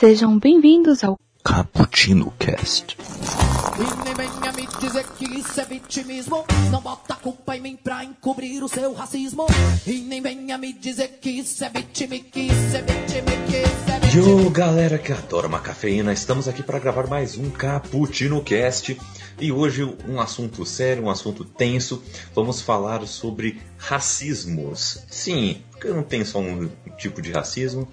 Sejam bem-vindos ao Cappuccino Cast. E nem venha me dizer que isso é vitimismo. Não bota a culpa em mim pra encobrir o seu racismo. E nem venha me dizer que isso é vitime, que isso é vitime, que isso é vitime. Yo, galera que adora uma cafeína, estamos aqui para gravar mais um Cappuccino Cast. E hoje um assunto sério, um assunto tenso. Vamos falar sobre racismos. Sim, porque não tem só um tipo de racismo,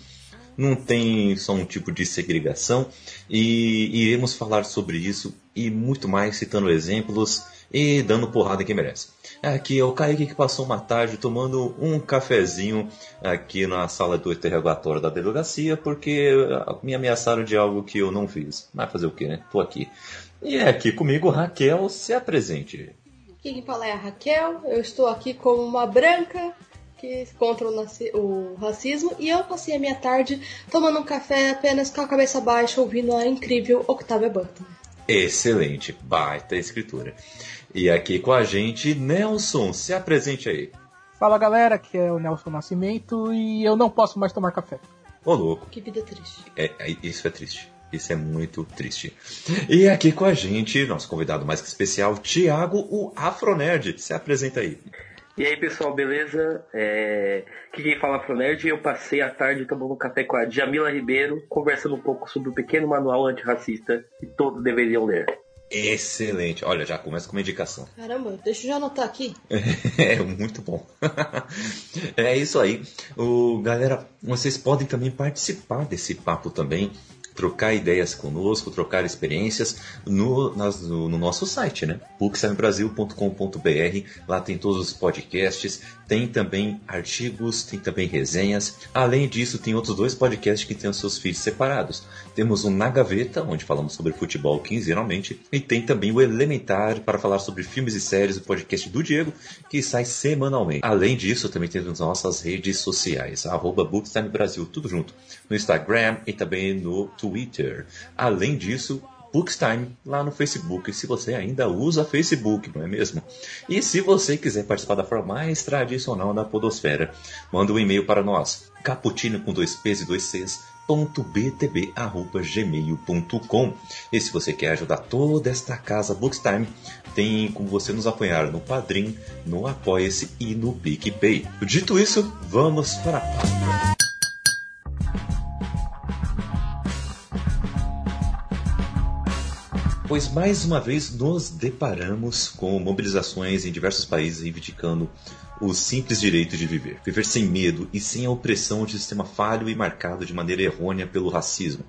não tem só um tipo de segregação. E iremos falar sobre isso e muito mais, citando exemplos e dando porrada em quem merece. Aqui é o Kaique que passou uma tarde tomando um cafezinho aqui na sala do interrogatório da delegacia, porque me ameaçaram de algo que eu não fiz. Vai fazer o que, né? Tô aqui. E é aqui comigo, Raquel, se apresente. Quem fala é a Raquel, eu estou aqui como uma branca que contra o, o racismo e eu passei a minha tarde tomando um café apenas com a cabeça baixa ouvindo a incrível Octavia Butler. Excelente, baita escritura. E aqui com a gente, Nelson, se apresente aí. Fala galera, aqui é o Nelson Nascimento e eu não posso mais tomar café. Ô louco, Que vida triste. é, é- isso é triste. Isso é muito triste. E aqui com a gente, nosso convidado mais que especial, Tiago, o Afronerd. Se apresenta aí. E aí pessoal, beleza? É... Aqui quem fala Afronerd, eu passei a tarde tomando um café com a Jamila Ribeiro, conversando um pouco sobre o pequeno manual antirracista que todos deveriam ler. Excelente. Olha, já começa com uma indicação. Caramba, deixa eu já anotar aqui. É muito bom. É isso aí. O, galera, vocês podem também participar desse papo também, trocar ideias conosco, trocar experiências no, nas- no, no nosso site, né? booksamebrasil.com.br. Lá tem todos os podcasts, tem também artigos, tem também resenhas. Além disso, tem outros dois podcasts que têm os seus feeds separados. Temos o Na Gaveta, onde falamos sobre futebol quinzenalmente, e tem também o Elementar para falar sobre filmes e séries, o podcast do Diego, que sai semanalmente. Além disso, também temos nossas redes sociais, arroba Brasil, tudo junto, no Instagram e também no Twitter. Além disso, Bookstime lá no Facebook, se você ainda usa Facebook, não é mesmo? E se você quiser participar da forma mais tradicional da podosfera, manda um e-mail para nós, caputino com dois P's e dois C's, .btb@gmail.com. E se você quer ajudar toda esta casa Bookstime, tem como você nos apoiar no Padrim, no Apoia-se e no PicPay. Dito isso, vamos para a pauta. Pois mais uma vez nos deparamos com mobilizações em diversos países reivindicando o simples direito de viver. Viver sem medo e sem a opressão de um sistema falho e marcado de maneira errônea pelo racismo,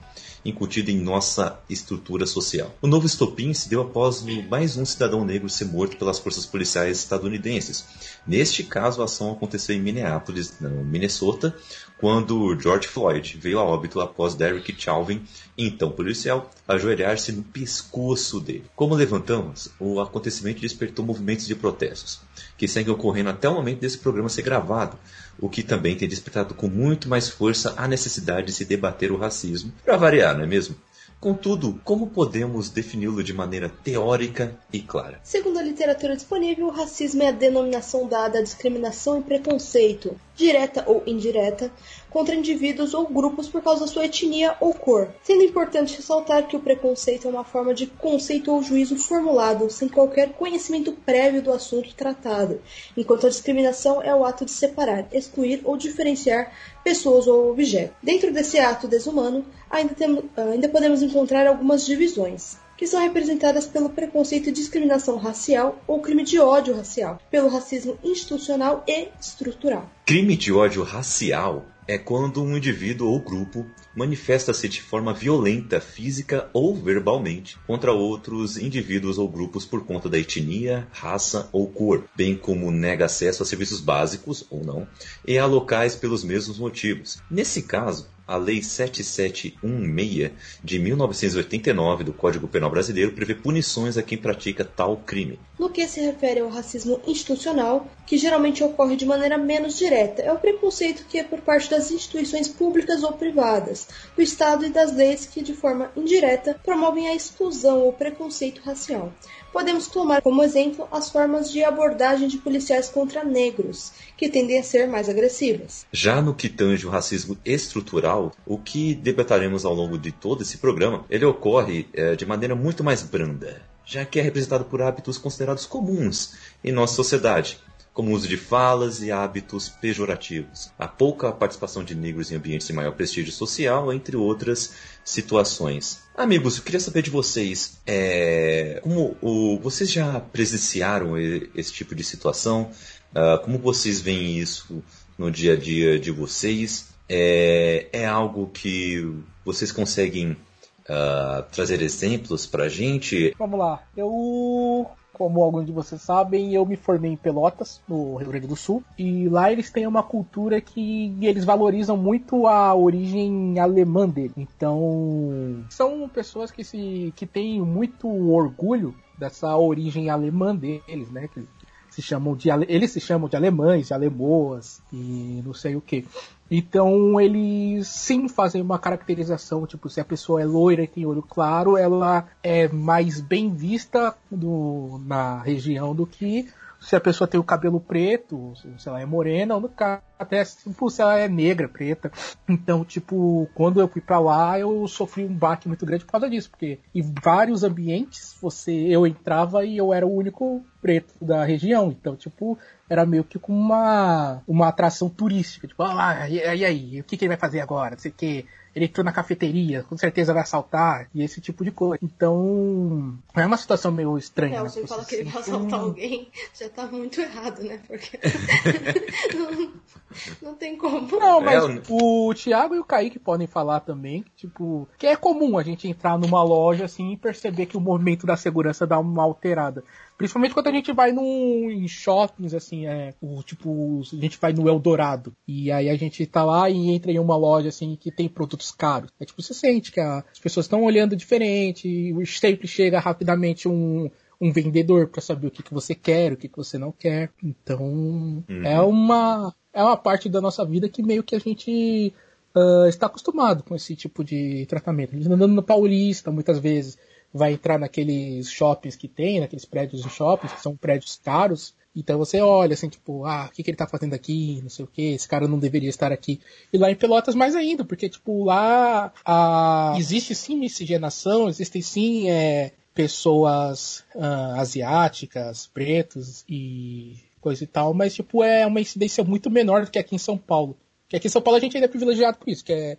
incutido em nossa estrutura social. O novo estopim se deu após mais um cidadão negro ser morto pelas forças policiais estadunidenses. Neste caso, a ação aconteceu em Minneapolis, no Minnesota, quando George Floyd veio a óbito após Derek Chauvin, então policial, ajoelhar-se no pescoço dele. Como levantamos, o acontecimento despertou movimentos de protestos, que seguem ocorrendo até o momento desse programa ser gravado, o que também tem despertado com muito mais força a necessidade de se debater o racismo, para variar, não é mesmo? Contudo, como podemos defini-lo de maneira teórica e clara? Segundo a literatura disponível, o racismo é a denominação dada à discriminação e preconceito, direta ou indireta, contra indivíduos ou grupos por causa da sua etnia ou cor. Sendo importante ressaltar que o preconceito é uma forma de conceito ou juízo formulado sem qualquer conhecimento prévio do assunto tratado, enquanto a discriminação é o ato de separar, excluir ou diferenciar pessoas ou objetos. Dentro desse ato desumano, ainda, temos, ainda podemos encontrar algumas divisões que são representadas pelo preconceito e discriminação racial ou crime de ódio racial, pelo racismo institucional e estrutural. Crime de ódio racial é quando um indivíduo ou grupo manifesta-se de forma violenta, física ou verbalmente, contra outros indivíduos ou grupos por conta da etnia, raça ou cor, bem como nega acesso a serviços básicos ou não, e a locais pelos mesmos motivos. Nesse caso, a Lei 7716 de 1989 do Código Penal Brasileiro prevê punições a quem pratica tal crime. No que se refere ao racismo institucional, que geralmente ocorre de maneira menos direta, é o preconceito que é por parte das instituições públicas ou privadas, do Estado e das leis que, de forma indireta, promovem a exclusão ou preconceito racial. Podemos tomar como exemplo as formas de abordagem de policiais contra negros, que tendem a ser mais agressivas. Já no que tange o racismo estrutural, o que debataremos ao longo de todo esse programa, ele ocorre é, de maneira muito mais branda, já que é representado por hábitos considerados comuns em nossa sociedade, como o uso de falas e hábitos pejorativos, a pouca participação de negros em ambientes de maior prestígio social, entre outras situações. Amigos, eu queria saber de vocês, é, como o, vocês já presenciaram esse tipo de situação? Uh, como vocês veem isso no dia a dia de vocês? É, é algo que vocês conseguem uh, trazer exemplos para a gente? Vamos lá. Eu como alguns de vocês sabem, eu me formei em Pelotas, no Rio Grande do Sul, e lá eles têm uma cultura que eles valorizam muito a origem alemã dele. Então, são pessoas que se que têm muito orgulho dessa origem alemã deles, né? Que se chamam de eles se chamam de alemães, de alemoas e não sei o que. Então eles sim fazem uma caracterização, tipo, se a pessoa é loira e tem olho claro, ela é mais bem vista do, na região do que se a pessoa tem o cabelo preto, se ela é morena, ou no caso, até tipo, se ela é negra, preta. Então, tipo, quando eu fui para lá, eu sofri um baque muito grande por causa disso, porque em vários ambientes você eu entrava e eu era o único preto da região. Então, tipo, era meio que como uma, uma atração turística. Tipo, ah, e, e aí, o que, que ele vai fazer agora? Não sei o que ele entrou na cafeteria, com certeza vai assaltar, e esse tipo de coisa. Então, é uma situação meio estranha. É, né? você fala que ele vai assaltar alguém, já tá muito errado, né? Porque não, não tem como. Não, mas é, o Thiago e o Kaique podem falar também, tipo, que é comum a gente entrar numa loja assim e perceber que o movimento da segurança dá uma alterada. Principalmente quando a gente vai num, em shoppings, assim, é, o, tipo, a gente vai no Eldorado. E aí a gente tá lá e entra em uma loja, assim, que tem produtos caros. É tipo, você sente que a, as pessoas estão olhando diferente, e sempre chega rapidamente um, um vendedor para saber o que, que você quer, o que, que você não quer. Então, uhum. é uma é uma parte da nossa vida que meio que a gente uh, está acostumado com esse tipo de tratamento. A gente andando no Paulista, muitas vezes, vai entrar naqueles shoppings que tem, naqueles prédios de shoppings, que são prédios caros, então você olha assim, tipo, ah, o que, que ele tá fazendo aqui, não sei o que, esse cara não deveria estar aqui. E lá em Pelotas mais ainda, porque, tipo, lá a... existe sim miscigenação, existem sim é, pessoas uh, asiáticas, pretos e coisa e tal, mas, tipo, é uma incidência muito menor do que aqui em São Paulo. Porque aqui em São Paulo a gente ainda é privilegiado por isso, que é,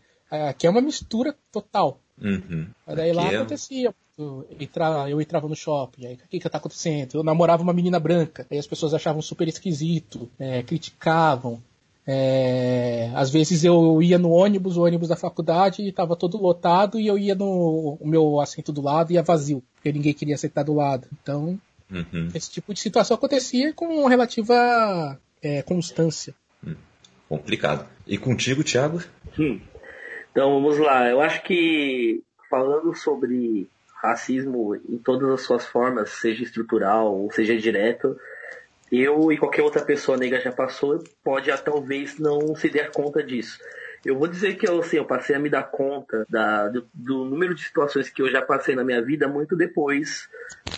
aqui é uma mistura total. Uhum. Mas daí lá é... acontecia eu, entrava, eu entrava no shopping, aí o que que tá acontecendo? Eu namorava uma menina branca, aí as pessoas achavam super esquisito, é, criticavam. É, às vezes eu ia no ônibus, o ônibus da faculdade estava todo lotado e eu ia no o meu assento do lado e ia vazio, porque ninguém queria sentar do lado. Então, uhum. esse tipo de situação acontecia com relativa é, constância. Hum, complicado. E contigo, Thiago? Hum. Então vamos lá. Eu acho que falando sobre racismo em todas as suas formas, seja estrutural ou seja direto, eu e qualquer outra pessoa negra já passou, pode talvez não se der conta disso. Eu vou dizer que eu, assim, eu passei a me dar conta da, do, do, número de situações que eu já passei na minha vida muito depois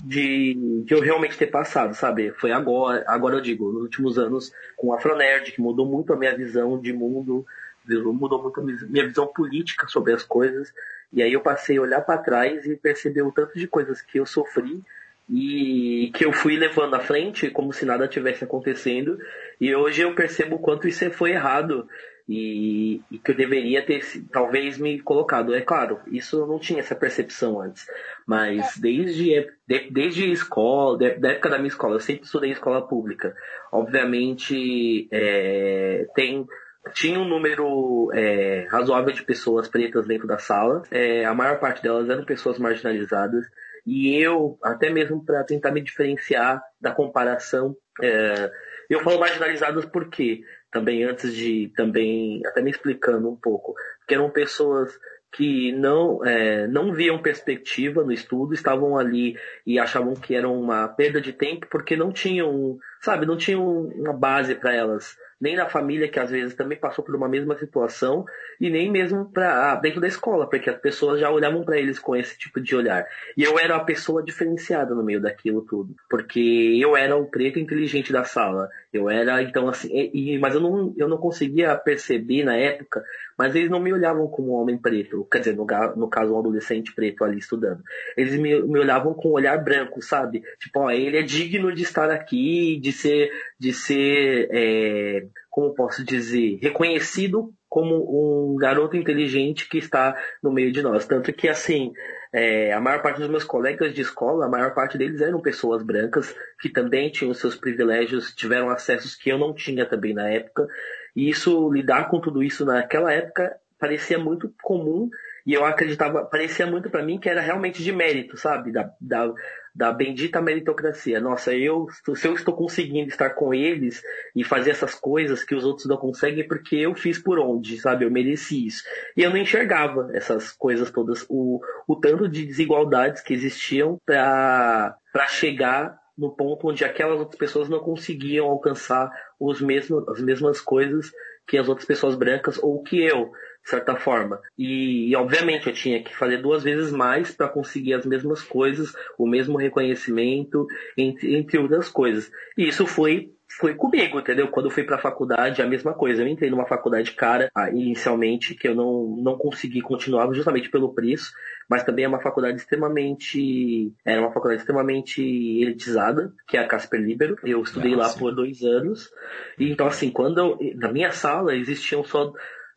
de, de eu realmente ter passado, sabe? Foi agora, agora eu digo, nos últimos anos, com o Afronerd, que mudou muito a minha visão de mundo, mudou muito a minha visão política sobre as coisas. E aí eu passei a olhar para trás e perceber o tanto de coisas que eu sofri e que eu fui levando à frente como se nada tivesse acontecendo. E hoje eu percebo o quanto isso foi errado e, e, que eu deveria ter talvez me colocado. É claro, isso eu não tinha essa percepção antes, mas desde, de, desde escola, de, da época da minha escola, eu sempre estudei escola pública. Obviamente é, tem tinha um número é, razoável de pessoas pretas dentro da sala. É, a maior parte delas eram pessoas marginalizadas. E eu, até mesmo para tentar me diferenciar da comparação, é, eu falo marginalizadas porque também antes de também até me explicando um pouco, que eram pessoas que não, é, não viam perspectiva no estudo, estavam ali e achavam que era uma perda de tempo porque não tinham, sabe, não tinham uma base para elas nem na família que às vezes também passou por uma mesma situação e nem mesmo para ah, dentro da escola, porque as pessoas já olhavam para eles com esse tipo de olhar. E eu era a pessoa diferenciada no meio daquilo tudo, porque eu era o preto inteligente da sala. Eu era então assim, e, mas eu não eu não conseguia perceber na época mas eles não me olhavam como um homem preto, quer dizer, no, no caso, um adolescente preto ali estudando. Eles me, me olhavam com um olhar branco, sabe? Tipo, ó, ele é digno de estar aqui, de ser, de ser, é, como posso dizer, reconhecido como um garoto inteligente que está no meio de nós. Tanto que, assim, é, a maior parte dos meus colegas de escola, a maior parte deles eram pessoas brancas que também tinham seus privilégios, tiveram acessos que eu não tinha também na época. E isso, lidar com tudo isso naquela época parecia muito comum e eu acreditava, parecia muito para mim que era realmente de mérito, sabe? Da, da, da bendita meritocracia. Nossa, eu, se eu estou conseguindo estar com eles e fazer essas coisas que os outros não conseguem, é porque eu fiz por onde, sabe? Eu mereci isso. E eu não enxergava essas coisas todas, o, o tanto de desigualdades que existiam para chegar no ponto onde aquelas outras pessoas não conseguiam alcançar os mesmos, as mesmas coisas que as outras pessoas brancas ou que eu de certa forma. E, e, obviamente eu tinha que fazer duas vezes mais para conseguir as mesmas coisas, o mesmo reconhecimento, entre, entre outras coisas. E isso foi foi comigo, entendeu? Quando eu fui para a faculdade, a mesma coisa. Eu entrei numa faculdade cara ah, inicialmente, que eu não, não consegui continuar justamente pelo preço, mas também é uma faculdade extremamente. Era uma faculdade extremamente elitizada, que é a Casper Libero. Eu estudei ah, lá sim. por dois anos. E então, assim, quando eu, na minha sala existiam só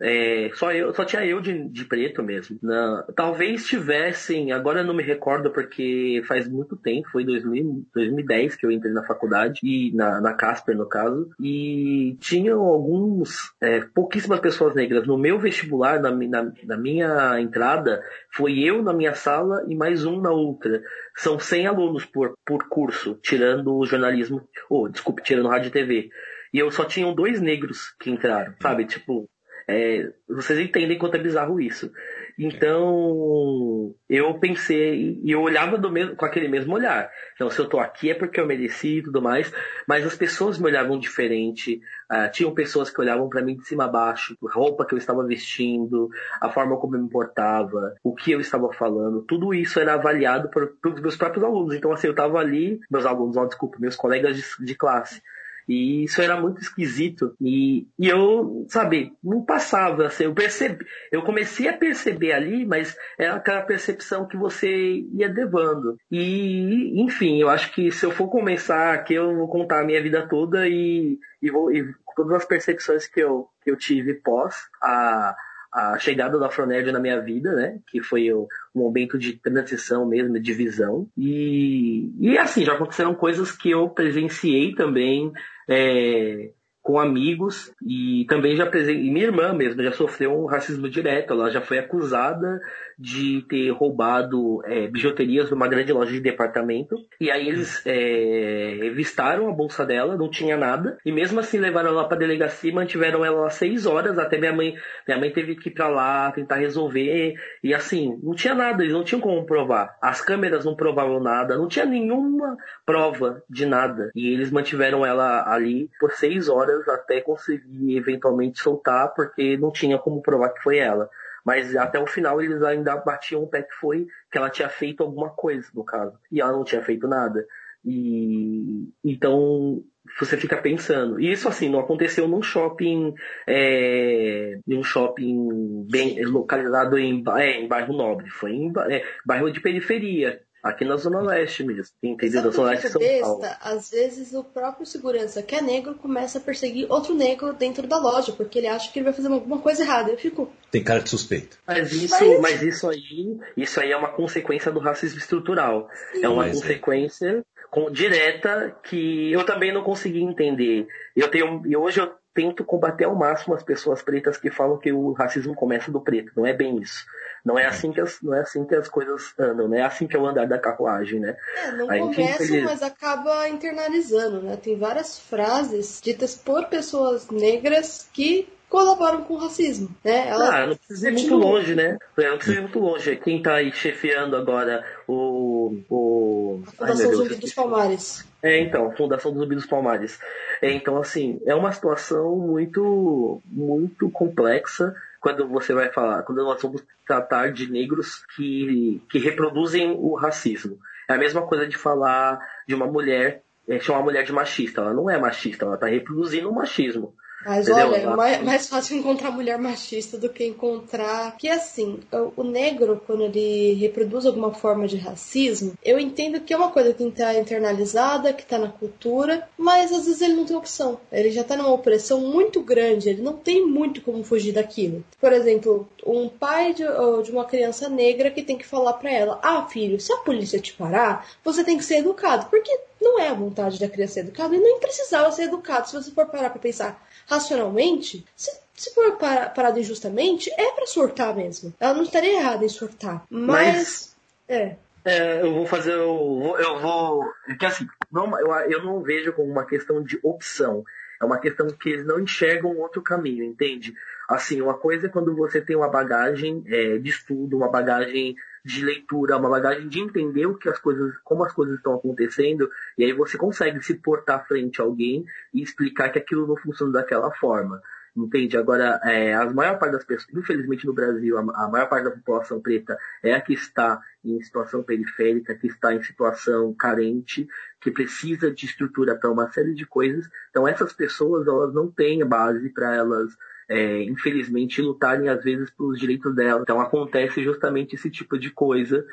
é, só eu, só tinha eu de, de preto mesmo. Na, talvez tivessem, agora eu não me recordo porque faz muito tempo, foi 2000, 2010 que eu entrei na faculdade e na, na Casper no caso, e tinham alguns, é, pouquíssimas pessoas negras. No meu vestibular, na, na, na minha entrada, foi eu na minha sala e mais um na outra. São 100 alunos por, por curso, tirando o jornalismo, ou oh, desculpe, tirando rádio e TV. E eu só tinham dois negros que entraram, sabe? Tipo, é, vocês entendem quanto é bizarro isso. Então, eu pensei, e eu olhava mesmo, com aquele mesmo olhar. Então, se eu tô aqui é porque eu mereci e tudo mais, mas as pessoas me olhavam diferente. Uh, tinham pessoas que olhavam para mim de cima a baixo, a roupa que eu estava vestindo, a forma como eu me importava, o que eu estava falando. Tudo isso era avaliado pelos meus próprios alunos. Então, assim, eu estava ali, meus alunos, ó, desculpa, meus colegas de, de classe. E isso era muito esquisito. E, e eu, sabe, não passava. Assim, eu, percebi, eu comecei a perceber ali, mas era aquela percepção que você ia levando. E, enfim, eu acho que se eu for começar aqui, eu vou contar a minha vida toda e, e, vou, e todas as percepções que eu, que eu tive pós a a chegada da Afronerd na minha vida, né? Que foi o, um momento de transição mesmo, de visão. E, e assim, já aconteceram coisas que eu presenciei também é, com amigos e também já presenciei. Minha irmã mesmo já sofreu um racismo direto. Ela já foi acusada de ter roubado é, bijuterias numa grande loja de departamento. E aí eles é, revistaram a bolsa dela, não tinha nada. E mesmo assim levaram ela pra delegacia e mantiveram ela lá seis horas. Até minha mãe, minha mãe teve que ir pra lá tentar resolver. E assim, não tinha nada, eles não tinham como provar. As câmeras não provavam nada, não tinha nenhuma prova de nada. E eles mantiveram ela ali por seis horas até conseguir eventualmente soltar, porque não tinha como provar que foi ela. Mas até o final eles ainda batiam o pé que foi que ela tinha feito alguma coisa, no caso. E ela não tinha feito nada. E então você fica pensando. E isso assim, não aconteceu num shopping, é, num shopping bem localizado em, é, em bairro nobre, foi em é, bairro de periferia. Aqui na Zona Leste mesmo, entendeu? Na Zona Leste de São Paulo. Às vezes o próprio segurança que é negro começa a perseguir outro negro dentro da loja, porque ele acha que ele vai fazer alguma coisa errada. Eu fico. Tem cara de suspeito. Mas isso, mas... mas isso aí, isso aí é uma consequência do racismo estrutural. Sim. É uma mas é. consequência é. com, direta que eu também não consegui entender. Eu tenho, e hoje eu tento combater ao máximo as pessoas pretas que falam que o racismo começa do preto. Não é bem isso. Não é assim que as, não é assim que as coisas andam, não é assim que é o andar da carruagem, né? É, não a começa, mas acaba internalizando, né? Tem várias frases ditas por pessoas negras que colaboram com o racismo, né? Ela ah, não precisa ir muito longe, né? Não precisa ir muito longe. Quem tá aí chefiando agora o... o... A Fundação Ai, Zumbi dos Palmares. É, então, Fundação dos Zumbi dos Palmares. É, então, assim, é uma situação muito, muito complexa quando você vai falar, quando nós vamos tratar de negros que, que reproduzem o racismo. É a mesma coisa de falar de uma mulher, é, chamar uma mulher de machista. Ela não é machista, ela está reproduzindo o machismo. Mas Entendeu? olha, é mais, mais fácil encontrar mulher machista do que encontrar. Que assim, o, negro, quando ele reproduz alguma forma de racismo, eu entendo que é uma coisa que tá internalizada, que tá na cultura, mas às vezes ele não tem opção. Ele já tá numa opressão muito grande, ele não tem muito como fugir daquilo. Por exemplo, um pai de, de uma criança negra que tem que falar pra ela: Ah, filho, se a polícia te parar, você tem que ser educado. Porque não é a vontade da criança ser educada e nem precisava ser educado. Se você for parar pra pensar racionalmente, se, se for para- parado injustamente, é pra surtar mesmo. Ela não estaria errada em surtar. Mas. É. É, eu vou fazer o. Eu vou. Que assim, não, eu, eu não vejo como uma questão de opção. É uma questão que eles não enxergam outro caminho, entende? Assim, uma coisa é quando você tem uma bagagem é, de estudo, uma bagagem de leitura, uma bagagem de entender o que as coisas, como as coisas estão acontecendo, e aí você consegue se portar frente a alguém e explicar que aquilo não funciona daquela forma. Entende? Agora, é, a maior parte das pessoas, infelizmente no Brasil, a, a maior parte da população preta é a que está em situação periférica, que está em situação carente, que precisa de estrutura para uma série de coisas. Então, essas pessoas, elas não têm base para elas, é, infelizmente, lutarem às vezes pelos direitos delas. Então, acontece justamente esse tipo de coisa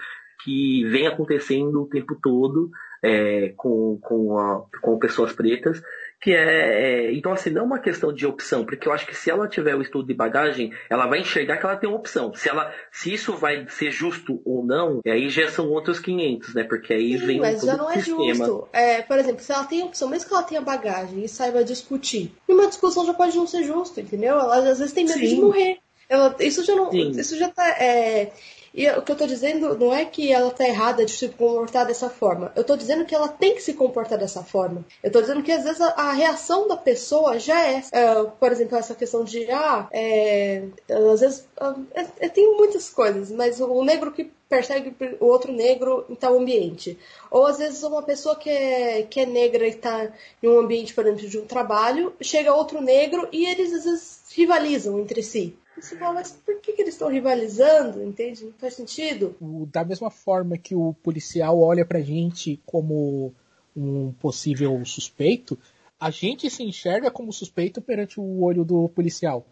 que vem acontecendo o tempo todo é, com, com, a- com pessoas pretas, que é, é, então assim, não é uma questão de opção, porque eu acho que se ela tiver o estudo de bagagem, ela vai enxergar que ela tem uma opção. Se ela, se isso vai ser justo ou não, aí já são outros 500, né? Porque aí Sim, vem mas já não é sistema. justo. É, por exemplo, se ela tem opção, mesmo que ela tenha bagagem e saiba discutir, e uma discussão já pode não ser justa, entendeu? Ela às vezes tem medo de Sim. morrer. Ela, isso já não. Sim. Isso já tá. é, e o que eu tô dizendo não é que ela tá errada de se comportar dessa forma. Eu tô dizendo que ela tem que se comportar dessa forma. Eu tô dizendo que às vezes a, a reação da pessoa já é, é, por exemplo, essa questão de ah, é, às vezes ah, é- é- tem muitas coisas, mas o, o negro que persegue o outro negro em tal ambiente. Ou às vezes uma pessoa que é, que é negra e está em um ambiente, por exemplo, de um trabalho, chega outro negro e eles às vezes rivalizam entre si. Você fala, mas por que, que eles estão rivalizando? Entende? Não faz sentido. Da mesma forma que o policial olha pra gente como um possível suspeito, a gente se enxerga como suspeito perante o olho do policial.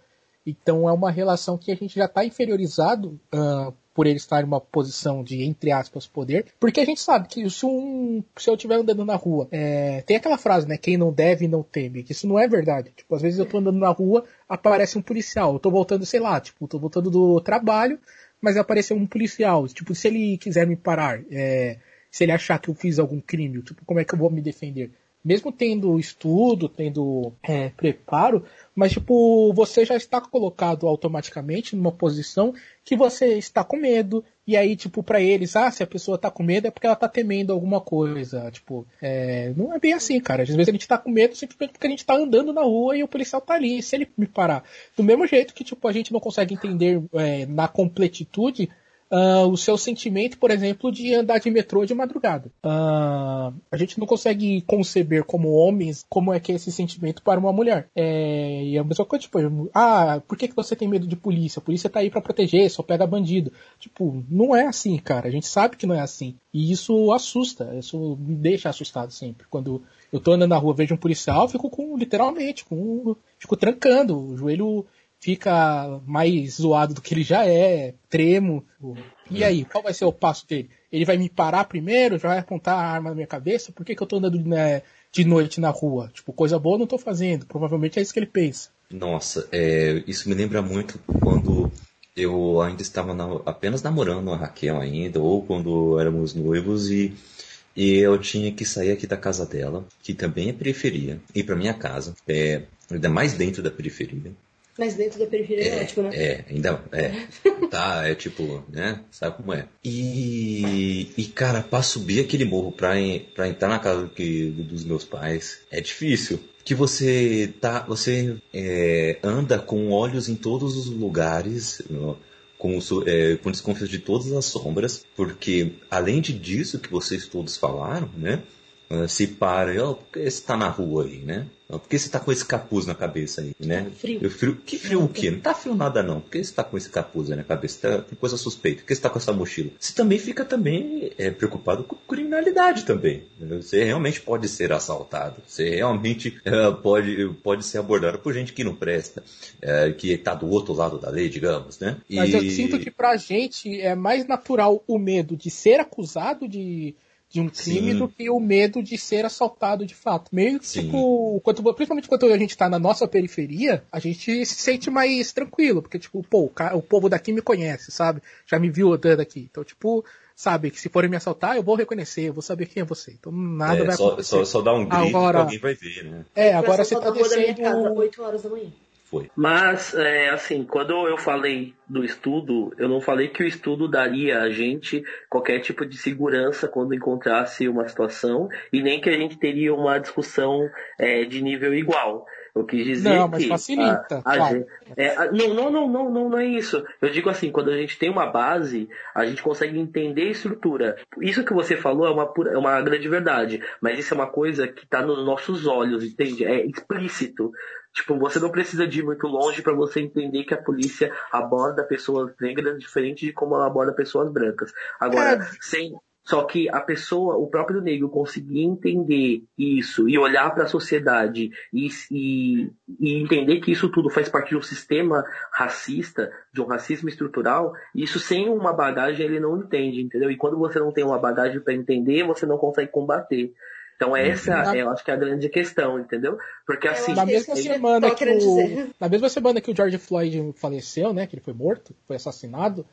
Então é uma relação que a gente já está inferiorizado ah, por ele estar em uma posição de, entre aspas, poder, porque a gente sabe que se, um, se eu estiver andando na rua, é, tem aquela frase, né? Quem não deve não teme, que isso não é verdade. Tipo, às vezes eu tô andando na rua, aparece um policial, eu tô voltando, sei lá, tipo, tô voltando do trabalho, mas apareceu um policial. Tipo, se ele quiser me parar, é, se ele achar que eu fiz algum crime, tipo, como é que eu vou me defender? Mesmo tendo estudo, tendo é, preparo, mas tipo, você já está colocado automaticamente numa posição que você está com medo, e aí, tipo, pra eles, ah, se a pessoa tá com medo é porque ela tá temendo alguma coisa. Tipo, é, não é bem assim, cara. Às vezes a gente tá com medo simplesmente porque a gente tá andando na rua e o policial tá ali. Se ele me parar. Do mesmo jeito que, tipo, a gente não consegue entender é, na completitude ah, o seu sentimento, por exemplo, de andar de metrô de madrugada. Ah, a gente não consegue conceber como homens como é que é esse sentimento para uma mulher. É, e a mesma coisa, tipo, ah, por que, que você tem medo de polícia? A polícia tá aí para proteger, só pega bandido. Tipo, não é assim, cara. A gente sabe que não é assim. E isso assusta, isso me deixa assustado sempre. Quando eu tô andando na rua, vejo um policial, fico com, literalmente, com, fico trancando, o joelho fica mais zoado do que ele já é, tremo. E aí, qual vai ser o passo dele? Ele vai me parar primeiro, já vai apontar a arma na minha cabeça? Por que, que eu tô andando né, de noite na rua? Tipo, coisa boa eu não tô fazendo. Provavelmente é isso que ele pensa. Nossa, é, isso me lembra muito quando eu ainda estava na- apenas namorando a Raquel ainda, ou quando éramos noivos e, e eu tinha que sair aqui da casa dela, que também é periferia, ir para minha casa, é, ainda mais dentro da periferia. Mas dentro da periferia é, ótimo, né? É, ainda é. Tá, é tipo, né? Sabe como é? E, e cara, pra subir aquele morro pra, pra entrar na casa que, dos meus pais é difícil. Que você tá, você é, anda com olhos em todos os lugares, com, é, com desconfiança de todas as sombras, porque além de disso que vocês todos falaram, né? Uh, se para, oh, por que você tá na rua aí, né? Por que você tá com esse capuz na cabeça aí, né? Frio. Eu, frio. Que frio o quê? Não tá frio nada não. Por que você tá com esse capuz aí na cabeça? Tá, tem coisa suspeita. Por que você tá com essa mochila? Você também fica também é, preocupado com criminalidade também. Você realmente pode ser assaltado. Você realmente é, pode, pode ser abordado por gente que não presta, é, que tá do outro lado da lei, digamos, né? E... Mas eu sinto que pra gente é mais natural o medo de ser acusado de de um crime Sim. do que o medo de ser assaltado de fato. Meio que, tipo, quando, principalmente quando a gente tá na nossa periferia, a gente se sente mais tranquilo, porque, tipo, pô, o, cara, o povo daqui me conhece, sabe? Já me viu andando aqui. Então, tipo, sabe, que se forem me assaltar, eu vou reconhecer, eu vou saber quem é você. Então nada é, vai só, acontecer. Só, só dá um grito agora, que alguém vai ver, né? É, agora você tá descendo... Casa, 8 horas da manhã. Foi. Mas, é, assim, quando eu falei do estudo, eu não falei que o estudo daria a gente qualquer tipo de segurança quando encontrasse uma situação e nem que a gente teria uma discussão é, de nível igual. Eu quis dizer não, mas que facilita. A, a claro. gente, é, a, não, não, não, não, não, não é isso. Eu digo assim, quando a gente tem uma base, a gente consegue entender a estrutura. Isso que você falou é uma, pura, é uma grande verdade, mas isso é uma coisa que está nos nossos olhos, entende? É explícito. Tipo, você não precisa de ir muito longe para você entender que a polícia aborda pessoas negras diferente de como ela aborda pessoas brancas. Agora, é. sem, só que a pessoa, o próprio negro, conseguir entender isso e olhar para a sociedade e, e, e, entender que isso tudo faz parte de um sistema racista, de um racismo estrutural, isso sem uma bagagem ele não entende, entendeu? E quando você não tem uma bagagem para entender, você não consegue combater. Então essa, na... eu acho que é a grande questão, entendeu? Porque assim, na mesma semana que o... na mesma semana que o George Floyd faleceu, né, que ele foi morto, foi assassinado,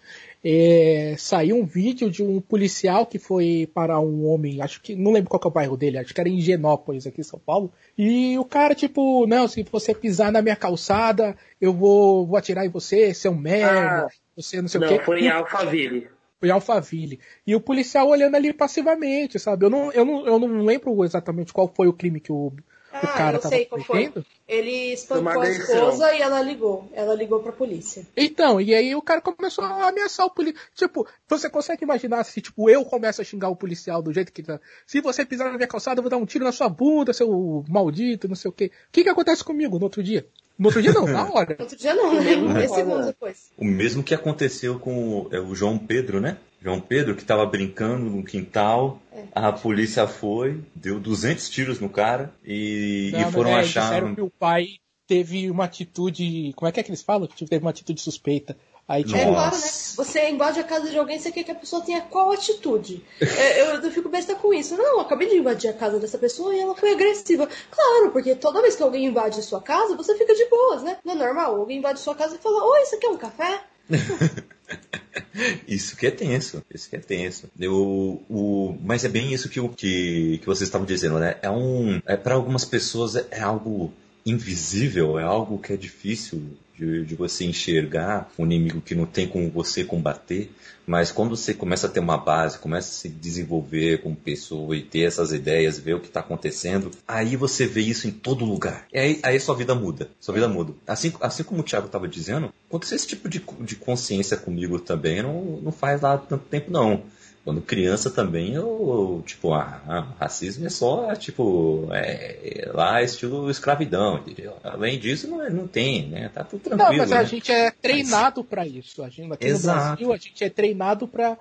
é... saiu um vídeo de um policial que foi para um homem, acho que não lembro qual é o bairro dele, acho que era em Higienópolis aqui em São Paulo, e o cara tipo, não, se você pisar na minha calçada, eu vou, vou atirar em você, seu merda, ah, você não sei não, o quê. Foi em Alphaville foi Alphaville. E o policial olhando ali passivamente, sabe? Eu não, eu não, eu não lembro exatamente qual foi o crime que o, ah, o cara estava cometendo. Ele espancou a esposa e ela ligou. Ela ligou pra polícia. Então, e aí o cara começou a ameaçar o policial. Tipo, você consegue imaginar se, tipo, eu começo a xingar o policial do jeito que tá. Se você pisar na minha calçada, eu vou dar um tiro na sua bunda, seu maldito, não sei o quê. O que que acontece comigo no outro dia? No outro dia não, na hora. No outro dia não, né? Três segundos depois. O mesmo que aconteceu com o, é, o João Pedro, né? João Pedro, que estava brincando no quintal, é. a polícia foi, deu 200 tiros no cara e, não, e foram é, achar. Disseram que o pai teve uma atitude. Como é que é que eles falam? Que teve uma atitude suspeita. Aí, tipo, é claro, né? Você invade a casa de alguém, você quer que a pessoa tenha qual atitude? É, eu, eu, fico besta com isso. Não, eu acabei de invadir a casa dessa pessoa e ela foi agressiva. Claro, porque toda vez que alguém invade a sua casa, você fica de boas, né? Não é normal. Alguém invade a sua casa e fala: Oi, isso aqui é um café? isso que é tenso, isso que é tenso. Eu, o, mas é bem isso que, que, que vocês estavam dizendo, né? É um, é para algumas pessoas é, é algo invisível, é algo que é difícil de, de, você enxergar um inimigo que não tem como você combater, mas quando você começa a ter uma base, começa a se desenvolver como pessoa e ter essas ideias, ver o que está acontecendo, aí você vê isso em todo lugar. E aí, aí sua vida muda, sua vida muda. Assim, assim como o Thiago estava dizendo, aconteceu esse tipo de, de consciência comigo também, não, não faz lá tanto tempo não quando criança também, eu, tipo, ah, ah, racismo é só, tipo, é, é lá estilo escravidão, entendeu? Além disso, não, não tem, né? Tá tudo tranquilo. Não, mas a né? gente é treinado mas... para isso. A gente, aqui Exato. no Brasil, a gente é treinado para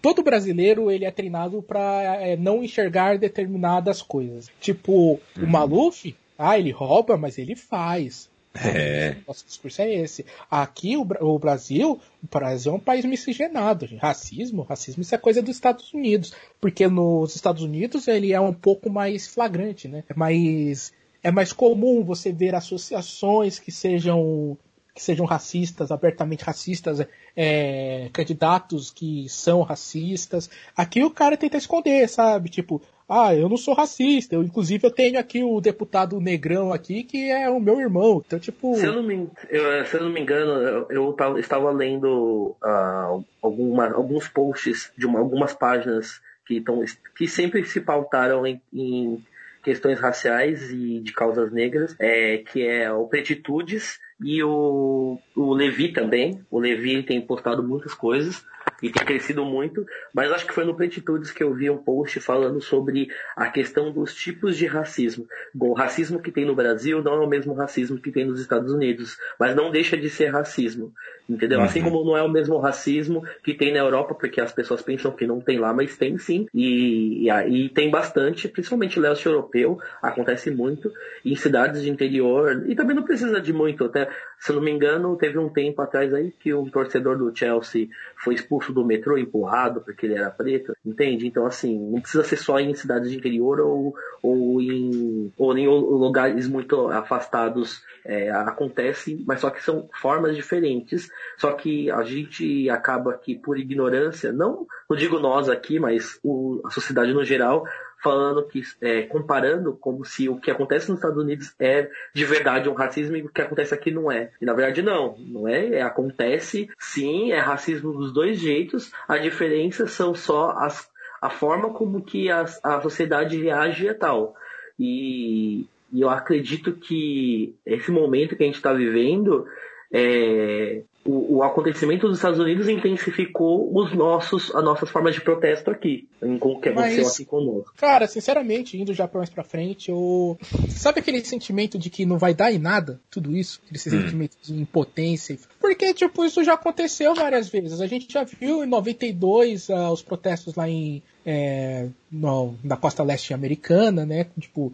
todo brasileiro ele é treinado para é, não enxergar determinadas coisas. Tipo, uhum. o Maluf, ah, ele rouba, mas ele faz. É. Nosso discurso é esse. Aqui, o, o, Brasil, o Brasil é um país miscigenado. Racismo, racismo isso é coisa dos Estados Unidos. Porque nos Estados Unidos ele é um pouco mais flagrante, né? É mais, é mais comum você ver associações que sejam que sejam racistas, abertamente racistas, é, candidatos que são racistas. Aqui o cara tenta esconder, sabe? Tipo, ah, eu não sou racista. Eu, inclusive, eu tenho aqui o deputado negrão aqui, que é o meu irmão. Então, tipo. Se eu não me, eu, se eu não me engano, eu, eu estava lendo uh, alguma, alguns posts de uma, algumas páginas que, tão, que sempre se pautaram em, em questões raciais e de causas negras, é, que é o Pretitudes e o, o Levi também. O Levi tem postado muitas coisas. E tem crescido muito, mas acho que foi no Platitudes que eu vi um post falando sobre a questão dos tipos de racismo. Bom, o racismo que tem no Brasil não é o mesmo racismo que tem nos Estados Unidos, mas não deixa de ser racismo, entendeu? Assim uhum. Assim como não é o mesmo racismo que tem na Europa, porque as pessoas pensam que não tem lá, mas tem sim, e, e, e tem bastante, principalmente leste europeu, acontece muito, em cidades de interior, e também não precisa de muito, até, se não me engano, teve um tempo atrás aí que um torcedor do Chelsea foi expulso do metrô, empurrado, porque ele era preto, entende? Então, assim, não precisa ser só em cidades de interior ou, ou, em, ou em lugares muito afastados é, acontece, mas só que são formas diferentes. Só que a gente acaba que, por ignorância, não, não digo nós aqui, mas o, a sociedade no geral, falando que, é, comparando como se o que acontece nos Estados Unidos é de verdade um racismo e o que acontece aqui não é. E na verdade não, não é. é acontece sim, é racismo dos dois jeitos. A diferença são só as, a forma como que a, a sociedade reage a tal. E, e eu acredito que esse momento que a gente está vivendo é, o, o, acontecimento dos Estados Unidos intensificou os nossos, as nossas formas de protesto aqui, em o que aconteceu Mas, aqui conosco. Cara, sinceramente, indo já mais pra frente, eu... sabe aquele sentimento de que não vai dar em nada, tudo isso? Aquele hum. sentimento de impotência. Porque, tipo, isso já aconteceu várias vezes. A gente já viu em 92 uh, os protestos lá em. É, no, na costa leste americana, né? Tipo,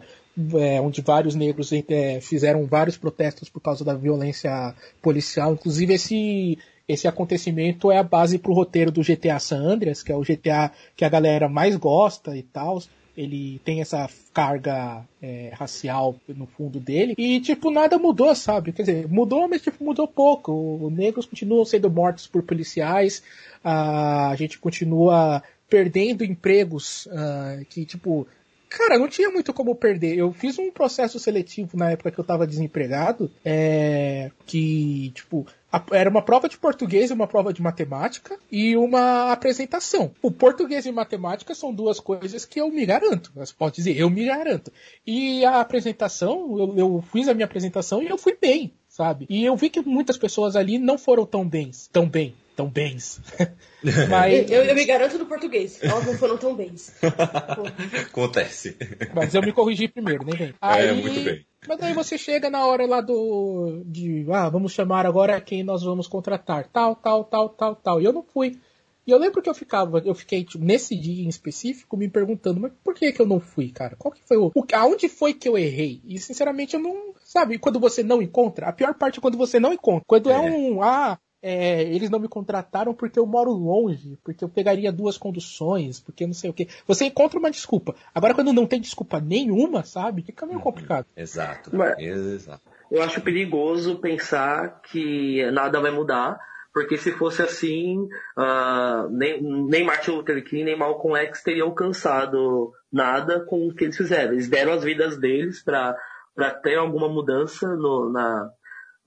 é, onde vários negros é, fizeram vários protestos por causa da violência policial. Inclusive, esse, esse acontecimento é a base para o roteiro do GTA San Andreas, que é o GTA que a galera mais gosta e tal. Ele tem essa carga é, racial no fundo dele. E, tipo, nada mudou, sabe? Quer dizer, mudou, mas tipo, mudou pouco. Os negros continuam sendo mortos por policiais. A gente continua perdendo empregos uh, que, tipo, Cara, não tinha muito como perder. Eu fiz um processo seletivo na época que eu tava desempregado, é, que, tipo, era uma prova de português e uma prova de matemática e uma apresentação. O português e matemática são duas coisas que eu me garanto. Você pode dizer, eu me garanto. E a apresentação, eu, eu fiz a minha apresentação e eu fui bem, sabe? E eu vi que muitas pessoas ali não foram tão bem, tão bem tão bens. Mas... Eu, eu, me garanto no português. Elas não foram tão bens. Acontece. Mas eu me corrigi primeiro, nem vem. Aí, é, muito bem. Mas aí você chega na hora lá do. de. Ah, vamos chamar agora quem nós vamos contratar. Tal, tal, tal, tal, tal. E eu não fui. E eu lembro que eu ficava, eu fiquei, tipo, nesse dia em específico, me perguntando, mas por que que eu não fui, cara? Qual que foi o. o aonde foi que eu errei? E sinceramente eu não. Sabe, quando você não encontra, a pior parte é quando você não encontra. Quando é, é um. Ah, é, eles não me contrataram porque eu moro longe, porque eu pegaria duas conduções, porque não sei o que. Você encontra uma desculpa. Agora, quando não tem desculpa nenhuma, sabe? Fica meio uhum. complicado. Exato. Mas, Exato. Eu acho perigoso pensar que nada vai mudar, porque se fosse assim, uh, nem, nem Martin Luther King nem Malcolm X teriam alcançado nada com o que eles fizeram. Eles deram as vidas deles para ter alguma mudança no, na,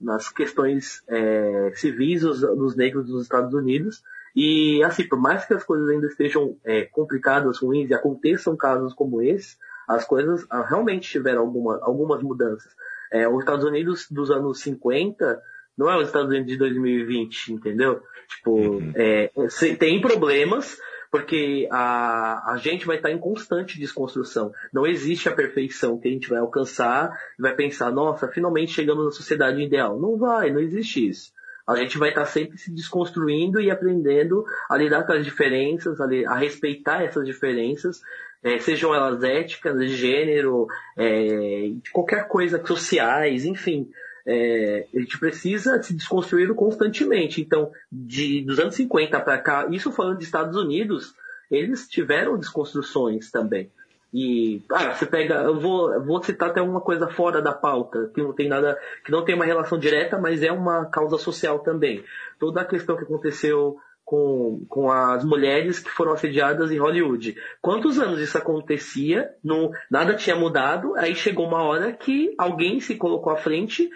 nas questões é, civis dos, dos, negros dos Estados Unidos. E, assim, por mais que as coisas ainda estejam é, complicadas, ruins e aconteçam casos como esse, as coisas ah, realmente tiveram alguma, algumas mudanças. É, os Estados Unidos dos anos 50 não é os Estados Unidos de 2020, entendeu? Tipo, uhum. é, tem problemas, porque a, a gente vai estar em constante desconstrução. Não existe a perfeição que a gente vai alcançar e vai pensar, nossa, finalmente chegamos na sociedade ideal. Não vai, não existe isso. A gente vai estar sempre se desconstruindo e aprendendo a lidar com as diferenças, a, a respeitar essas diferenças, é, sejam elas éticas, de gênero, é, qualquer coisa, sociais, enfim é, a gente precisa se desconstruir constantemente. Então, de, dos anos 50 para cá, isso falando de Estados Unidos, eles tiveram desconstruções também. E, ah, você pega, eu vou, vou citar até uma coisa fora da pauta, que não tem nada, que não tem uma relação direta, mas é uma causa social também. Toda a questão que aconteceu com, com as mulheres que foram assediadas em Hollywood. Quantos anos isso acontecia? Não, nada tinha mudado. Aí chegou uma hora que alguém se colocou à frente,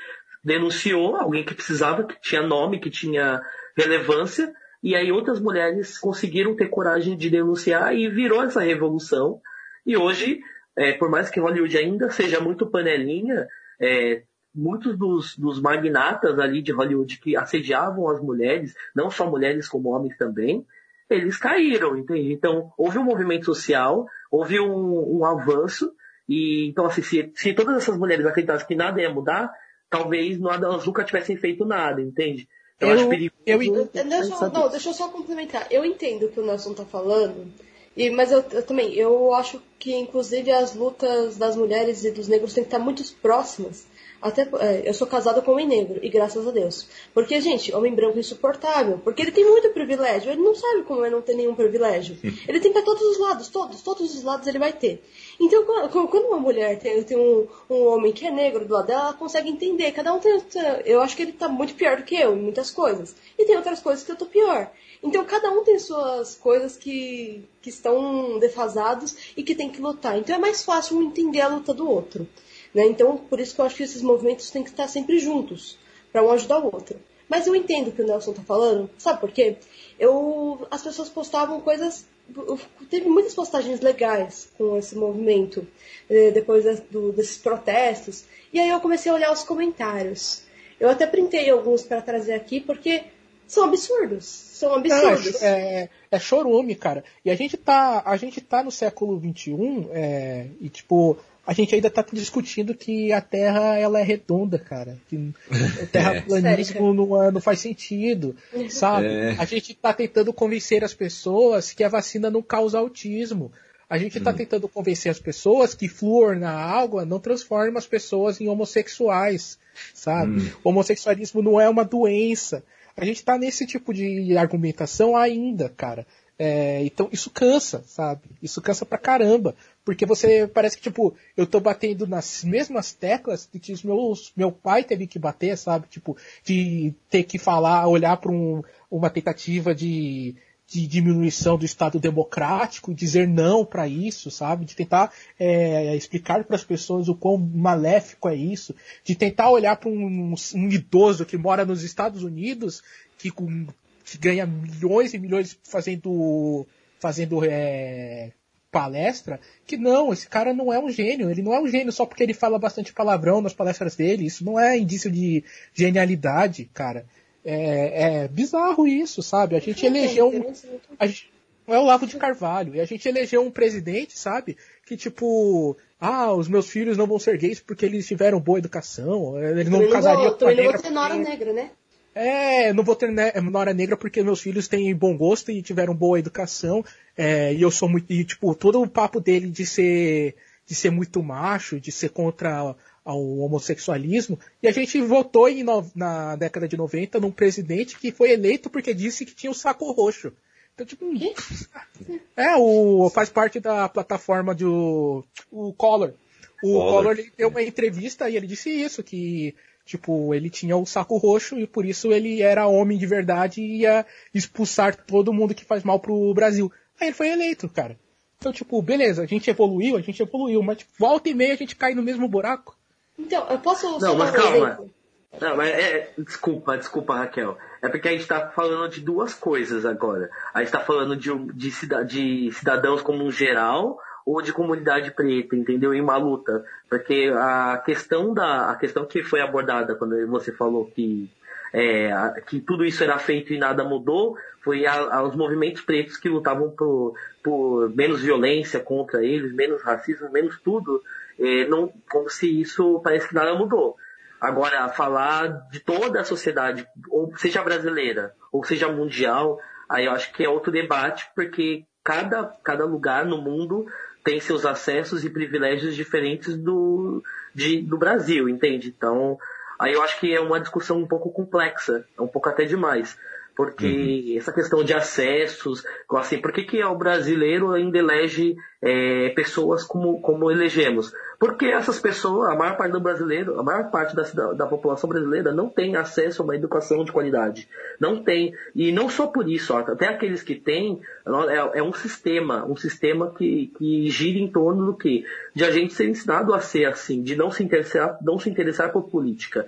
denunciou alguém que precisava, que tinha nome, que tinha relevância. E aí outras mulheres conseguiram ter coragem de denunciar e virou essa revolução. E hoje, é, por mais que Hollywood ainda seja muito panelinha, é, muitos dos, dos, magnatas ali de Hollywood que assediavam as mulheres, não só mulheres como homens também, eles caíram, entende? Então, houve um movimento social, houve um, um avanço, e então, assim, se, se todas essas mulheres acreditassem que nada ia mudar, talvez elas nunca tivessem feito nada, entende? Eu, eu acho perigoso. Eu, eu, deixa, não, deixa eu só complementar. Eu entendo o que o Nelson está falando, e, mas eu, eu, também, eu acho que inclusive as lutas das mulheres e dos negros têm que estar muito próximas até, é, eu sou casada com um homem negro, e graças a Deus. Porque, gente, homem branco é insuportável. Porque ele tem muito privilégio. Ele não sabe como é não ter nenhum privilégio. Ele tem para todos os lados, todos, todos os lados ele vai ter. Então, quando uma mulher tem, tem um, um, homem que é negro do lado dela, ela consegue entender. Cada um tem. Eu acho que ele tá muito pior do que eu em muitas coisas. E tem outras coisas que eu tô pior. Então, cada um tem suas coisas que, que estão defasados e que tem que lutar. Então, é mais fácil um entender a luta do outro. Né? Então, por isso que eu acho que esses movimentos têm que estar sempre juntos, para um ajudar o outro. Mas eu entendo o que o Nelson está falando, sabe por quê? Eu, as pessoas postavam coisas. Teve muitas postagens legais com esse movimento, eh, depois do, desses protestos, e aí eu comecei a olhar os comentários. Eu até printei alguns para trazer aqui, porque são absurdos. São absurdos. Não, é, é, é, chorume, cara. E a gente tá, a gente tá no século XXI, é, e tipo, a gente ainda está discutindo que a Terra ela é redonda, cara. Que o terraplanismo é. não, não faz sentido, sabe? É. A gente está tentando convencer as pessoas que a vacina não causa autismo. A gente está hum. tentando convencer as pessoas que flúor na água não transforma as pessoas em homossexuais, sabe? Hum. O homossexualismo não é uma doença. A gente está nesse tipo de argumentação ainda, cara. É, então isso cansa, sabe? Isso cansa pra caramba. Porque você parece que, tipo, eu tô batendo nas mesmas teclas que meus, meu pai teve que bater, sabe? Tipo, de ter que falar, olhar para um, uma tentativa de, de diminuição do Estado democrático, dizer não para isso, sabe? De tentar é, explicar para as pessoas o quão maléfico é isso, de tentar olhar para um, um, idoso que mora nos Estados Unidos, que com que ganha milhões e milhões fazendo fazendo é, palestra, que não, esse cara não é um gênio, ele não é um gênio só porque ele fala bastante palavrão nas palestras dele, isso não é indício de genialidade, cara. É, é bizarro isso, sabe? A gente elegeu um. A gente, é o Lavo de Carvalho, e a gente elegeu um presidente, sabe? Que tipo, ah, os meus filhos não vão ser gays porque eles tiveram boa educação, eles não, casariam com a negra. Não negra, né? É, não vou ter Nora Negra porque meus filhos têm bom gosto e tiveram boa educação. É, e eu sou muito. E, tipo, todo o papo dele de ser, de ser muito macho, de ser contra o homossexualismo. E a gente votou em, na década de 90 num presidente que foi eleito porque disse que tinha o um saco roxo. Então, tipo. É, o, faz parte da plataforma do. O Collor. O Collor, Collor deu uma entrevista e ele disse isso, que Tipo, ele tinha o saco roxo e por isso ele era homem de verdade e ia expulsar todo mundo que faz mal pro Brasil. Aí ele foi eleito, cara. Então, tipo, beleza, a gente evoluiu, a gente evoluiu, mas tipo, volta e meia a gente cai no mesmo buraco. Então, eu posso. Não, mas calma. Não, mas é, desculpa, desculpa, Raquel. É porque a gente está falando de duas coisas agora. A gente está falando de, de, de cidadãos como um geral, ou de comunidade preta, entendeu? Em uma luta. Porque a questão da a questão que foi abordada quando você falou que é, que tudo isso era feito e nada mudou, foi a, os movimentos pretos que lutavam por, por menos violência contra eles, menos racismo, menos tudo, é, não, como se isso parece que nada mudou. Agora, falar de toda a sociedade, ou seja brasileira, ou seja mundial, aí eu acho que é outro debate, porque cada, cada lugar no mundo tem seus acessos e privilégios diferentes do, de, do Brasil, entende? Então, aí eu acho que é uma discussão um pouco complexa, um pouco até demais. Porque uhum. essa questão de acessos, assim, por que, que o brasileiro ainda elege é, pessoas como, como elegemos? Porque essas pessoas, a maior parte do brasileiro, a maior parte da, da população brasileira não tem acesso a uma educação de qualidade. Não tem. E não só por isso, ó, até aqueles que têm, é, é, um sistema, um sistema que, que gira em torno do que? De a gente ser ensinado a ser assim, de não se interessar, não se interessar por política.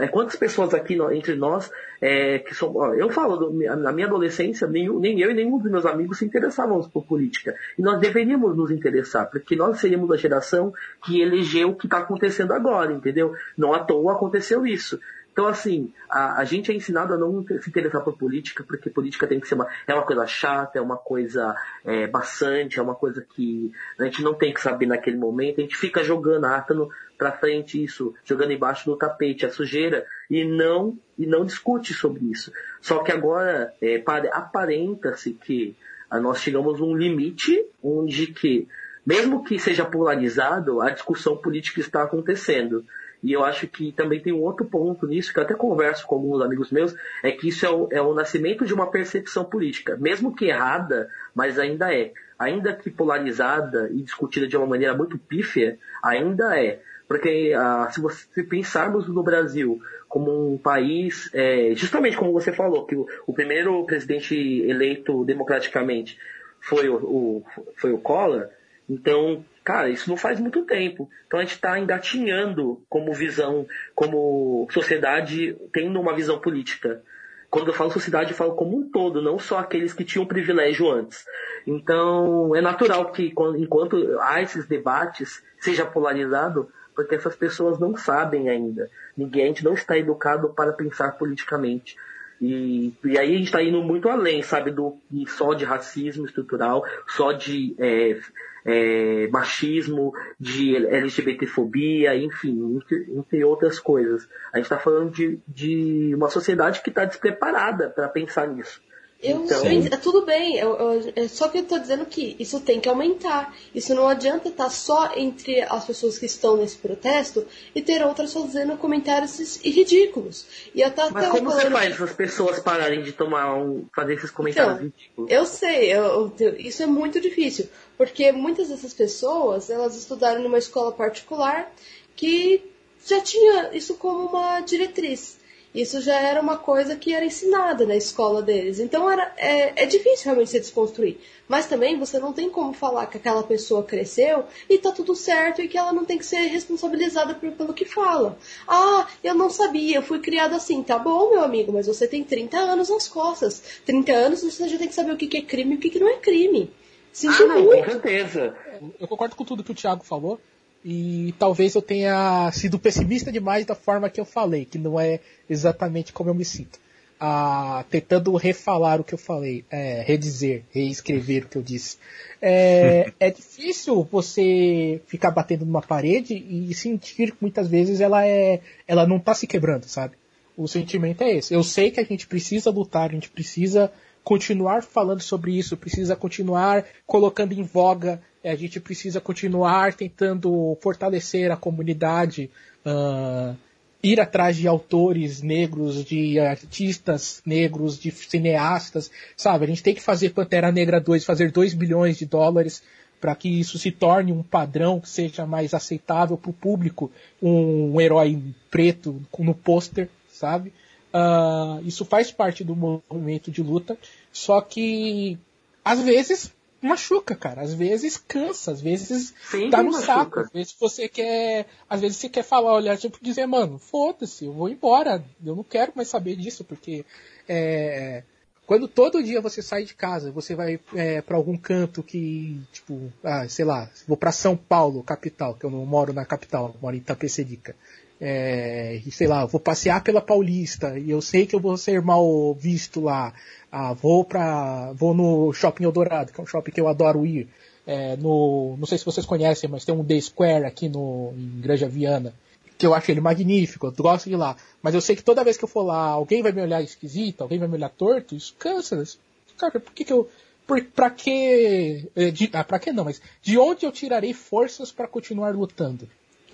É, quantas pessoas aqui entre nós é, que são. Eu falo, na minha adolescência, nem, nem eu e nenhum dos meus amigos se interessávamos por política. E nós deveríamos nos interessar, porque nós seríamos a geração que elegeu o que está acontecendo agora, entendeu? Não à toa aconteceu isso. Então, assim, a, a gente é ensinado a não se interessar por política, porque política tem que ser uma, é uma coisa chata, é uma coisa é, bastante, é uma coisa que a gente não tem que saber naquele momento, a gente fica jogando, arrastando para frente isso, jogando embaixo do tapete a sujeira e não e não discute sobre isso. Só que agora é, aparenta-se que ah, nós chegamos a um limite onde que mesmo que seja polarizado, a discussão política está acontecendo. E eu acho que também tem um outro ponto nisso, que eu até converso com alguns amigos meus, é que isso é o, é o nascimento de uma percepção política. Mesmo que errada, mas ainda é. Ainda que polarizada e discutida de uma maneira muito pífia, ainda é. Porque ah, se, você, se pensarmos no Brasil como um país, é, justamente como você falou, que o, o primeiro presidente eleito democraticamente foi o, o, foi o Collor, então, cara, isso não faz muito tempo. Então a gente está engatinhando como visão, como sociedade, tendo uma visão política. Quando eu falo sociedade, eu falo como um todo, não só aqueles que tinham privilégio antes. Então, é natural que enquanto há esses debates, seja polarizado, porque essas pessoas não sabem ainda. Ninguém, a gente não está educado para pensar politicamente. E, e aí a gente está indo muito além, sabe, do só de racismo estrutural, só de é, é, machismo, de LGBTfobia, enfim, entre, entre, outras coisas. A gente está falando de, de uma sociedade que está despreparada para pensar nisso. Eu, então... É tudo bem, eu, eu, é só que eu estou dizendo que isso tem que aumentar. Isso não adianta estar tá só entre as pessoas que estão nesse protesto e ter outras fazendo comentários ridículos. E Mas como você faz as pessoas pararem de tomar um, fazer esses comentários então, ridículos? Eu sei, eu, isso é muito difícil, porque muitas dessas pessoas elas estudaram numa escola particular que já tinha isso como uma diretriz. Isso já era uma coisa que era ensinada na escola deles. Então era, é, é difícil realmente se desconstruir. Mas também você não tem como falar que aquela pessoa cresceu e tá tudo certo e que ela não tem que ser responsabilizada por, pelo que fala. Ah, eu não sabia, eu fui criado assim. Tá bom, meu amigo, mas você tem 30 anos nas costas. 30 anos você já tem que saber o que é crime e o que não é crime. Sinto ah, não, muito. com certeza. Eu concordo com tudo que o Thiago falou. E talvez eu tenha sido pessimista demais da forma que eu falei, que não é exatamente como eu me sinto. Ah, tentando refalar o que eu falei, é, redizer, reescrever o que eu disse. É, é difícil você ficar batendo numa parede e sentir que muitas vezes ela é, ela não está se quebrando, sabe? O sentimento é esse. Eu sei que a gente precisa lutar, a gente precisa continuar falando sobre isso, precisa continuar colocando em voga é, a gente precisa continuar tentando fortalecer a comunidade, uh, ir atrás de autores negros, de artistas negros, de cineastas, sabe? A gente tem que fazer Pantera Negra 2, fazer 2 bilhões de dólares para que isso se torne um padrão que seja mais aceitável para o público, um, um, herói preto no pôster, sabe? Uh, isso faz parte do movimento de luta, só que às vezes machuca, cara. Às vezes cansa, às vezes dá no machuca. saco. Às vezes você quer. Às vezes você quer falar, olhar, tipo, dizer, mano, foda-se, eu vou embora. Eu não quero mais saber disso, porque é, quando todo dia você sai de casa, você vai é, para algum canto que, tipo, ah, sei lá, vou para São Paulo, capital, que eu não moro na capital, moro em Itapecerica. É, sei lá, vou passear pela Paulista e eu sei que eu vou ser mal visto lá. Ah, vou para vou no Shopping Eldorado, que é um shopping que eu adoro ir. É, no, não sei se vocês conhecem, mas tem um The Square aqui no, em Granja Viana, que eu acho ele magnífico, eu gosto de ir lá. Mas eu sei que toda vez que eu for lá, alguém vai me olhar esquisito, alguém vai me olhar torto, isso cansa. Cara, por que, que eu. Por, pra que. É, de, ah, pra que não, mas de onde eu tirarei forças para continuar lutando?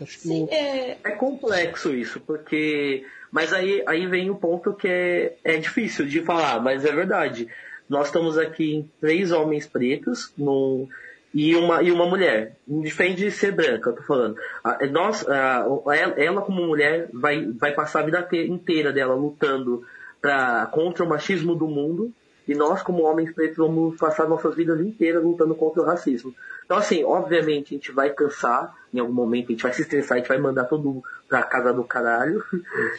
Sim, eu... é... é complexo isso, porque mas aí, aí vem o ponto que é, é difícil de falar, mas é verdade. Nós estamos aqui em três homens pretos no, e, uma, e uma mulher. Diferente de ser branca, eu tô falando. Nós, ela, como mulher, vai, vai passar a vida inteira dela lutando pra, contra o machismo do mundo. E nós, como homens pretos, vamos passar nossas vidas inteiras lutando contra o racismo. Então, assim, obviamente a gente vai cansar, em algum momento a gente vai se estressar, a gente vai mandar todo mundo pra casa do caralho.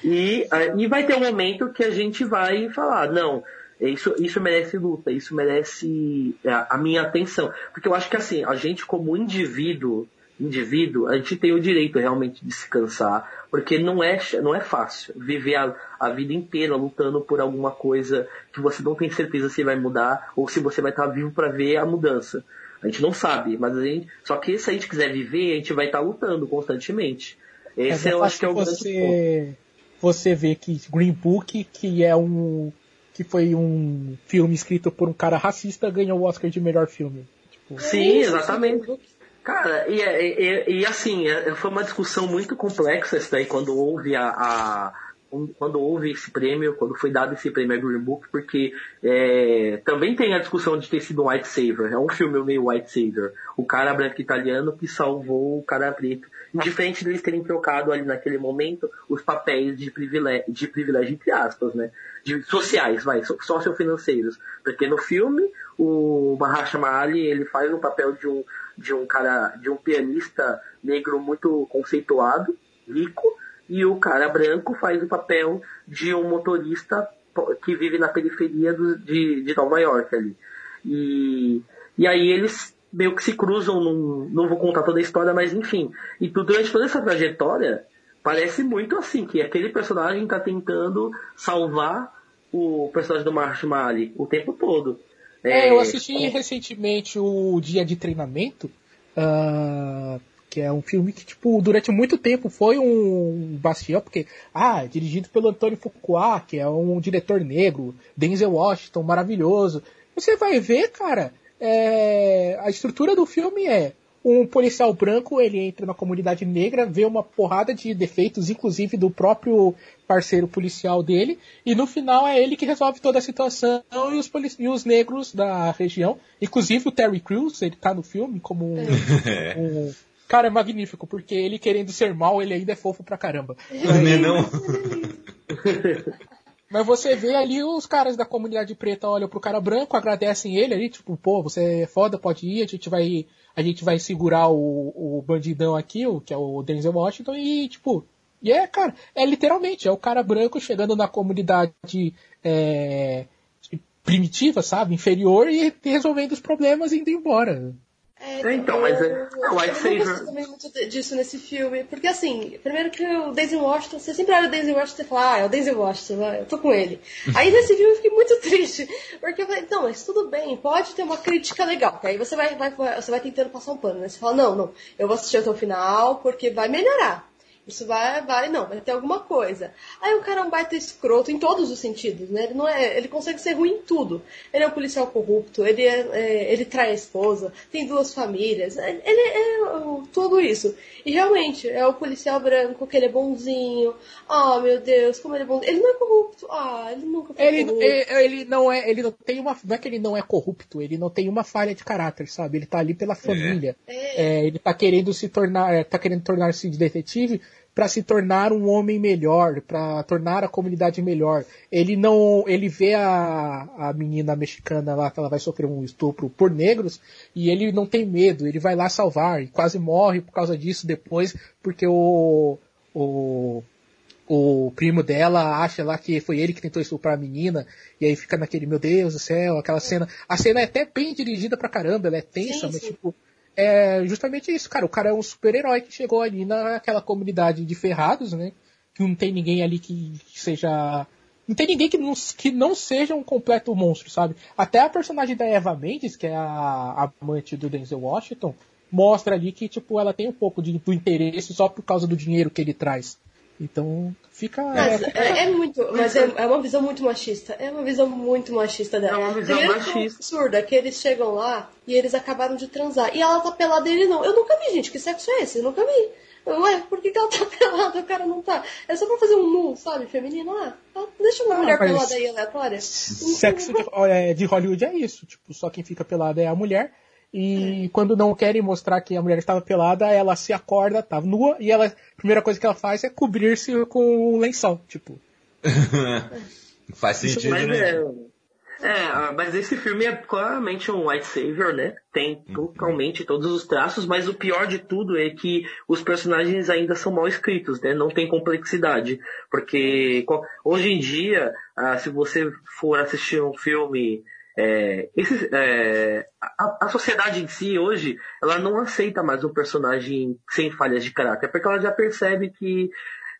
E, e vai ter um momento que a gente vai falar, não, isso, isso merece luta, isso merece a, a minha atenção. Porque eu acho que assim, a gente como indivíduo, indivíduo, a gente tem o direito realmente de se cansar, porque não é, não é fácil viver a, a vida inteira lutando por alguma coisa que você não tem certeza se vai mudar ou se você vai estar vivo para ver a mudança. A gente não sabe, mas a gente, só que se a gente quiser viver, a gente vai estar lutando constantemente. Esse é, eu acho que é o você, grande ponto. Você vê que Green Book, que é um que foi um filme escrito por um cara racista, ganhou o Oscar de melhor filme. Tipo, Sim, exatamente. Cara, e, e, e, assim, é, foi uma discussão muito complexa isso daí quando houve a, a quando houve esse prêmio, quando foi dado esse prêmio a Green Book, porque é, também tem a discussão de ter sido um white savior. É um filme meio white savior. O cara branco italiano que salvou o cara preto. Diferente deles terem trocado ali naquele momento os papéis de privilégio, de privilégio entre aspas, né? De sociais, vai, sociofinanceiros. Porque no filme, o Mahershala Ali, ele faz o papel de um, de um cara, de um pianista negro muito conceituado, rico, e o cara branco faz o papel de um motorista que vive na periferia do, de, de Nova York ali. E, e aí eles meio que se cruzam, num, não vou contar toda a história, mas enfim. E durante toda essa trajetória, parece muito assim, que aquele personagem está tentando salvar o personagem do Marshall Ali o tempo todo. É, é eu assisti é... recentemente o Dia de Treinamento, uh, que é um filme que, tipo, durante muito tempo foi um bastião, porque, ah, é dirigido pelo Antônio Fuqua, que é um diretor negro, Denzel Washington, maravilhoso. Você vai ver, cara, é, a estrutura do filme é um policial branco, ele entra na comunidade negra, vê uma porrada de defeitos, inclusive do próprio parceiro policial dele, e no final é ele que resolve toda a situação e os, e os negros da região, inclusive o Terry Crews, ele tá no filme como um, um Cara, é magnífico, porque ele querendo ser mal, ele ainda é fofo pra caramba. Não é não? Mas você vê ali os caras da comunidade preta olham pro cara branco, agradecem ele ali, tipo, pô, você é foda, pode ir, a gente vai, a gente vai segurar o, o bandidão aqui, o, que é o Denzel Washington, e tipo, e é, cara, é literalmente, é o cara branco chegando na comunidade é, primitiva, sabe, inferior, e resolvendo os problemas e indo embora. É, é, então, mas é, é White Savior. Eu gosto também muito disso nesse filme, porque assim, primeiro que o Denzel Washington, você sempre olha o Denzel Washington e fala, ah, é o Denzel Washington, eu tô com ele. Aí nesse filme eu fiquei muito triste, porque eu falei, não, mas tudo bem, pode ter uma crítica legal, que aí você vai, vai, você vai tentando passar um pano, né? Você fala, não, não, eu vou assistir até o final, porque vai melhorar. Isso vai, vai, não, vai ter alguma coisa. Aí o cara é um baita escroto em todos os sentidos, né? Ele não é, ele consegue ser ruim em tudo. Ele é um policial corrupto, ele é, é ele trai a esposa, tem duas famílias, ele é, é tudo isso. E realmente, é o policial branco, que ele é bonzinho. Ah, oh, meu Deus, como ele é bonzinho. Ele não é corrupto. Ah, ele nunca foi ele, corrupto. Ele, ele, não é, ele não tem uma, não é que ele não é corrupto, ele não tem uma falha de caráter, sabe? Ele tá ali pela família. É. é ele tá querendo se tornar, tá querendo tornar-se detetive para se tornar um homem melhor, para tornar a comunidade melhor. Ele não, ele vê a, a menina mexicana lá que ela vai sofrer um estupro por negros e ele não tem medo, ele vai lá salvar e quase morre por causa disso depois, porque o o o primo dela acha lá que foi ele que tentou estuprar a menina, e aí fica naquele, meu Deus do céu, aquela cena. A cena é até bem dirigida pra caramba, ela é tensa, sim, mas sim. tipo, é justamente isso, cara. O cara é um super-herói que chegou ali naquela comunidade de ferrados, né? Que não tem ninguém ali que seja. Não tem ninguém que não, que não seja um completo monstro, sabe? Até a personagem da Eva Mendes, que é a, amante do Denzel Washington, mostra ali que, tipo, ela tem um pouco de, do interesse só por causa do dinheiro que ele traz. Então, fica. Mas é, é, é muito. Mas é, é, uma visão muito machista. É uma visão muito machista dela. É uma visão Primeiro machista. absurda que eles chegam lá e eles acabaram de transar. E ela tá pelada e ele não. Eu nunca vi, gente. Que sexo é esse? Eu nunca vi. Ué, por que, que ela tá pelada? O cara não tá. É só pra fazer um nu, sabe? Feminino. Ah, tá, deixa uma ah, mulher pelada aí aleatória. Sexo de, é, de Hollywood é isso. Tipo, só quem fica pelada é a mulher. E é. quando não querem mostrar que a mulher estava pelada, ela se acorda, tá nua, e ela, a primeira coisa que ela faz é cobrir-se com um lençol, tipo. faz sentido, mas né? É, é, mas esse filme é claramente um white savior, né? Tem uhum. totalmente todos os traços, mas o pior de tudo é que os personagens ainda são mal escritos, né? Não tem complexidade. Porque hoje em dia, ah, se você for assistir um filme É, esses, é, a, a, sociedade em si hoje, ela não aceita mais um personagem sem falhas de caráter, porque ela já percebe que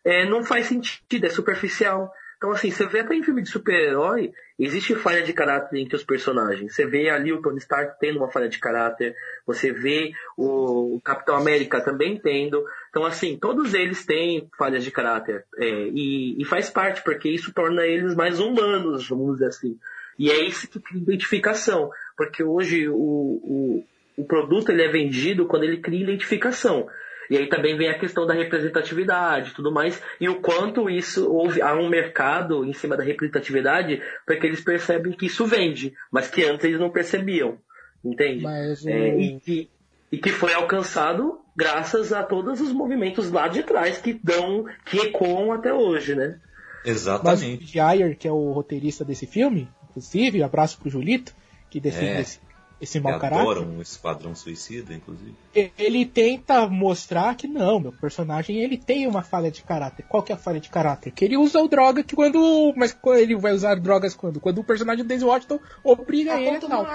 é, não faz sentido, é superficial. Então, assim, você vê até em filme de super-herói, existe falha de caráter entre os personagens. Você vê ali o Tony Stark tendo uma falha de caráter, você vê o Capitão América também tendo. Então, assim, todos eles têm falhas de caráter. É, e, e, faz parte, porque isso torna eles mais humanos, vamos dizer assim. E é isso que cria identificação. Porque hoje o, o, o produto ele é vendido quando ele cria identificação. E aí também vem a questão da representatividade e tudo mais, e o quanto isso houve, há um mercado em cima da representatividade, porque eles percebem que isso vende, mas que antes eles não percebiam. Entende? Mas, é, e, que, e que foi alcançado graças a todos os movimentos lá de trás que dão, que ecoam até hoje, né? Exatamente. Mas o Jair, que é o roteirista desse filme, inclusive, abraço pro Julito, que define é. esse esse mau caráter. Adora um esquadrão suicida, inclusive. Ele tenta mostrar que não, meu personagem ele tem uma falha de caráter. Qual que é a falha de caráter? Que ele usa o droga que quando. Mas ele vai usar drogas quando? Quando o personagem do Daisy Washington obriga ele a tal.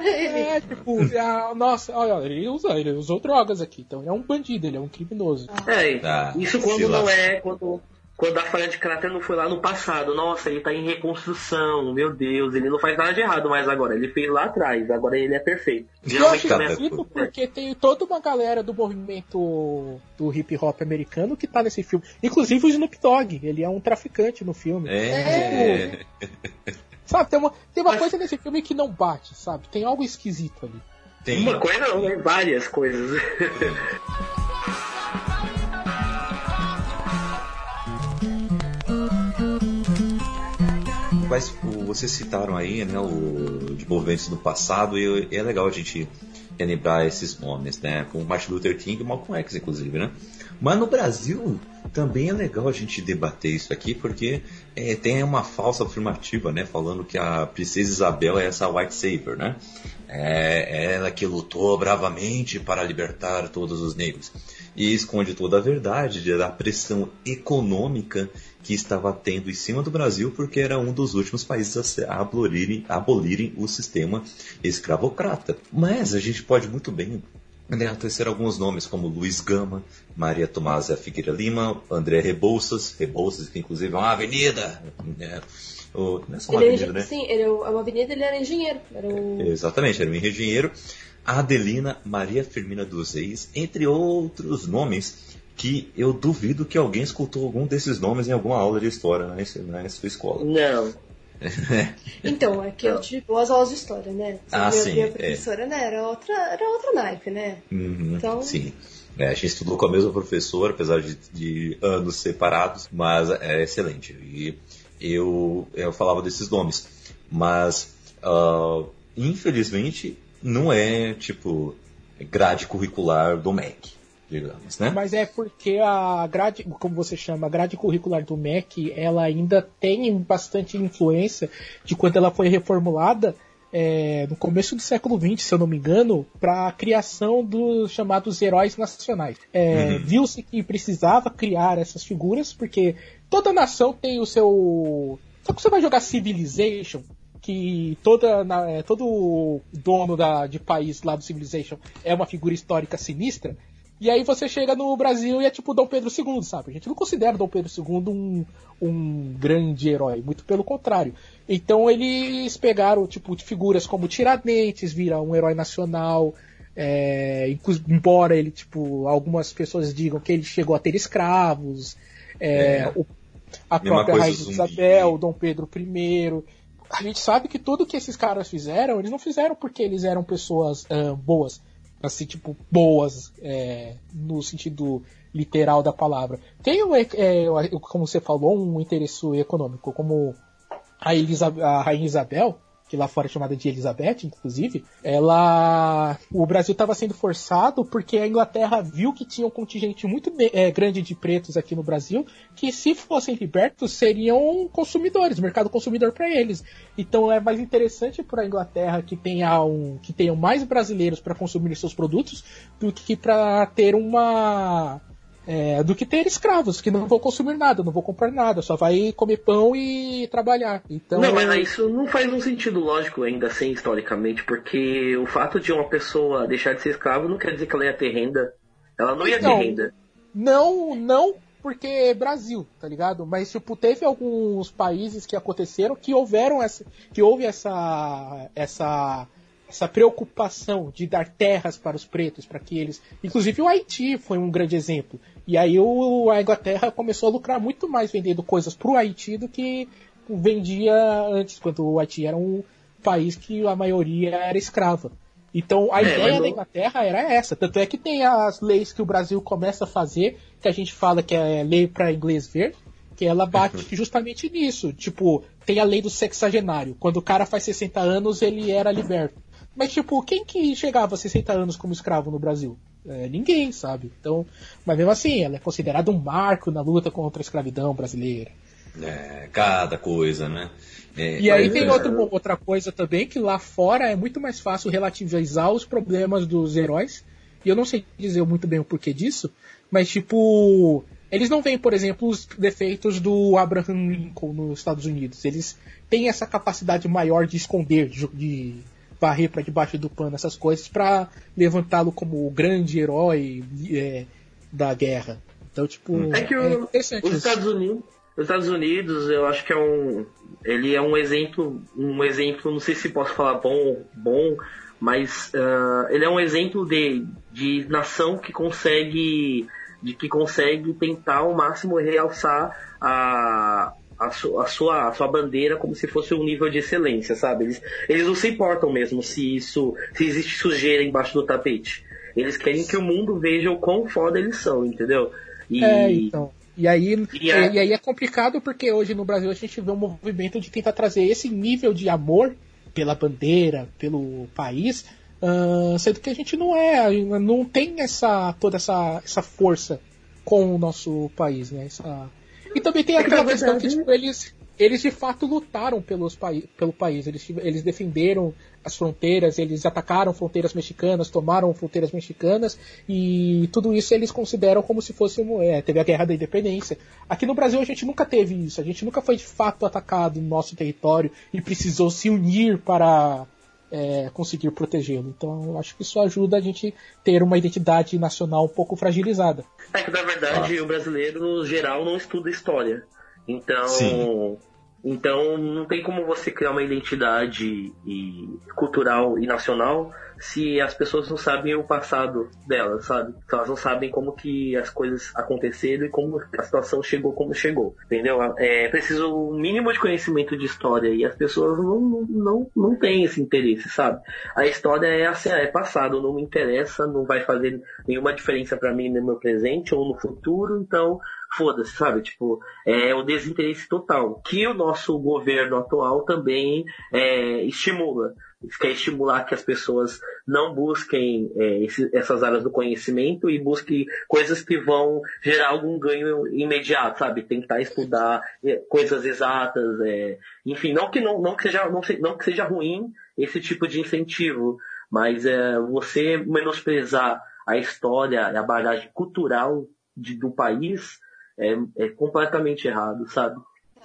É, tipo, a, nossa, olha, ele usa, ele usou drogas aqui. Então ele é um bandido, ele é um criminoso. É, ah, isso quando não é. Quando quando a falha de caráter não foi lá no passado. Nossa, ele tá em reconstrução, meu Deus, ele não faz nada de errado mais agora. Ele fez lá atrás, agora ele é perfeito. Eu acho esquisito porque tem toda uma galera do movimento do hip hop americano que tá nesse filme. Inclusive o Snoop Dogg, ele é um traficante no filme. É. é. Sabe, tem uma, tem uma Mas... coisa nesse filme que não bate, sabe? Tem algo esquisito ali. Tem uma coisa né? Várias coisas. Mas vocês citaram aí, né, o de movimentos do passado e é legal a gente relembrar esses nomes, né, como Martin Luther King e Malcolm X, inclusive, né. Mas no Brasil também é legal a gente debater isso aqui, porque é, tem uma falsa afirmativa, né, falando que a princesa Isabel é essa white savior, né. É ela que lutou bravamente para libertar todos os negros e esconde toda a verdade da pressão econômica que estava tendo em cima do Brasil, porque era um dos últimos países a abolirem, a abolirem o sistema escravocrata. Mas a gente pode muito bem enaltecer alguns nomes como Luiz Gama, Maria Tomásia Figueira Lima, André Rebouças, Rebouças que inclusive é uma avenida, né? O, não é só uma ele avenida, é, né? Sim, ele é uma avenida, ele era engenheiro. Era um... Exatamente, era um engenheiro. Adelina Maria Firmina dos Reis, entre outros nomes que eu duvido que alguém escutou algum desses nomes em alguma aula de história na, na sua escola. Não. então, é que eu tive boas aulas de história, né? Você ah, sim. Minha é. professora, é. né? Era outra, era outra naipe, né? Uhum, então... Sim. É, a gente estudou com a mesma professora, apesar de, de anos separados, mas é excelente. E eu, eu falava desses nomes. Mas, uh, infelizmente, não é, tipo, grade curricular do MEC digamos, né? Mas é porque a grade, como você chama, a grade curricular do MEC, ela ainda tem bastante influência de quando ela foi reformulada é, no começo do século XX, se eu não me engano, para a criação dos chamados heróis nacionais. É, uhum. Viu-se que precisava criar essas figuras, porque toda nação tem o seu. Só que você vai jogar Civilization, que toda, na, é, todo dono da, de país lá do Civilization é uma figura histórica sinistra, e aí você chega no Brasil e é tipo Dom Pedro II, sabe? A gente não considera Dom Pedro II um, um grande herói, muito pelo contrário. Então eles pegaram tipo de figuras como Tiradentes, vira um herói nacional. É, embora ele, tipo, algumas pessoas digam que ele chegou a ter escravos, é, é. O, a própria Rainha Isabel, Dom Pedro I. A gente sabe que tudo que esses caras fizeram, eles não fizeram porque eles eram pessoas uh, boas assim, tipo, boas é, no sentido literal da palavra. Tem, é, como você falou, um interesse econômico, como a, Elisa, a Rainha Isabel, que lá fora é chamada de Elizabeth, inclusive, ela. O Brasil estava sendo forçado porque a Inglaterra viu que tinha um contingente muito é, grande de pretos aqui no Brasil, que se fossem libertos seriam consumidores, mercado consumidor para eles. Então é mais interessante para a Inglaterra que tenha um, que tenham mais brasileiros para consumir seus produtos do que para ter uma é, do que ter escravos que não vão consumir nada, não vão comprar nada, só vai comer pão e trabalhar. Então, não, mas isso não faz um sentido lógico ainda assim, historicamente, porque o fato de uma pessoa deixar de ser escravo não quer dizer que ela ia ter renda. Ela não ia então, ter renda. Não, não porque é Brasil, tá ligado? Mas tipo, teve alguns países que aconteceram que houveram essa que houve essa essa essa preocupação de dar terras para os pretos, para que eles. Inclusive o Haiti foi um grande exemplo. E aí o, a Inglaterra começou a lucrar muito mais vendendo coisas para o Haiti do que vendia antes, quando o Haiti era um país que a maioria era escrava. Então a é, ideia não... da Inglaterra era essa. Tanto é que tem as leis que o Brasil começa a fazer, que a gente fala que é lei para inglês ver, que ela bate justamente nisso. Tipo, tem a lei do sexagenário. Quando o cara faz 60 anos, ele era liberto. Mas, tipo, quem que chegava a 60 anos como escravo no Brasil? É, ninguém, sabe? Então, mas mesmo assim, ela é considerada um marco na luta contra a escravidão brasileira. É, cada coisa, né? É, e aí tem é... outra, outra coisa também, que lá fora é muito mais fácil relativizar os problemas dos heróis. E eu não sei dizer muito bem o porquê disso, mas tipo, eles não veem, por exemplo, os defeitos do Abraham Lincoln nos Estados Unidos. Eles têm essa capacidade maior de esconder, de, de varrer para debaixo do pano essas coisas para levantá-lo como o grande herói é, da guerra. Então, tipo, hum. é que o, é os Estados Unidos, os Estados Unidos, eu acho que é um, ele é um exemplo, um exemplo, não sei se posso falar bom, bom, mas uh, ele é um exemplo de, de nação que consegue, de que consegue tentar ao máximo realçar a, a, su, a, sua, a sua bandeira como se fosse um nível de excelência, sabe? Eles, eles não se importam mesmo se isso se existe sujeira embaixo do tapete. Eles querem que o mundo veja o quão foda eles são, entendeu? E, é, então. E aí, e, é... e aí é complicado porque hoje no Brasil a gente vê um movimento de tentar trazer esse nível de amor pela bandeira, pelo país, uh, sendo que a gente não é, não tem essa toda essa, essa força com o nosso país, né? Essa, e também tem aquela questão que tipo, eles, eles de fato lutaram pelos, pelo país, eles, eles defenderam as fronteiras, eles atacaram fronteiras mexicanas, tomaram fronteiras mexicanas e tudo isso eles consideram como se fosse é, teve a guerra da independência. Aqui no Brasil a gente nunca teve isso, a gente nunca foi de fato atacado no nosso território e precisou se unir para é, conseguir protegê-lo. Então eu acho que isso ajuda a gente ter uma identidade nacional um pouco fragilizada. É que na verdade ah. o brasileiro no geral não estuda história. Então Sim. Então não tem como você criar uma identidade e, cultural e nacional se as pessoas não sabem o passado delas, sabe? Se elas não sabem como que as coisas aconteceram e como a situação chegou como chegou, entendeu? É preciso um mínimo de conhecimento de história e as pessoas não, não, não têm esse interesse, sabe? A história é assim, é passado, não me interessa, não vai fazer nenhuma diferença para mim no meu presente ou no futuro, então foda-se, sabe? Tipo, é o desinteresse total, que o nosso governo atual também é, estimula. Quer estimular que as pessoas não busquem é, esse, essas áreas do conhecimento e busquem coisas que vão gerar algum ganho imediato, sabe? Tentar estudar é, coisas exatas, é, enfim, não que não, não que seja não, não que seja ruim esse tipo de incentivo, mas é, você menosprezar a história, a bagagem cultural de, do país, é, é completamente errado, sabe?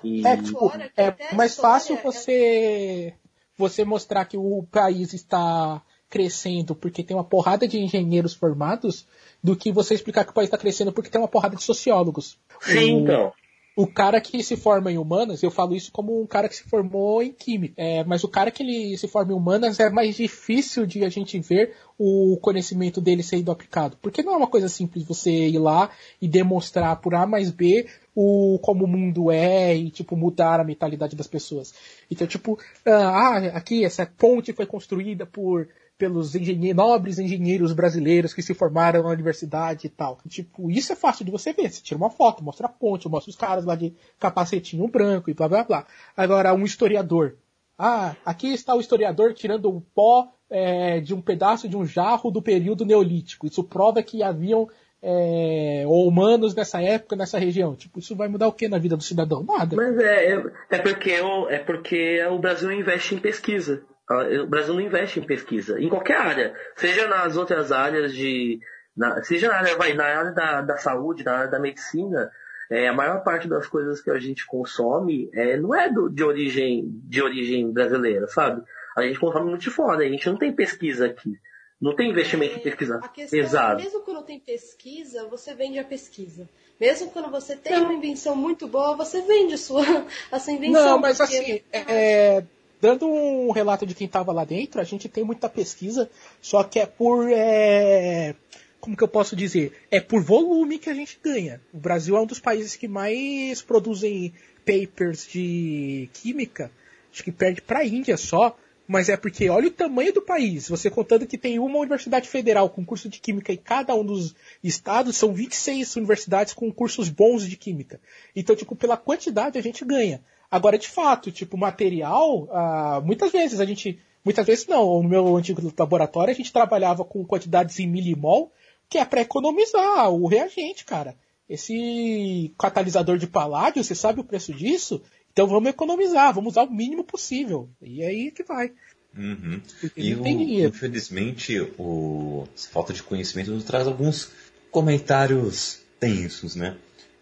E... É, tipo, é mais fácil você você mostrar que o país está crescendo porque tem uma porrada de engenheiros formados do que você explicar que o país está crescendo porque tem uma porrada de sociólogos. Sim, o, então o cara que se forma em humanas, eu falo isso como um cara que se formou em química, é, mas o cara que ele se forma em humanas é mais difícil de a gente ver o conhecimento dele sendo aplicado. Porque não é uma coisa simples você ir lá e demonstrar por A mais B o como o mundo é e tipo mudar a mentalidade das pessoas. Então, tipo, ah, aqui essa ponte foi construída por pelos nobres engenheiros brasileiros que se formaram na universidade e tal. Tipo, isso é fácil de você ver. Você tira uma foto, mostra a ponte, mostra os caras lá de capacetinho branco e blá blá blá. Agora, um historiador. Ah, aqui está o historiador tirando o pó é, de um pedaço de um jarro do período neolítico. Isso prova que haviam é, humanos nessa época, nessa região. Tipo, isso vai mudar o que na vida do cidadão? Nada. Mas é, é, é porque, o, é porque o Brasil investe em pesquisa. O Brasil não investe em pesquisa, em qualquer área, seja nas outras áreas de, Na, seja na área, vai, na área da, da saúde, na área da medicina, é, a maior parte das coisas que a gente consome é, não é do, de, origem, de origem brasileira, sabe? A gente consome muito de fora, a gente não tem pesquisa aqui. Não tem investimento É, em pesquisa. A questão Exato. é, mesmo quando tem pesquisa, você vende a pesquisa. Mesmo quando você tem uma invenção muito boa, você vende a sua, a sua invenção. Não, mas porque- assim, é, dando um relato de quem estava lá dentro, a gente tem muita pesquisa, só que é por. é, como que eu posso dizer? É por volume que a gente ganha. O Brasil é um dos países que mais produzem papers de química. Acho que perde para a Índia só. Mas é porque olha o tamanho do país. Você contando que tem uma universidade federal com curso de química em cada um dos estados, são 26 universidades com cursos bons de química. Então, tipo, pela quantidade a gente ganha. Agora, de fato, tipo, material, ah, muitas vezes a gente. Muitas vezes não. No meu antigo laboratório a gente trabalhava com quantidades em milimol, que é para economizar o reagente, cara. Esse catalisador de paládio, você sabe o preço disso? Então vamos economizar, vamos usar o mínimo possível. E aí que vai. Uhum. E o- infelizmente, o, essa falta de conhecimento nos traz alguns comentários tensos, né?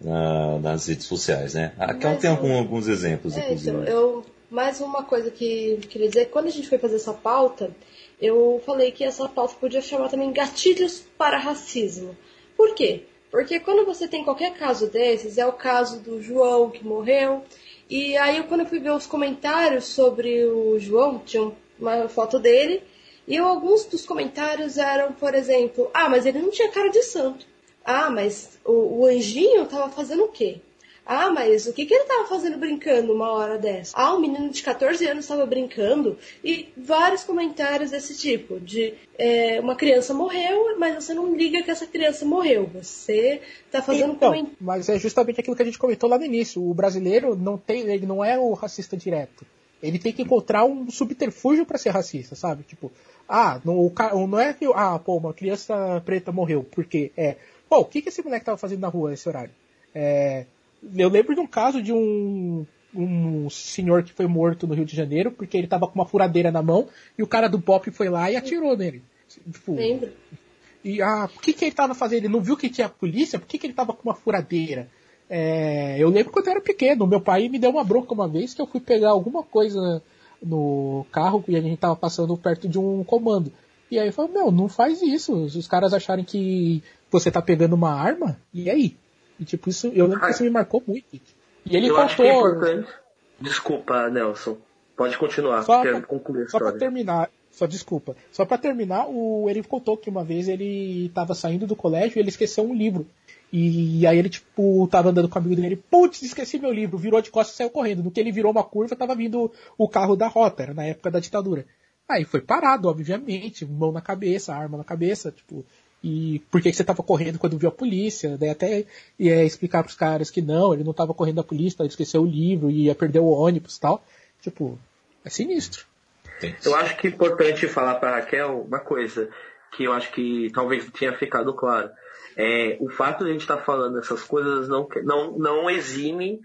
Na- nas redes sociais, né? A Kel Mas tem eu- algum- alguns exemplos, É, inclusive. então, eu, mais uma coisa que eu queria dizer, quando a gente foi fazer essa pauta, eu falei que essa pauta podia chamar também gatilhos para racismo. Por quê? Porque quando você tem qualquer caso desses, é o caso do João que morreu, e aí quando eu fui ver os comentários sobre o João, tinha uma foto dele, e alguns dos comentários eram, por exemplo, ah, mas ele não tinha cara de santo. Ah, mas o, o anjinho tava fazendo o quê? Ah, mas o que, que ele tava fazendo brincando uma hora dessa? Ah, um menino de 14 anos estava brincando. E vários comentários desse tipo, de é, uma criança morreu, mas você não liga que essa criança morreu. Você tá fazendo Então, comentário. mas é justamente aquilo que a gente comentou lá no início. O brasileiro não tem, ele não é o racista direto. Ele tem que encontrar um subterfúgio para ser racista, sabe? Tipo, ah, não, o não é que ah, pô, uma criança preta morreu, porque é, pô, o que que esse moleque tava fazendo na rua nesse horário? É, eu lembro de um caso de um um senhor que foi morto no Rio de Janeiro porque ele tava com uma furadeira na mão e o cara do pop foi lá e atirou nele. Tipo, Lembra? e ah, o que, que ele tava fazendo? Ele não viu que tinha polícia? Por que, que ele tava com uma furadeira? É, eu lembro quando eu era pequeno, meu pai me deu uma bronca uma vez que eu fui pegar alguma coisa no carro e a gente tava passando perto de um comando. E aí eu falei, meu, não faz isso. Se os caras acharem que você tá pegando uma arma, e aí? E tipo, isso, eu lembro que isso me marcou muito. E ele eu é contou. importante. Desculpa, Nelson. Pode continuar, Só quero pra- concluir a Só pra terminar, só desculpa. Só pra terminar, o ele contou que uma vez ele tava saindo do colégio e ele esqueceu um livro. E aí ele, tipo, tava andando com o amigo dele, putz, esqueci meu livro, virou de costas e saiu correndo. No que ele virou uma curva, tava vindo o carro da rota, era na época da ditadura. Aí foi parado, obviamente, mão na cabeça, arma na cabeça, tipo, e por que, que você tava correndo quando viu a polícia? Daí até ia explicar pros caras que não, ele não tava correndo da polícia, ele esqueceu o livro, ia perder o ônibus e tal. Tipo, é sinistro. Eu acho que é importante falar para Raquel uma coisa que eu acho que talvez tenha ficado claro. É, o fato de a gente estar falando essas coisas não, não, não exime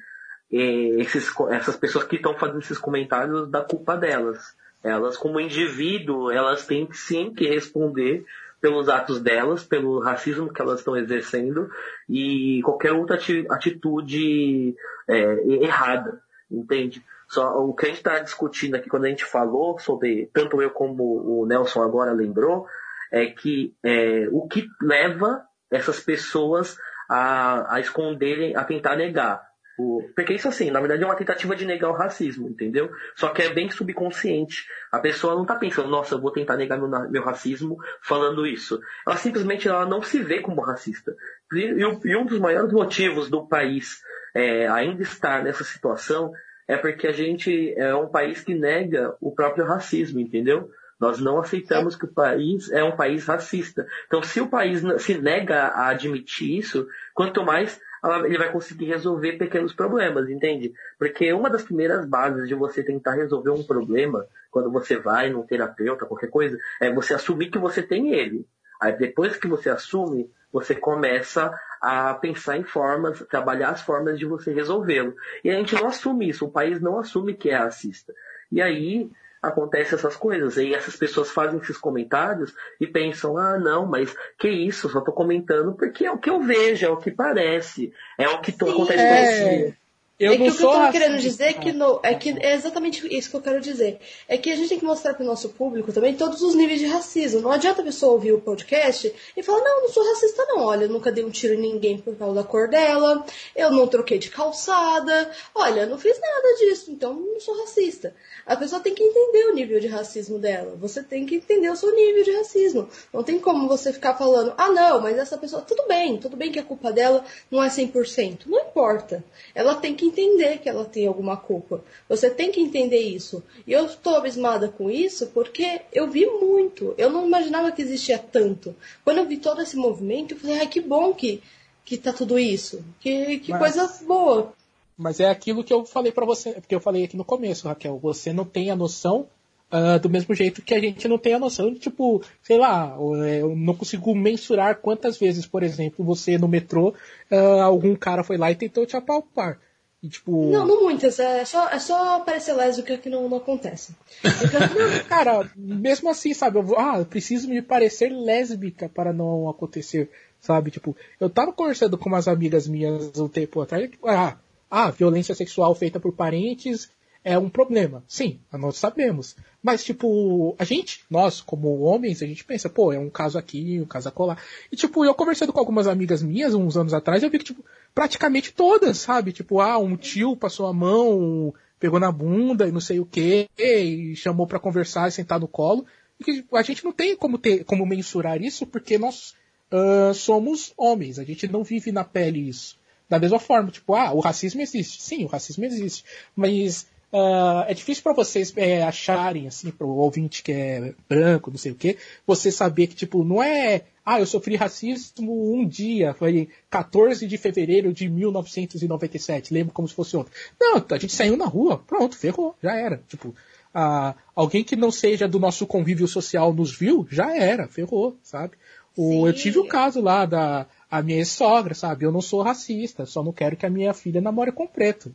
eh, esses, essas pessoas que estão fazendo esses comentários da culpa delas. Elas, como indivíduo, elas têm sim que responder pelos atos delas, pelo racismo que elas estão exercendo e qualquer outra ati- atitude eh, errada, entende? Só o que a gente está discutindo aqui quando a gente falou sobre, tanto eu como o Nelson agora lembrou, é que é, o que leva essas pessoas a, a esconderem, a tentar negar. O, porque isso assim, na verdade é uma tentativa de negar o racismo, entendeu? Só que é bem subconsciente. A pessoa não está pensando, nossa, eu vou tentar negar meu, meu racismo falando isso. Ela simplesmente ela não se vê como racista. E, e um dos maiores motivos do país é, ainda estar nessa situação é porque a gente é um país que nega o próprio racismo, entendeu? Nós não aceitamos que o país é um país racista. Então, se o país se nega a admitir isso, quanto mais ele vai conseguir resolver pequenos problemas, entende? Porque uma das primeiras bases de você tentar resolver um problema, quando você vai num terapeuta, qualquer coisa, é você assumir que você tem ele. Aí depois que você assume, você começa a pensar em formas, trabalhar as formas de você resolvê-lo. E a gente não assume isso, o país não assume que é racista. E aí acontecem essas coisas. E essas pessoas fazem esses comentários e pensam, ah, não, mas que isso, só tô comentando porque é o que eu vejo, é o que parece, é o que Sim, acontece é... eu é que o que eu tô querendo dizer é que, no, é que é exatamente isso que eu quero dizer. É que a gente tem que mostrar para o nosso público também todos os níveis de racismo. Não adianta a pessoa ouvir o podcast e falar, não, não sou racista não. Olha, eu nunca dei um tiro em ninguém por causa da cor dela, eu não troquei de calçada, olha, não fiz nada disso, então não sou racista. A pessoa tem que entender o nível de racismo dela. Você tem que entender o seu nível de racismo. Não tem como você ficar falando, ah não, mas essa pessoa, tudo bem, tudo bem que a culpa dela não é 100%. Não importa. Ela tem que entender que ela tem alguma culpa. Você tem que entender isso. E eu estou abismada com isso porque eu vi muito. Eu não imaginava que existia tanto. Quando eu vi todo esse movimento, eu falei, ai, que bom que, que tá tudo isso. Que, que Mas... coisa boa. Mas é aquilo que eu falei para você, porque eu falei aqui no começo, Raquel. Você não tem a noção Uh, do mesmo jeito que a gente não tem a noção de, tipo, sei lá, é, eu não consigo mensurar quantas vezes, por exemplo, você no metrô, uh, algum cara foi lá e tentou te apalpar. E, tipo... Não, não muitas. É só, é só parecer lésbica que não, não acontece. cara, mesmo assim, sabe? Eu, ah, eu preciso me parecer lésbica para não acontecer, sabe? Tipo, eu tava conversando com umas amigas minhas um tempo atrás, tipo, ah, ah, violência sexual feita por parentes é um problema. Sim, nós sabemos. Mas, tipo, a gente, nós, como homens, a gente pensa, pô, é um caso aqui, um caso acolá. E, tipo, eu conversando com algumas amigas minhas uns anos atrás, eu vi que, tipo, praticamente todas, sabe? Tipo, ah, um tio passou a mão, pegou na bunda e não sei o que, e chamou para conversar e sentar no colo. E que a gente não tem como ter, como mensurar isso, porque nós uh, somos homens, a gente não vive na pele isso. Da mesma forma, tipo, ah, o racismo existe. Sim, o racismo existe. Mas Uh, é difícil para vocês é, acharem, assim, para o ouvinte que é branco, não sei o quê, você saber que, tipo, não é. Ah, eu sofri racismo um dia, foi 14 de fevereiro de 1997, lembro como se fosse ontem. Não, a gente saiu na rua, pronto, ferrou, já era. Tipo, uh, alguém que não seja do nosso convívio social nos viu, já era, ferrou, sabe? O, eu tive o caso lá da a minha sogra, sabe? Eu não sou racista, só não quero que a minha filha namore com preto.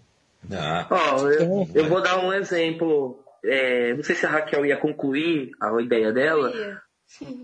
Ah. Oh, eu, eu, vou dar um exemplo. É, não sei se a Raquel ia concluir a ideia dela.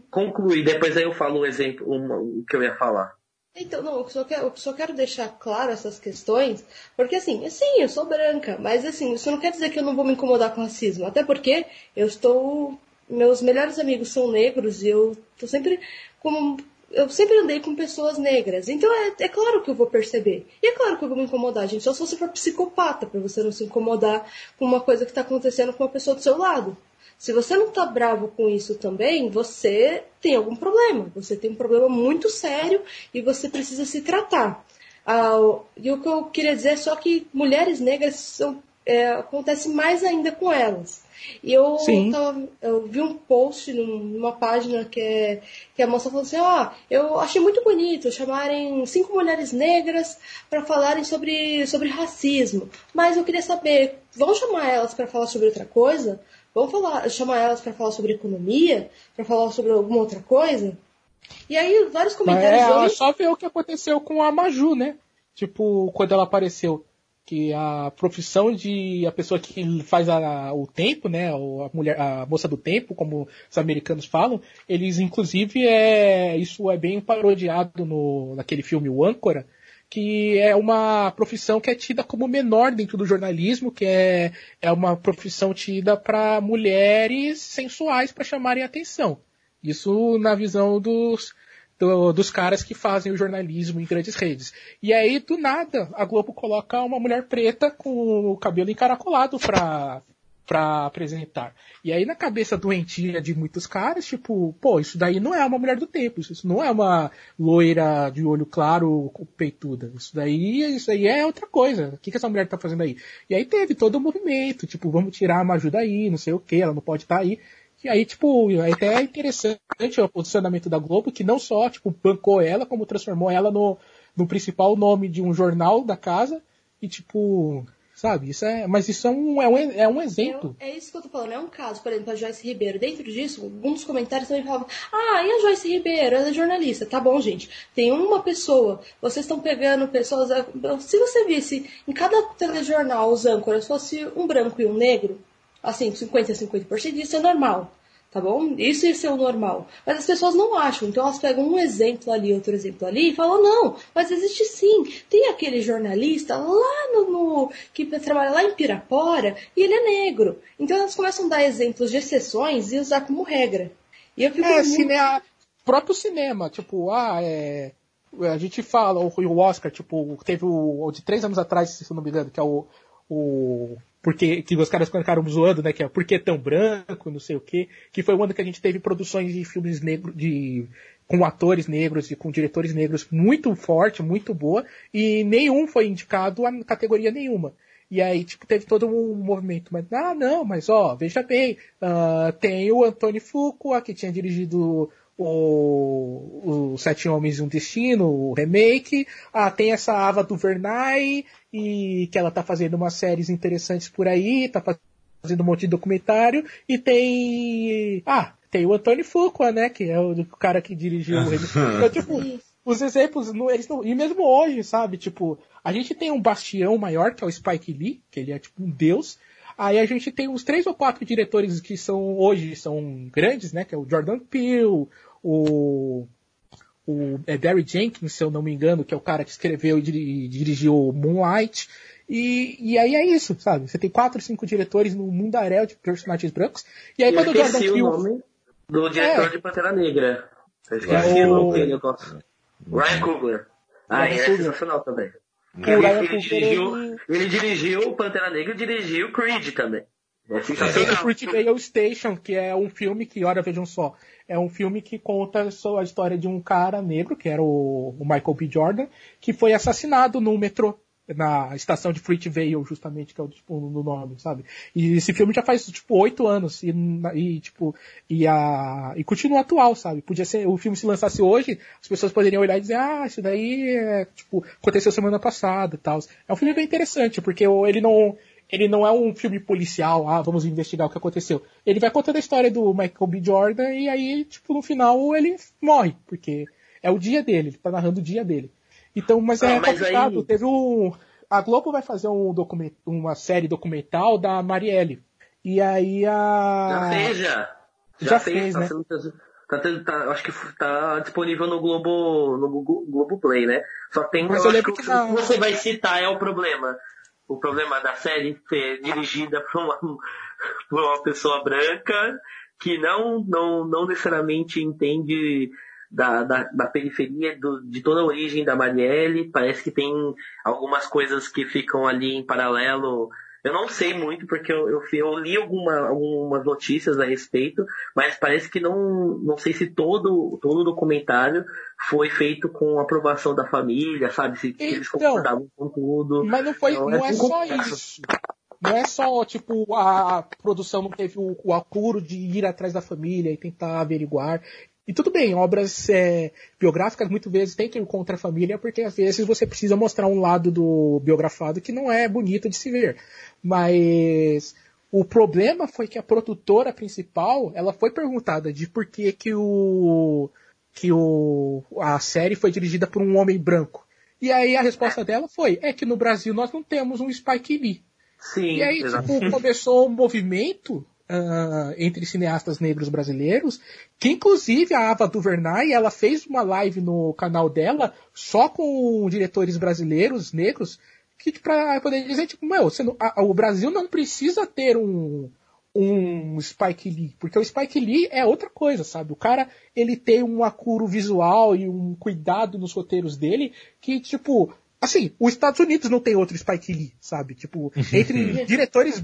Concluir, depois aí eu falo o exemplo, o que eu ia falar. Então, não, eu só, quero, eu só quero deixar claro essas questões, porque assim, sim, eu sou branca, mas assim, isso não quer dizer que eu não vou me incomodar com racismo, até porque eu estou. Meus melhores amigos são negros e eu estou sempre como eu sempre andei com pessoas negras, então é, é, claro que eu vou perceber. E é claro que eu vou me incomodar, gente. Só se você for psicopata, para você não se incomodar com uma coisa que está acontecendo com uma pessoa do seu lado. Se você não está bravo com isso também, você tem algum problema. Você tem um problema muito sério e você precisa se tratar. Ah, e o que eu queria dizer é só que mulheres negras são, é, acontece mais ainda com elas. E eu, tava, eu vi um post numa página que, é, que a moça falou assim: Ó, oh, eu achei muito bonito chamarem cinco mulheres negras para falarem sobre, sobre racismo, mas eu queria saber, vão chamar elas para falar sobre outra coisa? Vão falar, chamar elas para falar sobre economia? Para falar sobre alguma outra coisa? E aí, vários comentários. Mas é, hoje... só ver o que aconteceu com a Maju, né? Tipo, quando ela apareceu que a profissão de a pessoa que faz a, o tempo, né, a mulher, a moça do tempo, como os americanos falam, eles inclusive é isso é bem parodiado no naquele filme O Âncora, que é uma profissão que é tida como menor dentro do jornalismo, que é, é uma profissão tida para mulheres sensuais para chamarem atenção. Isso na visão dos do, dos caras que fazem o jornalismo em grandes redes. E aí, do nada, a Globo coloca uma mulher preta com o cabelo encaracolado pra, pra apresentar. E aí, na cabeça doentia de muitos caras, tipo, pô, isso daí não é uma mulher do tempo, isso não é uma loira de olho claro, peituda. Isso daí, isso aí é outra coisa. O que, que essa mulher tá fazendo aí? E aí teve todo o movimento, tipo, vamos tirar a Maju daí, não sei o que, ela não pode estar tá aí. E aí, tipo, é até interessante o posicionamento da Globo, que não só, tipo, bancou ela, como transformou ela no, no principal nome de um jornal da casa. E, tipo, sabe, isso é. Mas isso é um, é um, é um exemplo. É, é, isso que eu tô falando, é um caso, por exemplo, a Joyce Ribeiro. Dentro disso, um dos comentários também falava: Ah, e a Joyce Ribeiro? Ela é jornalista. Tá bom, gente. Tem uma pessoa, vocês estão pegando pessoas. Se você visse em cada telejornal os âncoras fosse um branco e um negro, Assim, 50% a 50% isso é normal. Tá bom? Isso ia ser o normal. Mas as pessoas não acham. Então elas pegam um exemplo ali, outro exemplo ali e falam, não, mas existe sim. Tem aquele jornalista lá no, no que trabalha lá em Pirapora e ele é negro. Então elas começam a dar exemplos de exceções e usar como regra. E eu fico É, muito... próprio cinema, tipo, ah, é. A gente fala, o, Oscar, tipo, teve o, o de três anos atrás, se eu não me engano, que é o. o porque que os caras ficaram zoando, né? Que é Por que tão branco, não sei o quê. Que foi o ano que a gente teve produções de filmes negros, de com atores negros e com diretores negros muito forte, muito boa, e nenhum foi indicado a categoria nenhuma. E aí, tipo, teve todo um movimento, mas, ah, não, mas ó, veja bem, uh, tem o Antônio Fuqua, que tinha dirigido o, o Sete Homens e um Destino, o remake, ah, tem essa Ava DuVernay, e que ela tá fazendo umas séries interessantes por aí, tá fazendo um monte de documentário, e tem, ah, tem o Antônio Fuqua, né, que é o, cara que dirigiu o remake. Então, tipo, os exemplos, não, eles não, e mesmo hoje, sabe, tipo, a gente tem um bastião maior, que é o Spike Lee, que ele é tipo um deus, Aí a gente tem uns três ou quatro diretores que são hoje são grandes, né? Que é o Jordan Peele, o, o é Barry Jenkins, se eu não me engano, que é o cara que escreveu e dirigiu Moonlight. E, e aí é isso, sabe? Você tem quatro, cinco diretores no mundaréu de personagens brancos. E aí eu quando o Jordan Peele... o nome do diretor É. de Pantera Negra. Eu esqueci É o nome dele, eu gosto. Ryan Coogler. Ah, Ryan é Coogler. sensacional também. O Ele, ele dirigiu, ele- ele dirigiu o Pantera Negra e dirigiu Creed também. Sensacional. Fruitvale Station, que é um filme que, olha, vejam só, é um filme que conta só a história de um cara negro, que era o, o Michael B. Jordan, que foi assassinado no metrô, na estação de Fruitvale, justamente, que é o tipo, no nome, sabe? E esse filme já faz, tipo, oito anos, e, e, tipo, e, a, e continua atual, sabe? Podia ser, o filme se lançasse hoje, as pessoas poderiam olhar e dizer, ah, isso daí é, tipo, aconteceu semana passada e tal. É um filme bem interessante, porque ele não, ele não é um filme policial, ah, vamos investigar o que aconteceu. Ele vai contando a história do Michael B. Jordan e aí, tipo, no final ele morre, porque é o dia dele, ele tá narrando o dia dele. Então, mas é Ah, mas complicado. aí- Teve um. A Globo vai fazer um document, uma série documental da Marielle. E aí a. Já fez, já. Ah. Já fez, tá né? sendo tá tá- acho que tá disponível no Globo, no Globo, Play, né? Só tem Mas eu acho que, que o que você vai citar é o problema. O problema da série ser dirigida por uma, por uma pessoa branca que não, não, não necessariamente entende da, da, da periferia do, de toda a origem da Marielle. Parece que tem algumas coisas que ficam ali em paralelo. Eu não sei muito, porque eu, eu, eu li alguma, algumas notícias a respeito, mas parece que não, não sei se todo, todo o documentário foi feito com aprovação da família, sabe? Se, se eles Então, concordavam com tudo. Mas não foi, Então, não é um só isso. Não é só, tipo, a produção não teve o, o apuro de ir atrás da família e tentar averiguar. E tudo bem, obras é, biográficas muitas vezes têm que ir contra a família, porque às vezes você precisa mostrar um lado do biografado que não é bonito de se ver. Mas o problema foi que a produtora principal, ela foi perguntada de por que que o que o, a série foi dirigida por um homem branco. E aí a resposta dela foi, é que no Brasil nós não temos um Spike Lee. Sim, E aí, tipo, começou um movimento ah, entre cineastas negros brasileiros, que inclusive a Ava DuVernay, ela fez uma live no canal dela só com diretores brasileiros, negros, que para poder dizer, tipo, meu, não- a- o Brasil não precisa ter um, um Spike Lee, porque o Spike Lee é outra coisa, sabe? O cara, ele tem um acuro visual e um cuidado nos roteiros dele que, tipo, assim, os Estados Unidos não tem outro Spike Lee, sabe? Tipo, entre diretores,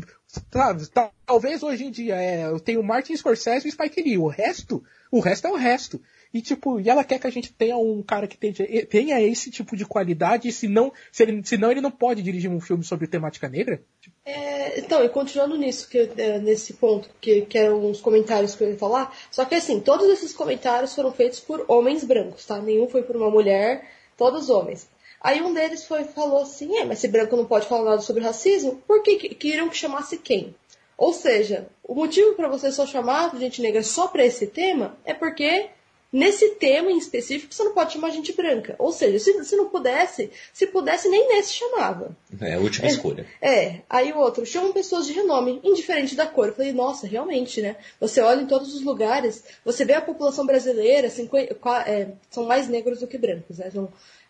sabe? Tal- Talvez hoje em dia é, eu tenho o Martin Scorsese e o Spike Lee, o resto, o resto é o resto. E tipo, e ela quer que a gente tenha um cara que tenha, tenha esse tipo de qualidade, e se não, se ele, senão ele não pode dirigir um filme sobre temática negra? É, então, e continuando nisso, que, é, nesse ponto, que, que eram os comentários que eu ia falar, só que assim, todos esses comentários foram feitos por homens brancos, tá? Nenhum foi por uma mulher, todos homens. Aí um deles foi, falou assim, é, mas se branco não pode falar nada sobre racismo, por que que- queriam que chamasse quem? Ou seja, o motivo para você só chamar gente negra só para esse tema é porque nesse tema em específico, você não pode chamar gente branca. Ou seja, se, se não pudesse, se pudesse, nem nesse chamava. É a última É. escolha. É, aí o outro, chamam pessoas de renome, indiferente da cor. Eu falei, nossa, realmente, né? Você olha em todos os lugares, você vê a população brasileira, 50, qua- é, são mais negros do que brancos, né?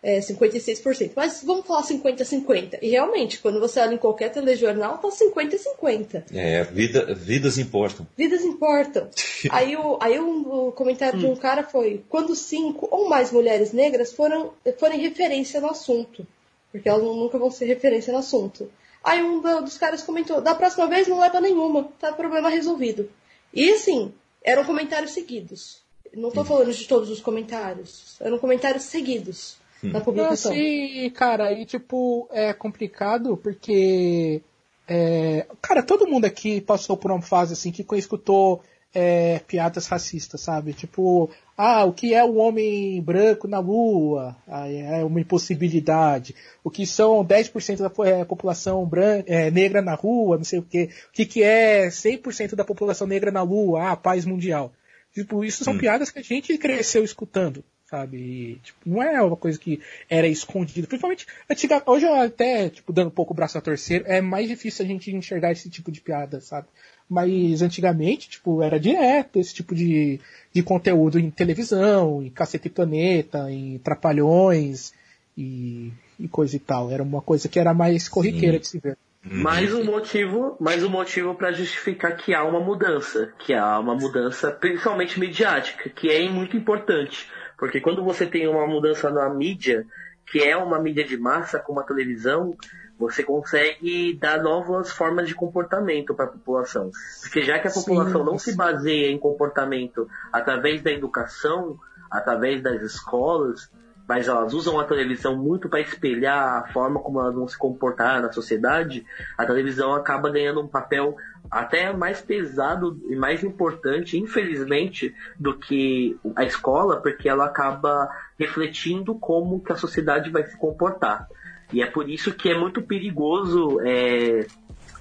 É, 56%. Mas vamos falar 50-50. E realmente, quando você olha em qualquer telejornal, tá 50-50. É, vida, vidas importam. Vidas importam. aí o, aí o, o comentário de um cara foi: quando cinco ou mais mulheres negras foram, forem referência no assunto. Porque elas nunca vão ser referência no assunto. Aí um do- dos caras comentou: da próxima vez não leva nenhuma, tá problema resolvido. E assim, eram comentários seguidos. Não tô falando de todos os comentários. Eram comentários seguidos na Não, publicação. sim, cara, e tipo, é complicado porque. é, cara, todo mundo aqui passou por uma fase assim que escutou é, piadas racistas, sabe? Tipo, ah, o que é o homem branco na lua? Ah, é uma impossibilidade. O que são 10% da é, população branca, é, negra na rua, não sei o quê. O que, que é 100% da população negra na lua? Ah, paz mundial. Tipo, isso são piadas que a gente cresceu escutando, sabe? E, tipo, não é uma coisa que era escondida. Principalmente, antiga, hoje eu até, tipo, dando um pouco o braço a torcer, é mais difícil a gente enxergar esse tipo de piada, sabe? Mas antigamente, tipo, era direto esse tipo de, de conteúdo em televisão, em Cacete e Planeta, em Trapalhões e, e coisa e tal. Era uma coisa que era mais corriqueira de se ver. Mais um motivo, mais um motivo para justificar que há uma mudança, que há uma mudança principalmente midiática, que é muito importante, porque quando você tem uma mudança na mídia, que é uma mídia de massa como a televisão, você consegue dar novas formas de comportamento para a população, porque já que a Sim, população não sim. se baseia em comportamento através da educação, através das escolas, mas elas usam a televisão muito para espelhar a forma como elas vão se comportar na sociedade, a televisão acaba ganhando um papel até mais pesado e mais importante, infelizmente, do que a escola, porque ela acaba refletindo como que a sociedade vai se comportar. E é por isso que é muito perigoso é,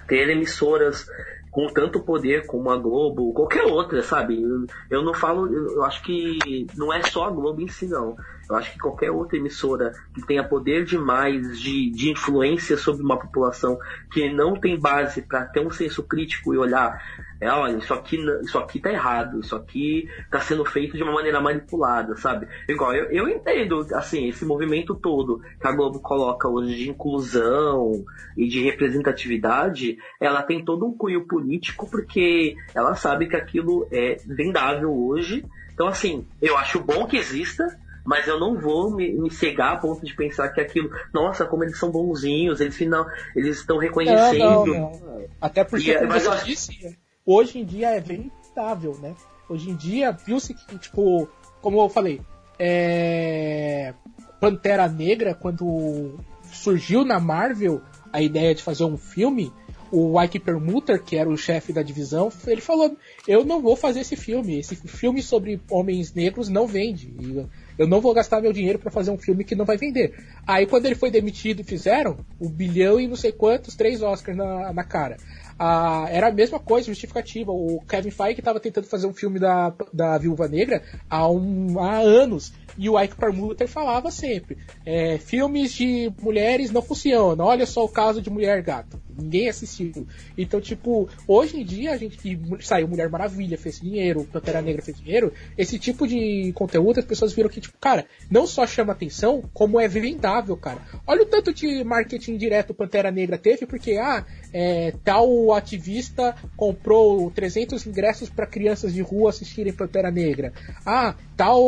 ter emissoras com tanto poder como a Globo, qualquer outra, sabe? Eu, eu não falo, eu acho que não é só a Globo em si, não. Eu acho que qualquer outra emissora que tenha poder demais de, de influência sobre uma população que não tem base para ter um senso crítico e olhar, é, olha, isso aqui, isso aqui tá errado, isso aqui tá sendo feito de uma maneira manipulada, sabe? Igual, eu, eu entendo, assim, esse movimento todo que a Globo coloca hoje de inclusão e de representatividade, ela tem todo um cunho político porque ela sabe que aquilo é vendável hoje. Então, assim, eu acho bom que exista, mas eu não vou me, me cegar a ponto de pensar que aquilo, nossa, como eles são bonzinhos, eles final, eles estão reconhecendo. Não, não, não. Até porque, E é- mas eu disse, hoje em dia é vendável, né? Hoje em dia, viu-se que, tipo, como eu falei, é... Pantera Negra, quando surgiu na Marvel a ideia de fazer um filme, o Ike Permuter, que era o chefe da divisão, ele falou: Eu não vou fazer esse filme. Esse filme sobre homens negros não vende. E Eu não vou gastar meu dinheiro para fazer um filme que não vai vender. Aí quando ele foi demitido fizeram, um bilhão e não sei quantos, três Oscars na, na cara. Ah, era a mesma coisa, justificativa. O Kevin Feige estava tentando fazer um filme da, da Viúva Negra há, um, há anos. E o Ike Permuter falava sempre: é, filmes de mulheres não funcionam. Olha só o caso de Mulher Gato. Ninguém assistiu. Então, tipo, hoje em dia a gente que saiu Mulher Maravilha, fez dinheiro, Pantera Negra fez dinheiro, esse tipo de conteúdo as pessoas viram que, tipo, cara, não só chama atenção, como é vendável, cara. Olha o tanto de marketing direto Pantera Negra teve, porque, ah, é, tal ativista comprou 300 ingressos para crianças de rua assistirem Pantera Negra. Ah, tal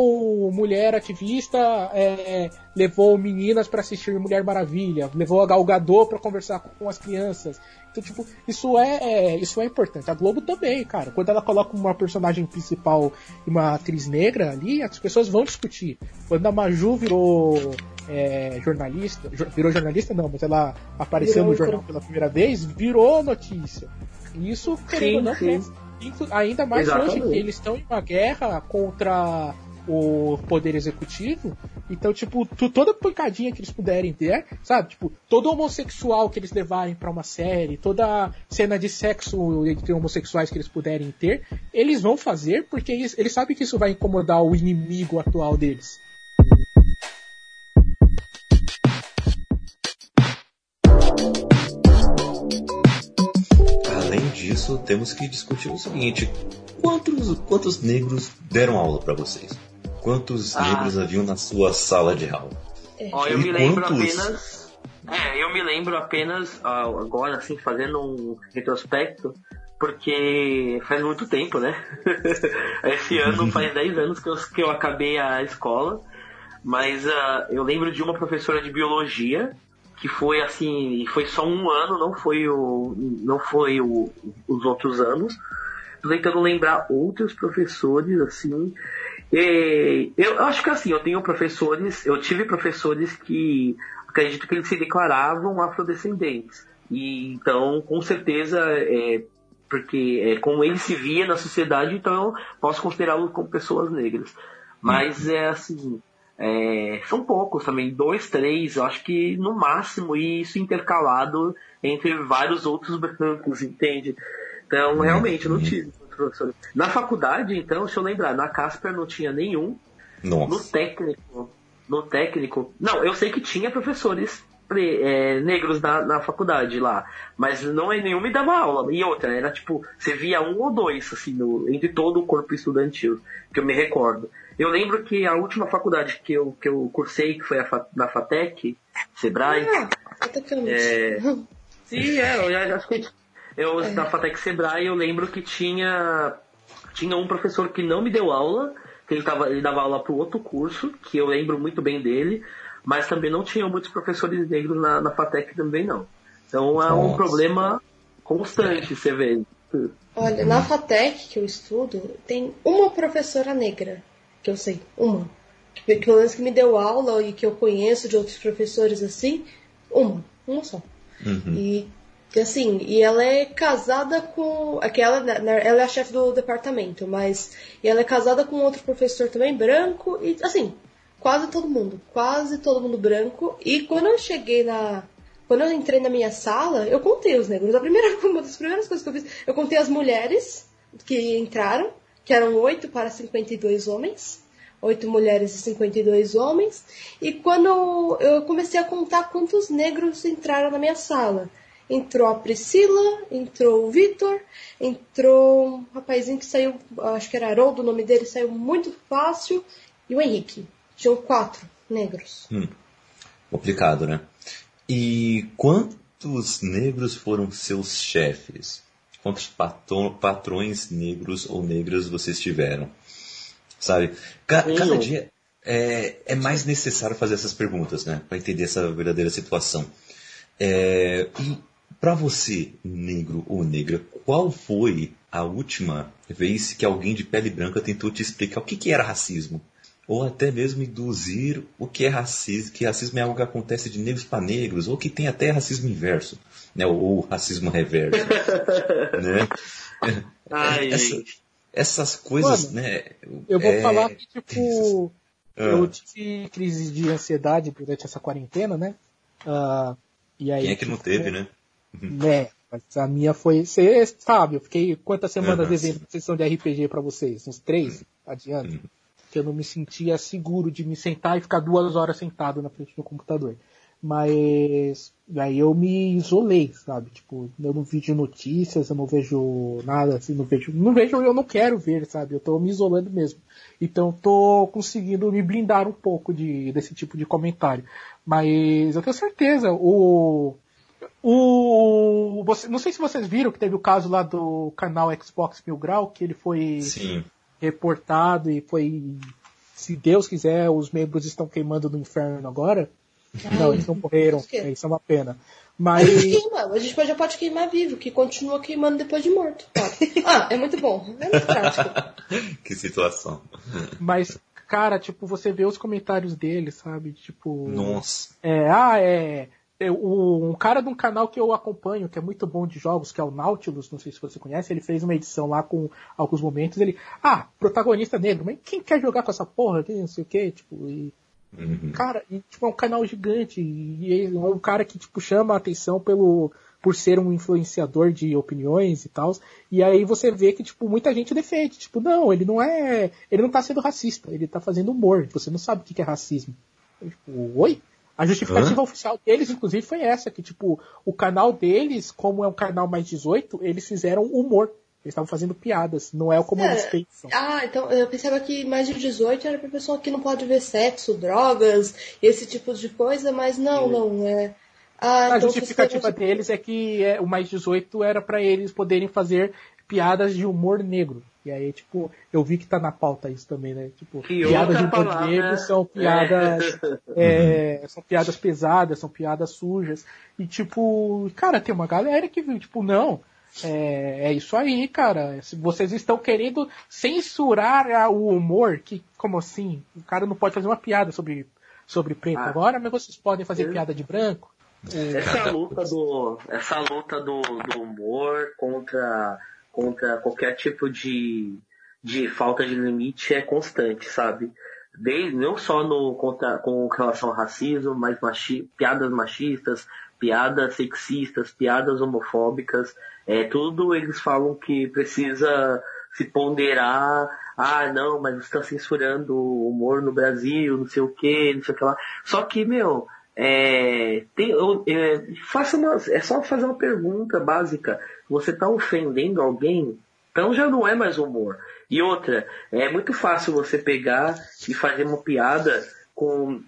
mulher ativista é, levou meninas para assistir Mulher Maravilha, levou a Gal Gadot para conversar com as crianças. Então, tipo, isso é, é, isso é importante. A Globo também, cara. Quando ela coloca uma personagem principal e uma atriz negra ali, as pessoas vão discutir. Quando a Maju virou é, jornalista, jo- virou jornalista não, mas ela apareceu Virou no jornal pela primeira vez, virou notícia. Isso, querendo ou não, é- ainda mais hoje Exatamente. que eles estão em uma guerra contra o poder executivo. Então, tipo, tu, toda pancadinha que eles puderem ter, sabe? Tipo, todo homossexual que eles levarem para uma série, toda cena de sexo entre homossexuais que eles puderem ter, eles vão fazer porque eles, eles sabem que isso vai incomodar o inimigo atual deles. Além disso, temos que discutir o seguinte: quantos, quantos negros deram aula para vocês? Quantos Ah. negros haviam na sua sala de aula? Ó, eu E me lembro quantos? apenas. É, eu me lembro apenas agora, assim, fazendo um retrospecto, porque faz muito tempo, né? Esse ano faz 10 anos que eu, que eu acabei a escola, mas ah, eu lembro de uma professora de biologia que foi assim, e foi só um ano, não foi o, não foi o, os outros anos. Tô tentando lembrar outros professores assim. E eu acho que assim, eu tenho professores, eu tive professores que acredito que eles se declaravam afrodescendentes. E então, com certeza, é, porque é, como ele se via na sociedade, então eu posso considerá-los como pessoas negras. Mas é assim, é, são poucos também, dois, três, eu acho que no máximo, e isso intercalado entre vários outros brancos, entende? Então, realmente, eu não tive professor. Na faculdade, então, deixa eu lembrar, na Casper não tinha nenhum, no Nossa. técnico, no técnico, não, eu sei que tinha professores pre- é, negros na, na faculdade lá, mas não é nenhum me dava aula. E outra, era tipo, você via um ou dois, assim, no, entre todo o corpo estudantil, que eu me recordo. Eu lembro que a última faculdade que eu, que eu cursei, que foi a Fa- na FATEC, Sebrae, Ah, não É. Sim, é, eu já acho que eu É. na Fatec Sebrae eu lembro que tinha tinha um professor que não me deu aula, que ele, tava, ele dava aula para outro curso, que eu lembro muito bem dele, mas também não tinha muitos professores negros na, na Fatec também não. Então é um Nossa. problema constante, você vê. Olha, na FATEC que eu estudo, tem uma professora negra, que eu sei, uma. Que, pelo menos que me deu aula e que eu conheço de outros professores assim, uma, uma só. Uhum. E e assim, e ela é casada com. Aquela, ela é a chefe do departamento, mas. E ela é casada com outro professor também, branco, e assim, quase todo mundo. Quase todo mundo branco. E quando eu cheguei na. Quando eu entrei na minha sala, eu contei os negros. A primeira, uma das primeiras coisas que eu fiz, eu contei as mulheres que entraram, que eram 8 para 52 homens. 8 mulheres e 52 homens. E quando eu comecei a contar quantos negros entraram na minha sala. Entrou a Priscila, entrou o Vitor, entrou um rapazinho que saiu, acho que era Haroldo o nome dele, saiu muito fácil, e o Henrique. Tinham quatro negros. Complicado, né? E quantos negros foram seus chefes? Quantos patro- patrões negros ou negras vocês tiveram? Sabe? Ca- Nenhum. cada dia é, é mais necessário fazer essas perguntas, né? Para entender essa verdadeira situação. É, e para você, negro ou negra, qual foi a última vez que alguém de pele branca tentou te explicar o que, que era racismo? Ou até mesmo induzir o que é racismo, que racismo é algo que acontece de negros para negros, ou que tem até racismo inverso, né? ou racismo reverso. né? Ai, Essa- essas coisas, Mano, né? Eu vou é, falar que, tipo, Ah. eu tive crise de ansiedade durante essa quarentena, né? Ah, e aí, Quem é que não tipo, teve, né? Né, mas a minha foi. Você sabe, eu fiquei quantas semanas Aham, devendo sessão de RPG pra vocês? Uns três? Adiante. Uhum. Que eu não me sentia seguro de me sentar e ficar duas horas sentado na frente do computador. Mas aí eu me isolei, sabe? Tipo, eu não vejo notícias, eu não vejo nada assim, não vejo. Não vejo, eu não quero ver, sabe? Eu tô me isolando mesmo. Então tô conseguindo me blindar um pouco de, desse tipo de comentário. Mas eu tenho certeza, o. O, você, não sei se vocês viram que teve o caso lá do canal Xbox Mil Grau, que ele foi Sim. reportado e foi, se Deus quiser, os membros estão queimando no inferno agora. Não, eles não morreram, isso é uma pena. Mas... Queima. A gente pode- já pode queimar vivo, que continua queimando depois de morto. Pode. Ah, é muito bom. É muito prático. que situação. mas, cara, tipo, você vê os comentários dele, sabe? Tipo, Nossa. é, ah, é, um cara de um canal que eu acompanho, que é muito bom de jogos, que é o Nautilus, não sei se você conhece, ele fez uma edição lá com alguns momentos, ele, ah, protagonista negro, mas quem quer jogar com essa porra aqui, não sei o que, tipo, e, Uhum. cara, e, tipo, é um canal gigante, e, é um cara que, tipo, chama a atenção pelo, por ser um influenciador de opiniões e tal, e aí você vê que, tipo, muita gente defende, tipo, não, ele não é, ele não tá sendo racista, ele tá fazendo humor, você não sabe o que que é racismo. Eu, tipo, oi? A justificativa Hã? oficial deles, inclusive, foi essa, que, tipo, o canal deles, como é um canal mais 18, eles fizeram humor. Eles estavam fazendo piadas, não é como É. eles pensam. Ah, então eu pensava que mais de 18 era pra pessoa que não pode ver sexo, drogas, esse tipo de coisa, mas não, não, é. Ah, A então justificativa deles é que é, o mais 18 era pra eles poderem fazer piadas de humor negro. E aí, tipo, eu vi que tá na pauta isso também, né? Tipo, piadas de humor palavra, negro né? são piadas. é, são piadas pesadas, são piadas sujas. E tipo, cara, tem uma galera que viu, tipo, não. É, é isso aí, cara. Vocês estão querendo censurar o humor, que como assim? O cara não pode fazer uma piada sobre, sobre preto Ah. agora, mas vocês podem fazer Eu- piada de branco? Essa luta do, essa luta do, do humor contra, contra qualquer tipo de, de falta de limite é constante, sabe? Desde, não só no, contra, com relação ao racismo, mas machi, piadas machistas, piadas sexistas, piadas homofóbicas, é, tudo eles falam que precisa se ponderar, ah não, mas você está censurando o humor no Brasil, não sei o que, não sei o que lá. Só que, meu, é, tem, eu- é, faça uma, é só fazer uma pergunta básica. Você está ofendendo alguém? Então já não é mais humor. E outra, é muito fácil você pegar e fazer uma piada com,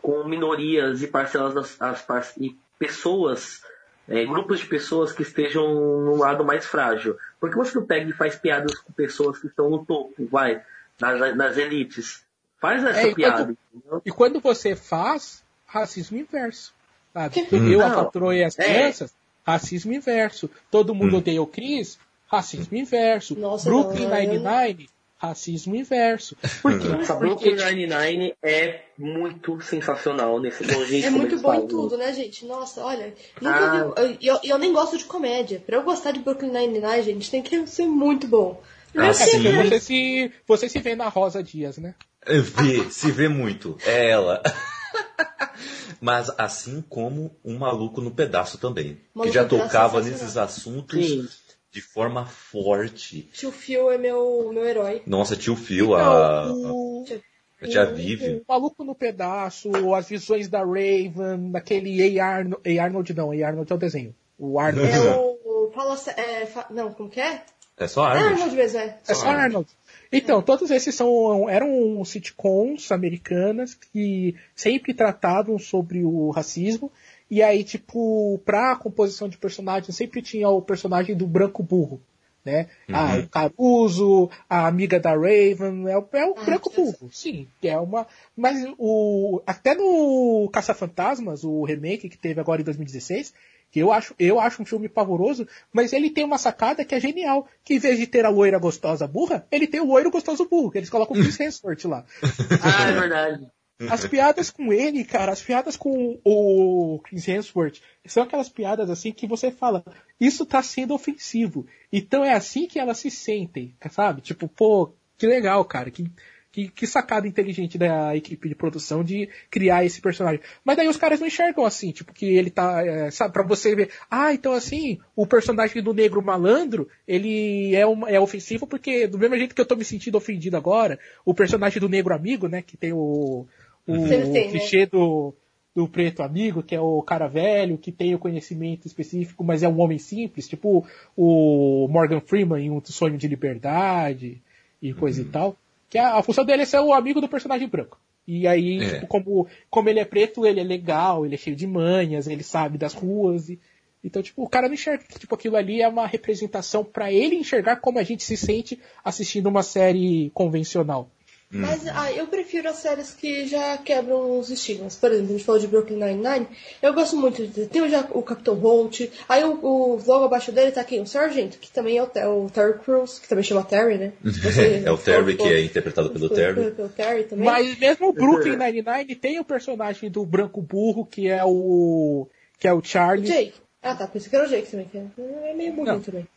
com minorias e parcelas das as, e pessoas, é, grupos de pessoas que estejam no lado mais frágil. Por que você não pega e faz piadas com pessoas que estão no topo, vai, nas, nas elites? Faz essa É, e piada, quando-? E quando você faz, racismo inverso. Sabe? Hum. Eu, a patroa e as É. crianças, racismo inverso. Todo mundo odeia o Chris, racismo inverso. Nossa, Brooklyn Nine-Nine, racismo inverso. Por quê? Nossa, Porque, Brooklyn Nine-Nine é muito sensacional nesse no jeito É muito bom em tudo, né, gente? Nossa, olha, nunca Ah. vi. E eu, eu nem gosto de comédia. Pra eu gostar de Brooklyn Nine-Nine, gente, tem que ser muito bom. Ah, é você, se, você se vê na Rosa Dias, né? Vê, se vê muito. É ela. Mas assim como um maluco no pedaço também. Maluco que já é tocava sensacional. nesses assuntos Sim. de forma forte. Tio Phil é meu, meu herói. Nossa, tio Phil, a, Então, o, a tia Vivi. o Maluco no Pedaço, as visões da Raven, daquele A. Arnold, A. Arnold não, A. Arnold é o desenho. O Arnold. É o. Fala. É, fa- não, como que é? É só É Arnold. Arnold mesmo, é. É só Arnold. Então, todos esses são, eram sitcoms americanas que sempre tratavam sobre o racismo. E aí, tipo, pra composição de personagens, sempre tinha o personagem do branco burro. Né? Ah, o Caruso, a amiga da Raven, é o, é o Ah, branco burro. Sim, é uma. Mas o. Até no Caça-Fantasmas, o remake que teve agora em 2016, que eu acho, eu acho um filme pavoroso, mas ele tem uma sacada que é genial. Que em vez de ter a loira gostosa burra, ele tem o loiro gostoso burro, que eles colocam o Chris Hemsworth lá. Ah, é verdade. As piadas com ele, cara, as piadas com o Chris Hemsworth, são aquelas piadas assim que você fala, isso tá sendo ofensivo. Então é assim que elas se sentem, sabe? Tipo, pô, que legal, cara, que, que, que sacada inteligente da equipe de produção de criar esse personagem. Mas daí os caras não enxergam assim, tipo, que ele tá, é, sabe, pra você ver, ah, então assim, o personagem do negro malandro, ele é, uma, é ofensivo porque, do mesmo jeito que eu tô me sentindo ofendido agora, o personagem do negro amigo, né, que tem o, o Sempre tem, né? clichê do, do preto amigo, que é o cara velho, que tem o conhecimento específico, mas é um homem simples, tipo o Morgan Freeman em Um Sonho de Liberdade e coisa e tal. Que a, a função dele é ser o amigo do personagem branco. E aí, É. tipo, como, como ele é preto, ele é legal, ele é cheio de manhas, ele sabe das ruas. E, então, tipo, o cara não enxerga que tipo, aquilo ali é uma representação pra ele enxergar como a gente se sente assistindo uma série convencional. Mas ah, eu prefiro as séries que já quebram os estigmas. Por exemplo, a gente falou de Brooklyn Nine-Nine. Eu gosto muito de. Tem o, já, o Capitão Holt. Aí o, o logo abaixo dele tá quem? O Sargento, que também é o, o Terry Crews, que também chama Terry, né? Você- É o Terry, que é interpretado pelo Terry. Pelo Terry também. Mas mesmo o Brooklyn Nine-Nine tem o personagem do branco burro, que é o. que é o Charlie. Jake. Ah, tá. Pensei que era o Jake também. Que é meio burrinho Não. também.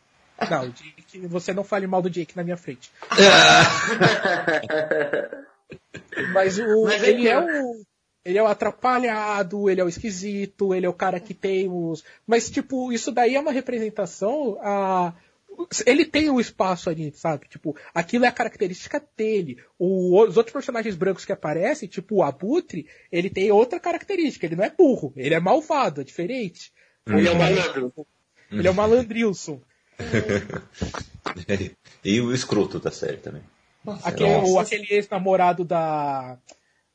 Não, o Jake, você não fale mal do Jake na minha frente. Mas, o, Mas é ele que- é o. Ele é o atrapalhado, ele é o esquisito, ele é o cara que tem os. Mas, tipo, isso daí é uma representação. A... Ele tem o espaço ali, sabe? Tipo, aquilo é a característica dele. O- os outros personagens brancos que aparecem, tipo o Abutre, ele tem outra característica. Ele não é burro, ele é malvado, é diferente. Ele é um malandro. Ele é o malandrilson. e o escroto da série também. Aquele, Nossa. o- aquele ex-namorado da,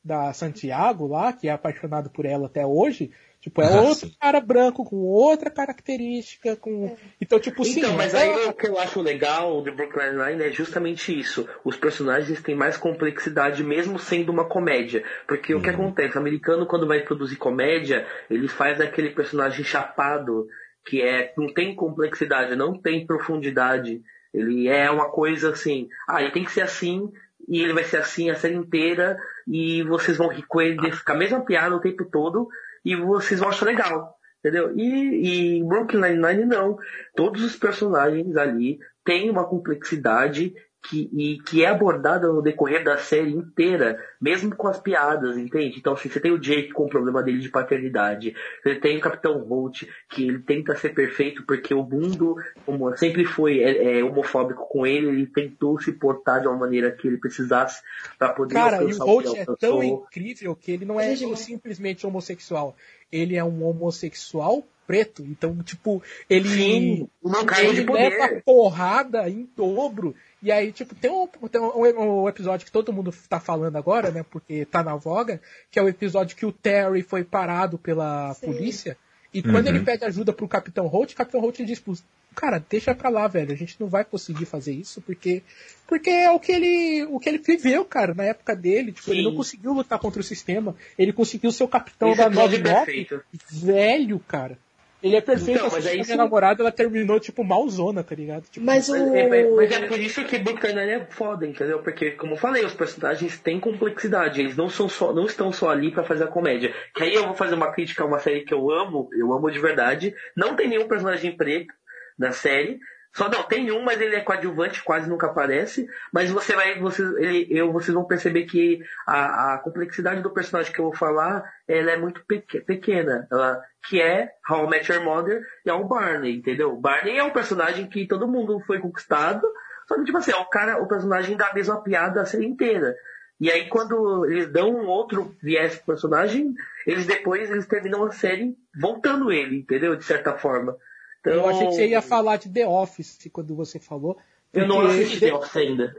da Santiago lá, que é apaixonado por ela até hoje, tipo, é Ah, outro sim. cara branco com outra característica, com. Então, tipo, sim. Então, mas é- aí o que eu acho legal de Brooklyn Nine é justamente isso. Os personagens têm mais complexidade, mesmo sendo uma comédia. Porque o que acontece? O americano, quando vai produzir comédia, ele faz aquele personagem chapado, que é não tem complexidade, não tem profundidade. Ele é uma coisa assim, ah, ele tem que ser assim, e ele vai ser assim a série inteira, e vocês vão rir com ele, com a mesma piada o tempo todo, e vocês vão achar legal. Entendeu? E, e Brooklyn Nine-Nine não. Todos os personagens ali têm uma complexidade que, e, que é abordada no decorrer da série inteira, mesmo com as piadas, entende? Então, assim, você tem o Jake com o problema dele de paternidade, você tem o Capitão Holt, que ele tenta ser perfeito porque o mundo como sempre foi é, é, homofóbico com ele, ele tentou se portar de uma maneira que ele precisasse para poder Cara, e o Holt é tão incrível que ele não é mas- simplesmente homossexual. Ele é um homossexual preto. Então, tipo, ele. Sim, não caiu de ele poder. leva porrada em dobro. E aí, tipo, tem um, tem um, um episódio que todo mundo tá falando agora, né? Porque tá na voga, que é o episódio que o Terry foi parado pela Sim. polícia. E quando Uhum. ele pede ajuda pro Capitão Holt, o Capitão Holt diz pro cara, deixa pra lá, velho. A gente não vai conseguir fazer isso, porque porque é o que ele o que ele viveu, cara, na época dele. Tipo, ele Sim. não conseguiu lutar contra o sistema. Ele conseguiu ser o capitão Esse da episódio é 99 perfeito. velho, cara. Ele é perfeito. Então, mas mas a isso- minha namorada, ela terminou, tipo, malzona, tá ligado? Tipo, Mas o. Mas é, mas é por isso que Brooklyn Nine é foda, entendeu? Porque, como eu falei, os personagens têm complexidade. Eles não, são só, não estão só ali pra fazer a comédia. Que aí eu vou fazer uma crítica a uma série que eu amo, eu amo de verdade. Não tem nenhum personagem preto na série. Só não, tem um, mas ele é coadjuvante, quase nunca aparece. Mas você vai, você, ele, eu, vocês vão perceber que a, a complexidade do personagem que eu vou falar, ela é muito peque- pequena. Ela, que é How I Met Your Mother e é o Barney, entendeu? Barney é um personagem que todo mundo foi conquistado, só que, tipo assim, é o cara, o personagem dá a mesma piada a série inteira. E aí, quando eles dão um outro viés pro personagem, eles depois eles terminam a série voltando ele, entendeu? De certa forma. Então, eu achei que você ia falar de The Office quando você falou. Eu não assisti The Office ainda.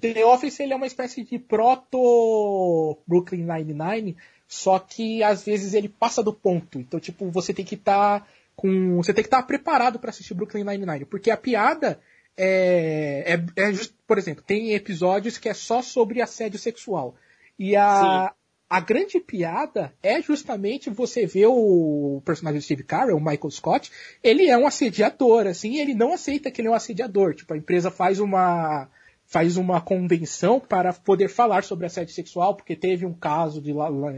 The Office ele é uma espécie de proto Brooklyn Nine-Nine, só que às vezes ele passa do ponto. Então, tipo, você tem que estar com. Você tem que estar preparado para assistir Brooklyn Nine-Nine. Porque a piada é. é, é just- por exemplo, tem episódios que é só sobre assédio sexual. E a. A grande piada é justamente você ver o personagem do Steve Carell, o Michael Scott, ele é um assediador, assim, ele não aceita que ele é um assediador. Tipo, a empresa faz uma faz uma convenção para poder falar sobre assédio sexual, porque teve um caso de,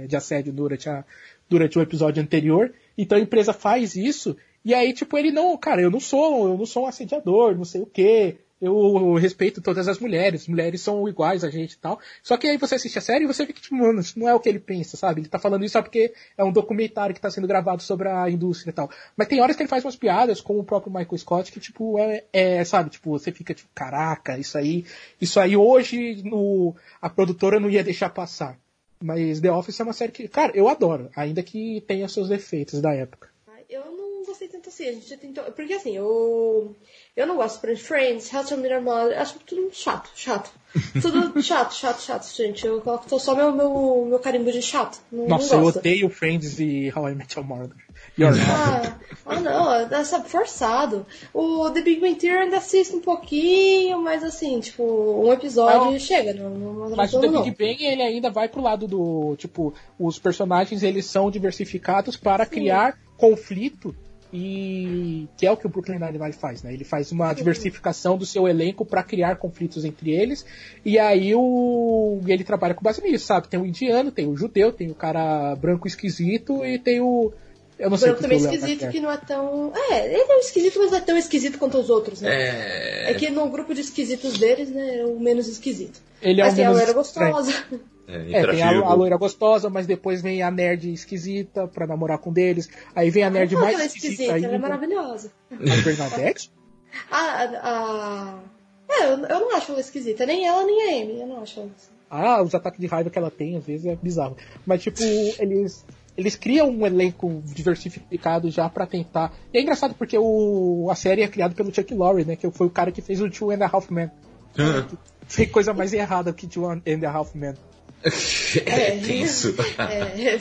de assédio durante, a, durante o episódio anterior. Então a empresa faz isso, e aí, tipo, ele não, cara, eu não sou, eu não sou um assediador, não sei o quê. Eu respeito todas as mulheres, mulheres são iguais a gente e tal. Só que aí você assiste a série e você que, tipo, mano, isso não é o que ele pensa, sabe? Ele tá falando isso só porque é um documentário que tá sendo gravado sobre a indústria e tal. Mas tem horas que ele faz umas piadas, como o próprio Michael Scott, que, tipo, é, é, sabe, tipo, você fica tipo, caraca, isso aí, isso aí hoje no, a produtora não ia deixar passar. Mas The Office é uma série que, cara, eu adoro, ainda que tenha seus defeitos da época. Eu não gostei tanto assim. A gente já tentou. Porque assim, eu. Eu não gosto de Friends, How to Meet Your Mother. Acho tudo chato, chato. Tudo chato, chato, chato, gente. Eu coloco só meu, meu, meu carimbo de chato. Não, Nossa, não eu odeio Friends e How I Met Your Mother. Your. Ah, ah, não, é sabe, forçado. O The Big Bang Theory ainda assisto um pouquinho, mas assim, tipo, um episódio Não. chega, não, não, Mas o The. Big Bang, ele ainda vai pro lado do, tipo, os personagens, eles são diversificados para criar conflito e que é o que o Brooklyn Nine-Nine faz, né? Ele faz uma diversificação do seu elenco para criar conflitos entre eles e aí o ele trabalha com base nisso, sabe? Tem o indiano, tem o judeu, tem o cara branco esquisito e tem o Eu não O sei branco também tá esquisito que não é tão. É, ele é um esquisito, mas não é tão esquisito quanto os outros, né? É. É que no grupo de esquisitos deles, né, é o menos esquisito. Ele é mas o tem menos gostosa. É, É, tem a, a loira gostosa, mas depois vem a nerd esquisita pra namorar com um deles. Aí vem a nerd mais ela é esquisita esquisita, ela é maravilhosa. A Bernadette? A. a, a- É, eu, eu não acho ela esquisita, nem ela nem a Amy, eu não acho ela assim. Ah, os ataques de raiva que ela tem, às vezes, é bizarro. Mas, tipo, eles. Eles criam um elenco diversificado já pra tentar. E é engraçado porque o, a série é criada pelo Chuck Lorre, né? Que foi o cara que fez o Two and a Half Men. Tem coisa mais errada que Two and a Half Men. É tenso. É,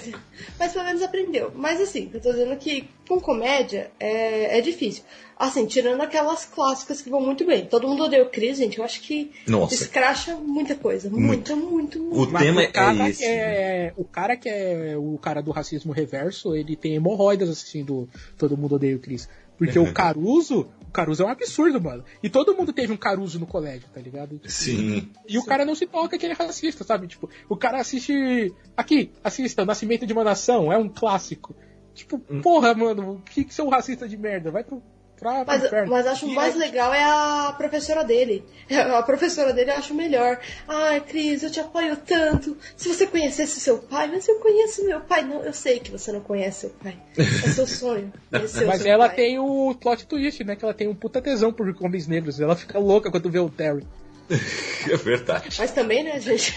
mas pelo menos aprendeu. Mas assim, eu tô dizendo que com comédia é, é difícil. Assim, tirando aquelas clássicas que vão muito bem. Todo mundo odeia o Chris, gente. Eu acho que Nossa. escracha muita coisa. Muita, muito, muito. O Mas tema o cara é esse. que é o cara que é o cara do racismo reverso, ele tem hemorroidas assistindo Todo Mundo Odeia o Chris. Porque o Caruso, o Caruso é um absurdo, mano. E todo mundo teve um Caruso no colégio, tá ligado? Tipo, Sim. E o cara não se toca que ele é racista, sabe? Tipo, o cara assiste. Aqui, assista, Nascimento de uma Nação, é um clássico. Tipo, porra, mano, que, que seu racista de merda? Vai pro. Pra, pro Mas, inferno. mas acho E mais aí- legal é a professora dele. A professora dele eu acho melhor. Ai, Cris, eu te apoio tanto. Se você conhecesse seu pai, mas eu conheço meu pai. Não, eu sei que você não conhece seu pai. É seu sonho. conhecer o Mas seu ela pai. tem o plot twist, né? Que ela tem um puta tesão por homens negros. Ela fica louca quando vê o Terry. É verdade. Mas também, né, gente?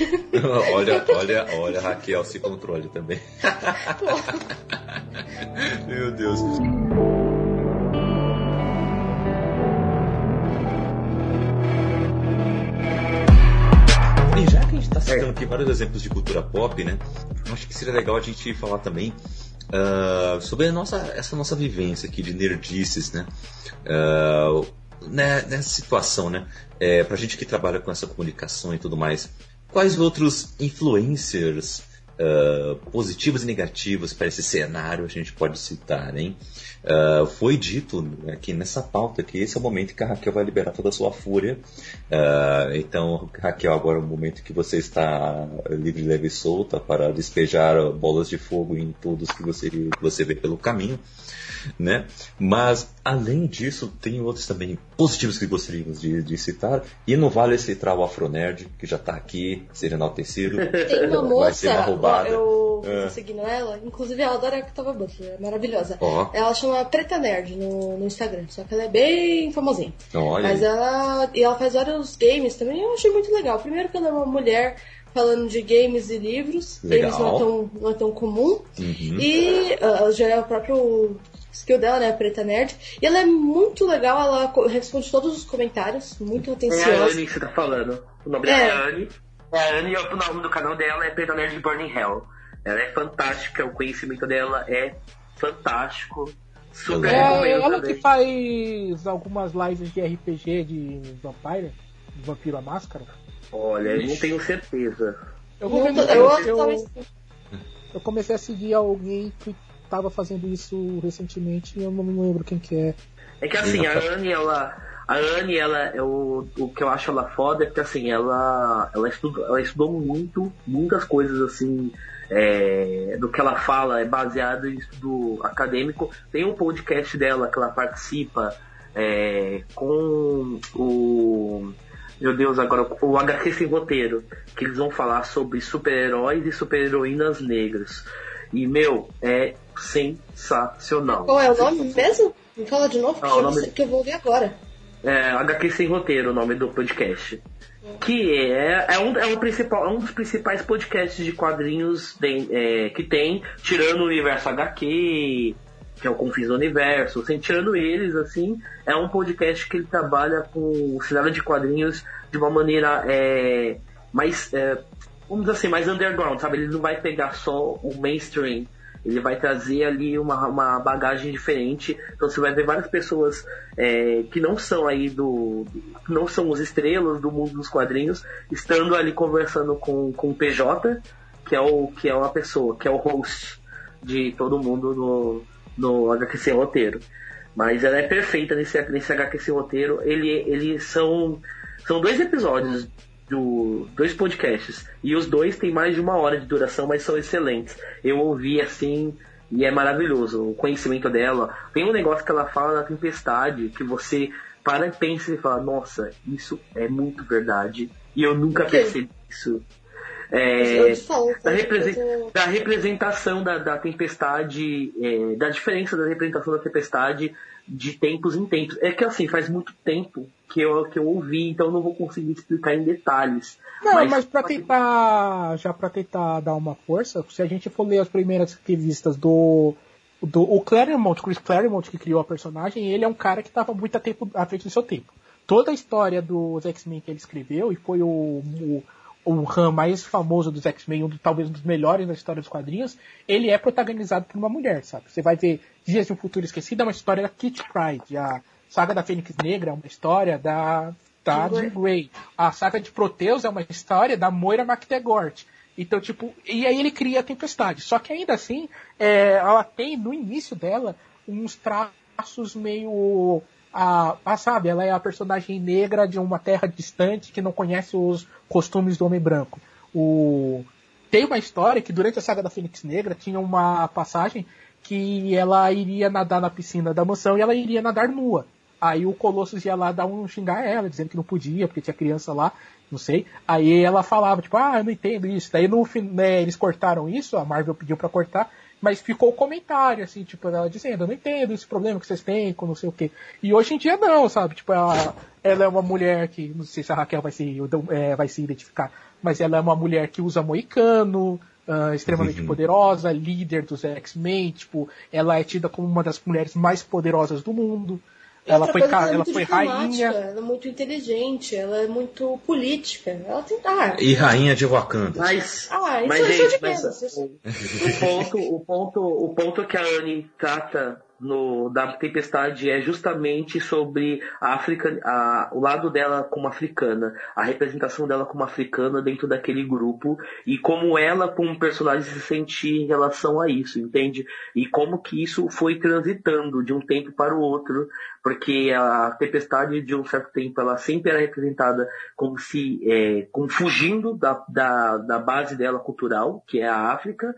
olha, olha, olha, Raquel se controle também. Meu Deus. Citando aqui vários exemplos de cultura pop, né? Acho que seria legal a gente falar também ah, sobre nossa, essa nossa vivência aqui de nerdices, né? Né, nessa situação, né? É, pra gente que trabalha com essa comunicação e tudo mais, quais outros influencers ah, positivos e negativos para esse cenário a gente pode citar, hein? Ah, foi dito aqui nessa pauta que esse é o momento que a Raquel vai liberar toda a sua fúria. Ah, então, Raquel, agora é o momento que você está livre, leve e solta para despejar bolas de fogo em todos que você, que você vê pelo caminho. Né? Mas, além disso, tem outros também positivos que gostaríamos de, de citar. E não vale citar o Afronerd, que já está aqui, ser enaltecido. Tem uma Vai ser moça, uma roubada. eu É. seguindo ela, inclusive ela adora que tava Butler, é maravilhosa. Ó. Ela chama Preta Nerd no, no Instagram, só que ela é bem famosinha. Olha Mas ela. E ela faz vários games também, eu achei muito legal. Primeiro que ela é uma mulher falando de games e livros. Legal. Games não é tão, não é tão comum. Uhum. E ah, já é o próprio skill dela, né? a Preta Nerd. E ela é muito legal, ela responde todos os comentários, muito É a atenciosa. Anne que você tá falando. O nome É. dela é Anne. É a Anne e o nome do canal dela é Preta Nerd Burning Hell. Ela é fantástica, o conhecimento dela é fantástico. Super É ela também. que faz algumas lives de RPG de Vampire, Vampiro à Máscara. Olha, eu não tenho certeza. Eu, eu, eu, eu, eu comecei a seguir alguém que tava fazendo isso recentemente e eu não me lembro quem que é. É que assim, a Anne, ela. A Anne, ela, é o, o que eu acho ela foda é que assim, ela, ela, estudou, ela estudou muito, muitas coisas assim, é, do que ela fala é baseado em estudo acadêmico. Tem um podcast dela que ela participa é, com o. Meu Deus, agora o HQ sem roteiro, que eles vão falar sobre super-heróis e super-heroínas negras. E, meu, é sensacional. Qual é o nome mesmo? Me fala de novo, que, Ah, eu vou- nome- que eu vou ver agora. É, HQ Sem Roteiro, o nome do podcast. Que é, é, um, é, um principal, é um dos principais podcasts de quadrinhos de- é, que tem, tirando o universo HQ, que é o Confins do Universo, tirando eles, assim, é um podcast que ele trabalha com cenário de quadrinhos de uma maneira é, mais, é, vamos dizer assim, mais underground, sabe? Ele não vai pegar só o mainstream, ele vai trazer ali uma, uma bagagem diferente. Então você vai ver várias pessoas é, que não são aí do. não são os estrelas do mundo dos quadrinhos, estando ali conversando com, com o PJ, que é o que é uma pessoa, que é o host de todo mundo no, no HQ Sem Roteiro. Mas ela é perfeita nesse, nesse HQ Sem Roteiro. Ele, eles são. São dois episódios do dois podcasts e os dois têm mais de uma hora de duração, mas são excelentes. Eu ouvi assim E é maravilhoso o conhecimento dela. Tem um negócio que ela fala na Tempestade que você para e pensa e fala: Nossa, isso é muito verdade. E eu nunca percebi isso. É, da, represent, da, representação da, da tempestade, é, da diferença da representação da tempestade de tempos em tempos. É que assim, faz muito tempo que eu, que eu ouvi, então não vou conseguir explicar em detalhes. Não, mas, mas para tentar, já para tentar dar uma força, se a gente for ler as primeiras revistas do do o Claremont, Chris Claremont que criou a personagem, ele é um cara que estava muito a tempo à frente do seu tempo. Toda a história dos X-Men que ele escreveu e foi o, o o Han mais famoso dos X-Men, um talvez um dos melhores da história dos quadrinhos, ele é protagonizado por uma mulher, sabe? Você vai ver Dias de um Futuro Esquecido, é uma história da Kitty Pryde, a saga da Fênix Negra é uma história da, da Jean Grey, a saga de Proteus é uma história da Moira McTaggart. Então, tipo, e aí ele cria a Tempestade. Só que ainda assim, é, ela tem no início dela uns traços meio a, a, sabe, ela é a personagem negra de uma terra distante que não conhece os costumes do homem branco. O, tem uma história que durante a saga da Fênix Negra tinha uma passagem que ela iria nadar na piscina da mansão e ela iria nadar nua. Aí o Colossus ia lá dar um xingar ela, dizendo que não podia, porque tinha criança lá, não sei. Aí ela falava, tipo, ah, eu não entendo isso. Daí no né, eles cortaram isso, a Marvel pediu para cortar, mas ficou o comentário, assim, tipo, ela dizendo, eu não entendo esse problema que vocês têm com não sei o quê. E hoje em dia não, sabe? Tipo, ela, ela é uma mulher que, não sei se a Raquel vai se, é, vai se identificar, mas ela é uma mulher que usa moicano, uh, extremamente uhum. poderosa, líder dos X-Men, tipo, ela é tida como uma das mulheres mais poderosas do mundo. Ela foi, ela, ela foi rainha. Ela é muito inteligente, ela é muito política. Ela tem. Ah, e rainha de Wakanda. Mas, ah, isso mas, é gente, de mas, o, o, ponto, o, ponto, o ponto que a Anne trata no, da Tempestade é justamente sobre a África, a, o lado dela como africana, a representação dela como africana dentro daquele grupo e como ela como personagem se sentir em relação a isso, entende? E como que isso foi transitando de um tempo para o outro, porque a Tempestade de um certo tempo ela sempre era representada como se é, como fugindo da, da, da base dela cultural, que é a África,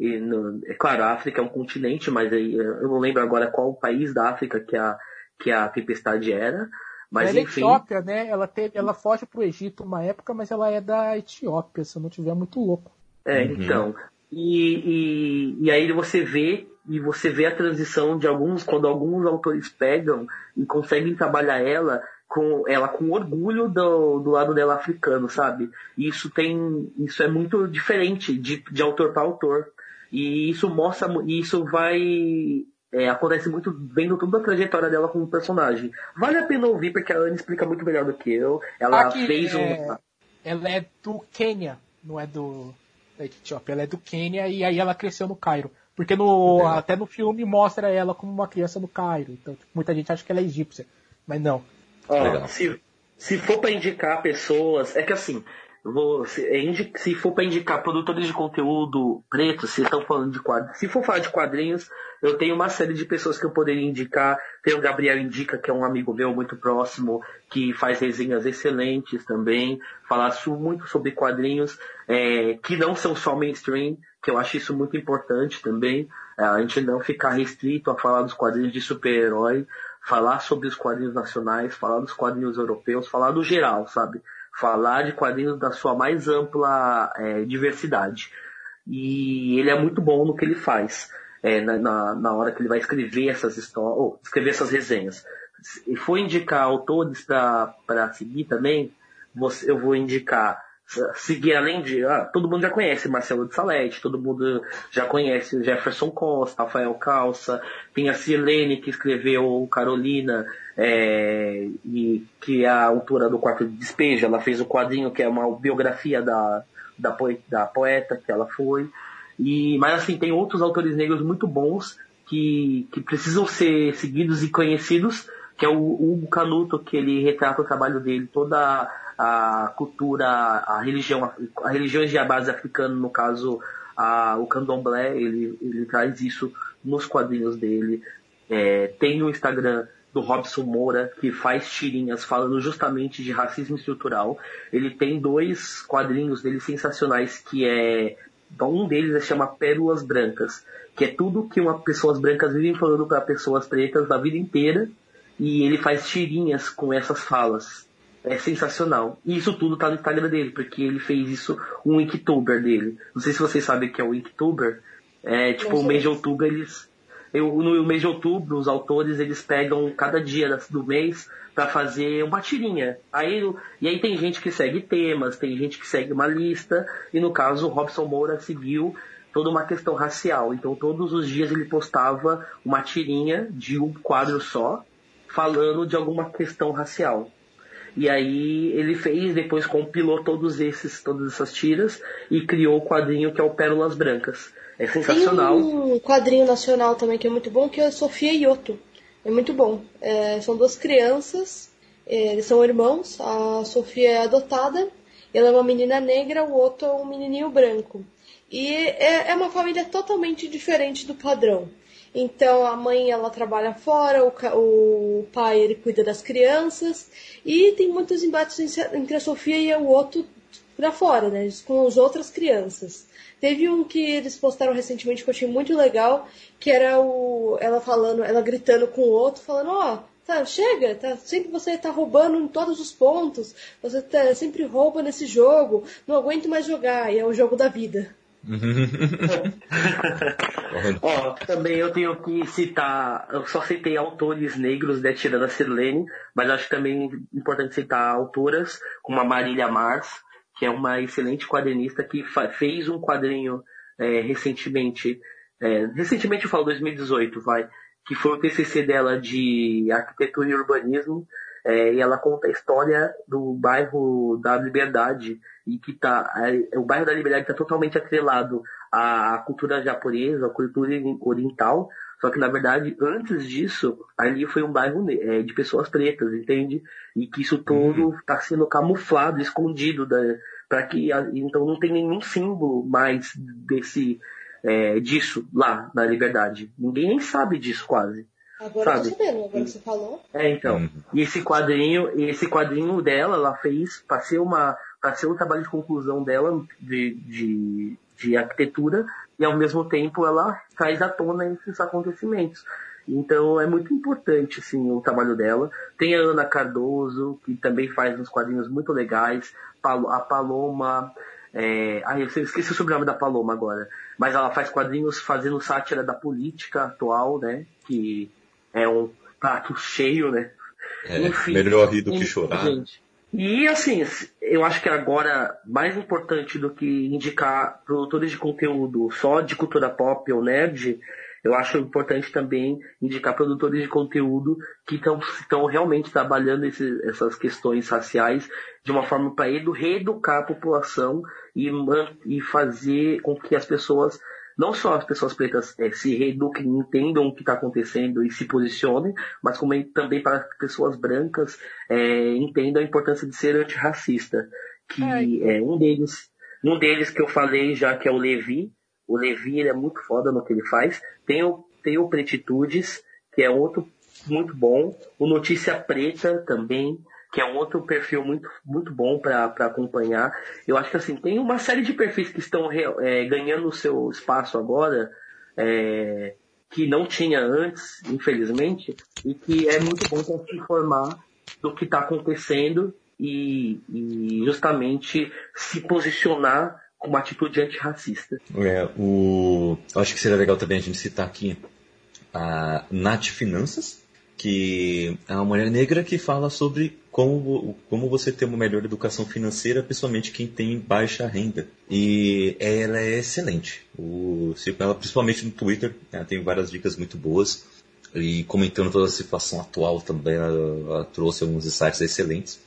e no, é claro, a África é um continente, mas aí, eu não lembro agora qual o país da África que a, que a tempestade era. Mas ela enfim. é Etiópia, né? Ela, teve, ela foge pro Egito uma época, mas ela é da Etiópia, se eu não tiver muito louco. É, uhum. então. E, e, e aí você vê e você vê a transição de alguns, quando alguns autores pegam e conseguem trabalhar ela com ela com orgulho do, do lado dela africano, sabe? E isso tem, isso é muito diferente de, de autor para autor. E isso mostra, isso vai. É, acontece muito vendo toda a trajetória dela como personagem. Vale a pena ouvir, porque a Anne explica muito melhor do que eu. Ela Aqui, fez um. É, ela é do Quênia, não é do da Etiópia. Ela é do Quênia e aí ela cresceu no Cairo. Porque no, até no filme mostra ela como uma criança no Cairo. Então tipo, muita gente acha que ela é egípcia. Mas não. Ó, se, se for para indicar pessoas. É que assim, Vou, se, é se for para indicar produtores de conteúdo preto, se estão falando de quadrinhos, se for falar de quadrinhos, eu tenho uma série de pessoas que eu poderia indicar. Tem o Gabriel Indica, que é um amigo meu muito próximo, que faz resenhas excelentes também, falar muito sobre quadrinhos é, que não são só mainstream, que eu acho isso muito importante também. É, a gente não ficar restrito a falar dos quadrinhos de super-herói, falar sobre os quadrinhos nacionais, falar dos quadrinhos europeus, falar do geral, sabe? Falar de quadrinhos da sua mais ampla é, diversidade. E ele é muito bom no que ele faz, é, na, na, hora que ele vai escrever essas histórias, ou escrever essas resenhas. Se for indicar autores para seguir também, você, eu vou indicar seguir além de. Ah, todo mundo já conhece Marcelo de Salete, todo mundo já conhece Jefferson Costa, Rafael Calça, tem a Silene que escreveu Carolina, é, e que a autora do Quarto de Despejo, ela fez o quadrinho que é uma biografia da, da, poeta, da poeta que ela foi. E, mas assim, tem outros autores negros muito bons que, que precisam ser seguidos e conhecidos, que é o Hugo Canuto, que ele retrata o trabalho dele, toda a cultura, a religião, a religiões de base africana, no caso a, o candomblé, ele, ele traz isso nos quadrinhos dele. É, tem o Instagram do Robson Moura, que faz tirinhas falando justamente de racismo estrutural. Ele tem dois quadrinhos dele sensacionais, que é um deles se chama Pérolas Brancas, que é tudo que uma pessoas brancas vivem falando para pessoas pretas da vida inteira, e ele faz tirinhas com essas falas. É sensacional. E isso tudo tá no Instagram dele, porque ele fez isso um Inktober dele. Não sei se vocês sabem o que é o Inktober. É tipo, o mês de outubro eles. Eu, no mês de outubro, os autores eles pegam cada dia do mês para fazer uma tirinha. Aí, e aí tem gente que segue temas, tem gente que segue uma lista, e no caso o Robson Moura seguiu toda uma questão racial. Então todos os dias ele postava uma tirinha de um quadro só, falando de alguma questão racial. E aí ele fez, depois compilou todos esses, todas essas tiras e criou o quadrinho que é o Pérolas Brancas. É sensacional. Tem um quadrinho nacional também que é muito bom, que é Sofia Ioto. É muito bom. É, são duas crianças, é, eles são irmãos. A Sofia é adotada, ela é uma menina negra, o outro é um menininho branco. E é, é uma família totalmente diferente do padrão. Então a mãe ela trabalha fora, o, o pai ele cuida das crianças e tem muitos embates entre a Sofia e o outro para fora, né, com as outras crianças. Teve um que eles postaram recentemente que eu achei muito legal, que era o ela falando, ela gritando com o outro, falando, ó, oh, tá, chega, tá, sempre você tá roubando em todos os pontos, você tá, sempre rouba nesse jogo, não aguento mais jogar, e é o jogo da vida. Ó, também eu tenho que citar, eu só citei autores negros, né, tirando a Sirlene, mas acho também importante citar autoras como a Marília Mars, que é uma excelente quadrinista que fez um quadrinho é, recentemente, é, recentemente eu falo 2018, vai, que foi o TCC dela de arquitetura e urbanismo, é, e ela conta a história do bairro da Liberdade e que tá é, o bairro da Liberdade está totalmente atrelado à cultura japonesa, à cultura oriental. Só que na verdade antes disso ali foi um bairro é, de pessoas pretas, entende? E que isso todo está uhum. sendo camuflado, escondido, para que então não tem nenhum símbolo mais desse é, disso lá na Liberdade. Ninguém nem sabe disso quase. Agora sabe? eu tô sabendo, agora você falou. É, então. Uhum. E esse quadrinho, esse quadrinho dela, ela fez para ser uma para ser um trabalho de conclusão dela de, de, de arquitetura e ao mesmo tempo ela traz à tona esses acontecimentos. Então é muito importante assim, o trabalho dela. Tem a Ana Cardoso, que também faz uns quadrinhos muito legais. A Paloma. É... Ai, eu esqueci o sobrenome da Paloma agora. Mas ela faz quadrinhos fazendo sátira da política atual, né? Que é um prato cheio, né? É, Enfim, melhor rir do que chorar. Gente. E assim, eu acho que agora, mais importante do que indicar produtores de conteúdo só de cultura pop ou nerd, eu acho importante também indicar produtores de conteúdo que estão realmente trabalhando esse, essas questões raciais de uma forma para reeducar a população e, e fazer com que as pessoas não só as pessoas pretas é, se reeduquem, entendam o que está acontecendo e se posicionem, mas também para as pessoas brancas é, entendam a importância de ser antirracista. Que é, é um deles, um deles que eu falei já que é o Levi. O Levi ele é muito foda no que ele faz. Tem o, tem o Pretitudes, que é outro muito bom. O Notícia Preta também que é um outro perfil muito, muito bom para acompanhar. Eu acho que assim, tem uma série de perfis que estão é, ganhando o seu espaço agora, é, que não tinha antes, infelizmente, e que é muito bom para se informar do que está acontecendo e, e, justamente se posicionar uma atitude antirracista. É, o... Acho que seria legal também a gente citar aqui a Nath Finanças, que é uma mulher negra que fala sobre como, como você ter uma melhor educação financeira, principalmente quem tem baixa renda. E ela é excelente. O, ela, principalmente no Twitter, ela tem várias dicas muito boas. E comentando toda a situação atual também, ela, ela trouxe alguns insights excelentes.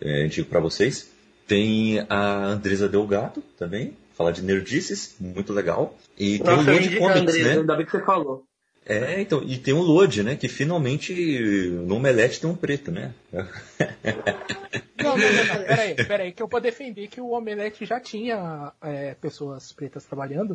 É, digo para vocês. Tem a Andresa Delgado também, fala de nerdices, muito legal. E tem Nossa, o Lord Comics, Andresa, né? Ainda bem que você falou. É, então, e tem o Lode, né? Que finalmente no Omelete tem um preto, né? Não, não, não, peraí, peraí, que eu vou defender que o Omelete já tinha é, pessoas pretas trabalhando,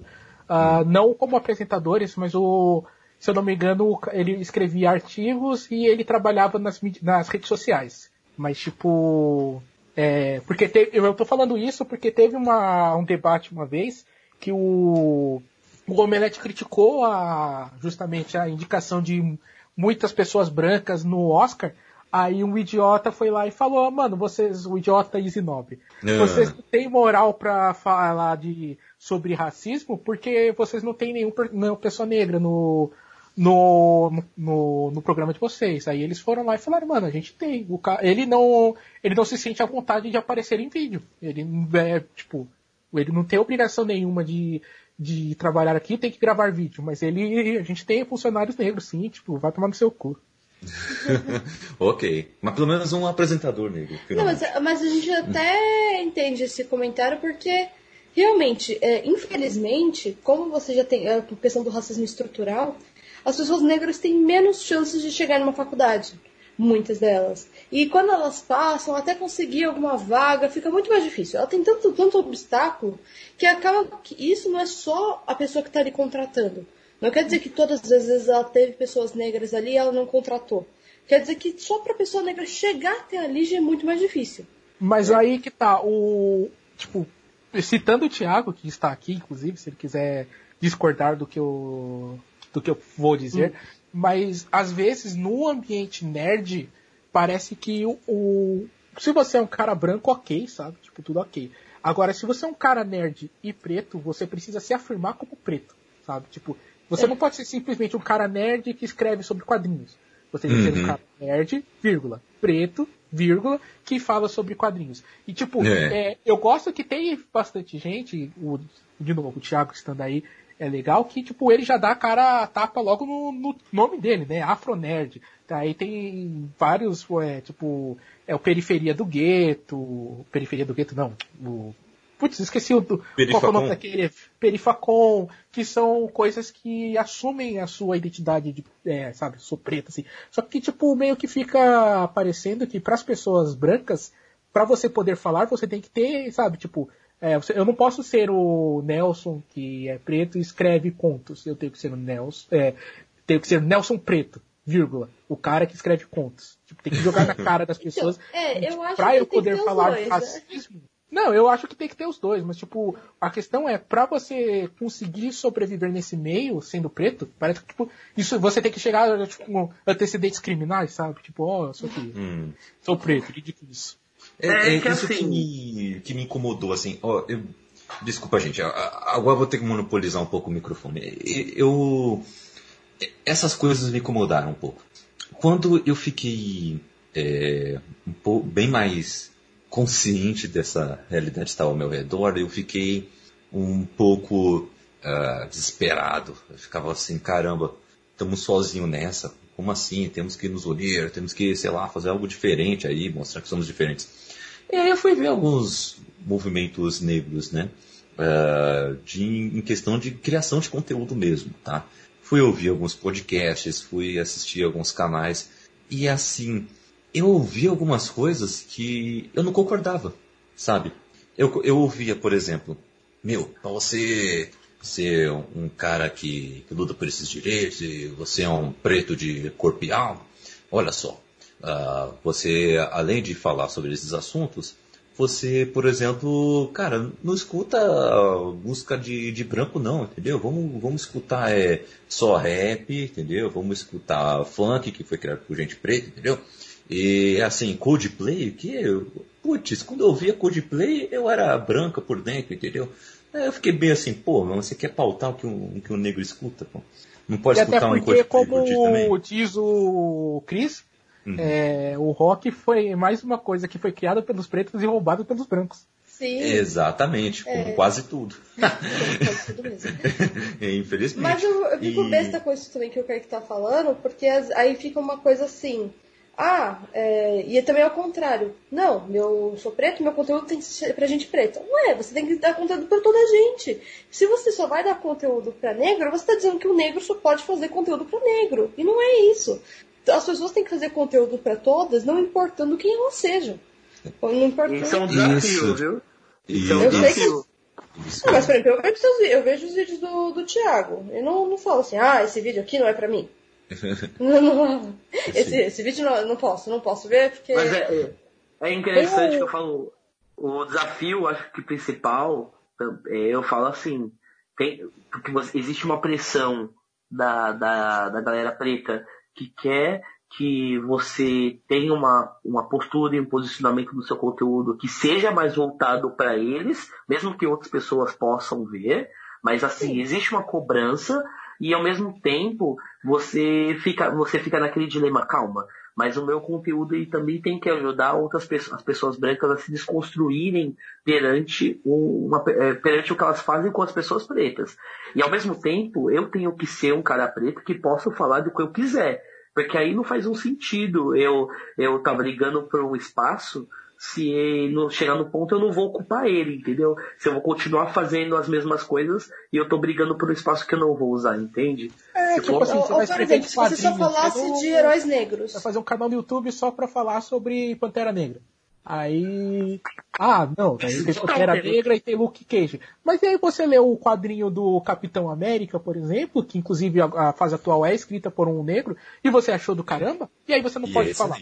uh, não como apresentadores, mas o, se eu não me engano, ele escrevia artigos e ele trabalhava nas, nas redes sociais. Mas tipo, é, porque eu, tô falando isso porque teve uma, um debate uma vez que o, o Omelete criticou a, justamente a indicação de muitas pessoas brancas no Oscar. Aí um idiota foi lá e falou, mano, vocês, o idiota Easy Nobre, É. vocês não têm moral pra falar de, sobre racismo porque vocês não têm nenhuma pessoa negra no, no, no, no programa de vocês. Aí eles foram lá e falaram, mano, a gente tem. O ca... ele, não, ele não se sente à vontade de aparecer em vídeo. Ele não é, tipo, ele não tem obrigação nenhuma de, de trabalhar aqui, tem que gravar vídeo. Mas ele, a gente tem funcionários negros, sim, tipo, vai tomar no seu cu. ok. Mas pelo menos um apresentador negro. Não, mas, mas a gente até entende esse comentário porque realmente, é, infelizmente, como você já tem a questão do racismo estrutural, as pessoas negras têm menos chances de chegar numa faculdade. Muitas delas. E quando elas passam, até conseguir alguma vaga, fica muito mais difícil. Ela tem tanto, tanto obstáculo que acaba que isso não é só a pessoa que está ali contratando. Não quer dizer que todas as vezes ela teve pessoas negras ali e ela não contratou. Quer dizer que só para a pessoa negra chegar até ali já é muito mais difícil. Mas aí que tá, o. Tipo, citando o Thiago, que está aqui, inclusive, se ele quiser discordar do que eu, do que eu vou dizer, mas às vezes no ambiente nerd, parece que o, o- Se você é um cara branco, ok, sabe? Tipo, tudo ok. Agora, se você é um cara nerd e preto, você precisa se afirmar como preto, sabe? Tipo, você não pode ser simplesmente um cara nerd que escreve sobre quadrinhos. Você tem que ser um Uhum. cara nerd, vírgula, preto, vírgula, que fala sobre quadrinhos. E tipo, É. é, eu gosto que tem bastante gente, o, de novo, o Thiago estando aí, é legal que, tipo, ele já dá a cara a tapa logo no, no nome dele, né? Afronerd. Aí tem vários, é, tipo, é o Periferia do Gueto, Periferia do Gueto não, o... Putz, esqueci o, do, qual que é o Perifacon. nome daquele? Perifacon, que são coisas que assumem a sua identidade de, é, sabe, sou preto, assim. Só que, tipo, meio que fica parecendo que para as pessoas brancas, para você poder falar, você tem que ter, sabe, tipo, é, eu não posso ser o Nelson, que é preto e escreve contos. Eu tenho que ser o Nelson, é, tenho que ser Nelson Preto, vírgula, o cara que escreve contos. Tipo, tem que jogar na cara das pessoas. é, eu acho pra que eu poder falar dois, né? racismo. Não, eu acho que tem que ter os dois, mas tipo, a questão é, pra você conseguir sobreviver nesse meio, sendo preto, parece que tipo, isso você tem que chegar tipo, com antecedentes criminais, sabe? Tipo, ó, eu sou aqui, Hum. sou preto, ridículo isso. É, É é que isso assim- que, me, que me incomodou, assim. Ó, eu- desculpa, gente. Agora eu vou ter que monopolizar um pouco o microfone. Eu. Essas coisas me incomodaram um pouco. Quando eu fiquei é, um pouco, bem mais consciente dessa realidade estava ao meu redor, eu fiquei um pouco ah, desesperado. Eu ficava assim, caramba, estamos sozinhos nessa. Como assim? Temos que nos unir, temos que, sei lá, fazer algo diferente aí, mostrar que somos diferentes. E aí eu fui ver alguns movimentos negros, né? Ah, de, em questão de criação de conteúdo mesmo, tá? Fui ouvir alguns podcasts, fui assistir alguns canais. E assim, eu ouvi algumas coisas que eu não concordava, sabe? Eu, eu ouvia, por exemplo, meu, pra você ser um cara que, que luta por esses direitos e você é um preto de corpo e alma, olha só, ah, você, além de falar sobre esses assuntos, você, por exemplo, cara, não escuta música de, de branco não, entendeu? Vamos, vamos escutar é, só rap, entendeu? Vamos escutar funk, que foi criado por gente preta, entendeu? E assim, Coldplay, que putz, quando eu ouvia Coldplay, eu era branca por dentro, entendeu? Aí eu fiquei bem assim, pô, mas você quer pautar o que um, o que um negro escuta, pô? Não pode e até escutar um porque, Coldplay como diz o Chris, Uhum. é, o rock foi mais uma coisa que foi criada pelos pretos e roubada pelos brancos. Sim, Exatamente, como É. quase tudo. pode tudo mesmo. Infelizmente. Mas eu, eu fico E- besta com isso também que o Kaique tá falando, porque as- aí fica uma coisa assim. Ah, é, e também ao contrário. Não, meu sou preto, meu conteúdo tem que ser pra gente preta. Ué, você tem que dar conteúdo pra toda a gente. Se você só vai dar conteúdo pra negro, você tá dizendo que o negro só pode fazer conteúdo pra negro. E não é isso. As pessoas têm que fazer conteúdo pra todas, não importando quem elas sejam. Não importando. Isso é um desafio, Isso. viu? Isso é um Eu sei que- desafio. Ah, mas, por exemplo, eu vejo os vídeos do, do Thiago. Eu não, não falo assim, ah, esse vídeo aqui não é pra mim. Não, não. Esse, esse vídeo não, não posso, não posso ver porque. Mas é, é, é interessante Eu- que eu falo. O desafio, acho que principal, é, eu falo assim. tem, porque existe uma pressão da, da, da galera preta que quer que você tenha uma, uma postura e um posicionamento do seu conteúdo que seja mais voltado para eles, mesmo que outras pessoas possam ver, mas assim, existe uma cobrança e ao mesmo tempo você fica, você fica naquele dilema, calma, mas o meu conteúdo ele também tem que ajudar outras pessoas, as pessoas brancas a se desconstruírem perante, uma, é, perante o que elas fazem com as pessoas pretas. E ao mesmo tempo, eu tenho que ser um cara preto que possa falar do que eu quiser. Porque aí não faz um sentido eu eu tá brigando por um espaço se não chegar no ponto eu não vou ocupar ele, entendeu? Se eu vou continuar fazendo as mesmas coisas e eu tô brigando por um espaço que eu não vou usar, entende? É, tipo, tipo assim, você vai escrever exemplo, se você só falasse de heróis negros. Vai fazer um canal no YouTube só pra falar sobre Pantera Negra. Aí. Ah, não, aí tem Pantera Negra e tem Luke Cage. Mas aí você lê o quadrinho do Capitão América, por exemplo, que inclusive a, a fase atual é escrita por um negro, e você achou do caramba, e aí você não e pode falar.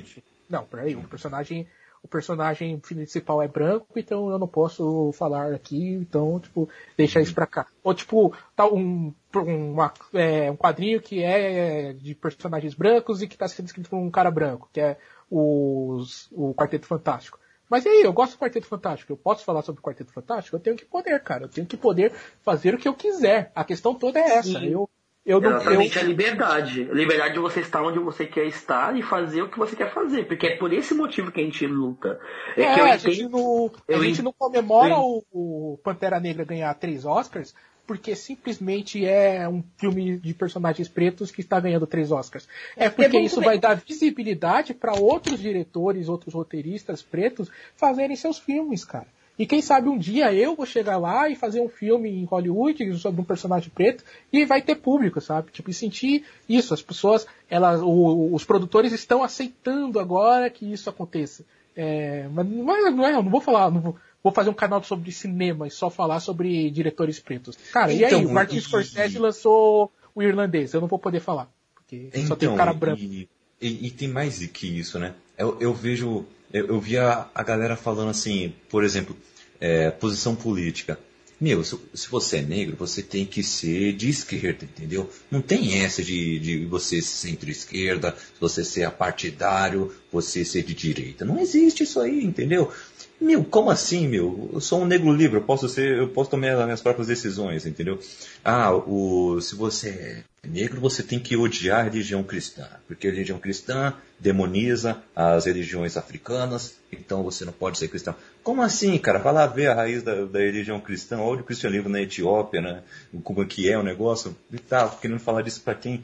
Não, peraí, o personagem. O personagem principal é branco, então eu não posso falar aqui, então, tipo, deixa isso pra cá. Ou tipo, tá um, um, uma, é, um quadrinho que é de personagens brancos e que tá sendo escrito por um cara branco, que é os, o Quarteto Fantástico. Mas e aí, eu gosto do Quarteto Fantástico, eu posso falar sobre o Quarteto Fantástico? Eu tenho que poder, cara. Eu tenho que poder fazer o que eu quiser. A questão toda é essa. Sim. Eu, eu não, Exatamente eu... a liberdade. A liberdade de você estar onde você quer estar e fazer o que você quer fazer. Porque é por esse motivo que a gente luta. É, é que eu a, entendo... gente não, a gente não comemora eu... o, o Pantera Negra ganhar três Oscars porque simplesmente é um filme de personagens pretos que está ganhando três Oscars. É porque isso vai dar visibilidade para outros diretores, outros roteiristas pretos fazerem seus filmes, cara. E quem sabe um dia eu vou chegar lá e fazer um filme em Hollywood sobre um personagem preto e vai ter público, sabe? Tipo, e sentir isso. As pessoas, elas, o, os produtores estão aceitando agora que isso aconteça. É, mas não é, não é, eu não vou falar, não vou, vou fazer um canal sobre cinema e só falar sobre diretores pretos. Cara, então, e aí? Então, o Martin Scorsese lançou o irlandês. Eu não vou poder falar. Porque então, só tem um cara branco. E, e, e, tem mais que isso, né? Eu, eu vejo. Eu, eu vi a, a, galera falando assim, por exemplo, é, posição política. Meu, se, se, você é negro, você tem que ser de esquerda, entendeu? Não tem essa de, de você ser centro-esquerda, você ser apartidário, você ser de direita. Não existe isso aí, entendeu? Meu, como assim, meu? Eu sou um negro livre, eu posso ser, eu posso tomar as minhas próprias decisões, entendeu? Ah, o, se você é negro, você tem que odiar a religião cristã, porque a religião cristã demoniza as religiões africanas, então você não pode ser cristão. Como assim, cara? Vai lá ver a raiz da, da religião cristã, olha o cristianismo na Etiópia, né? Como que é o negócio, e tá querendo falar disso para quem?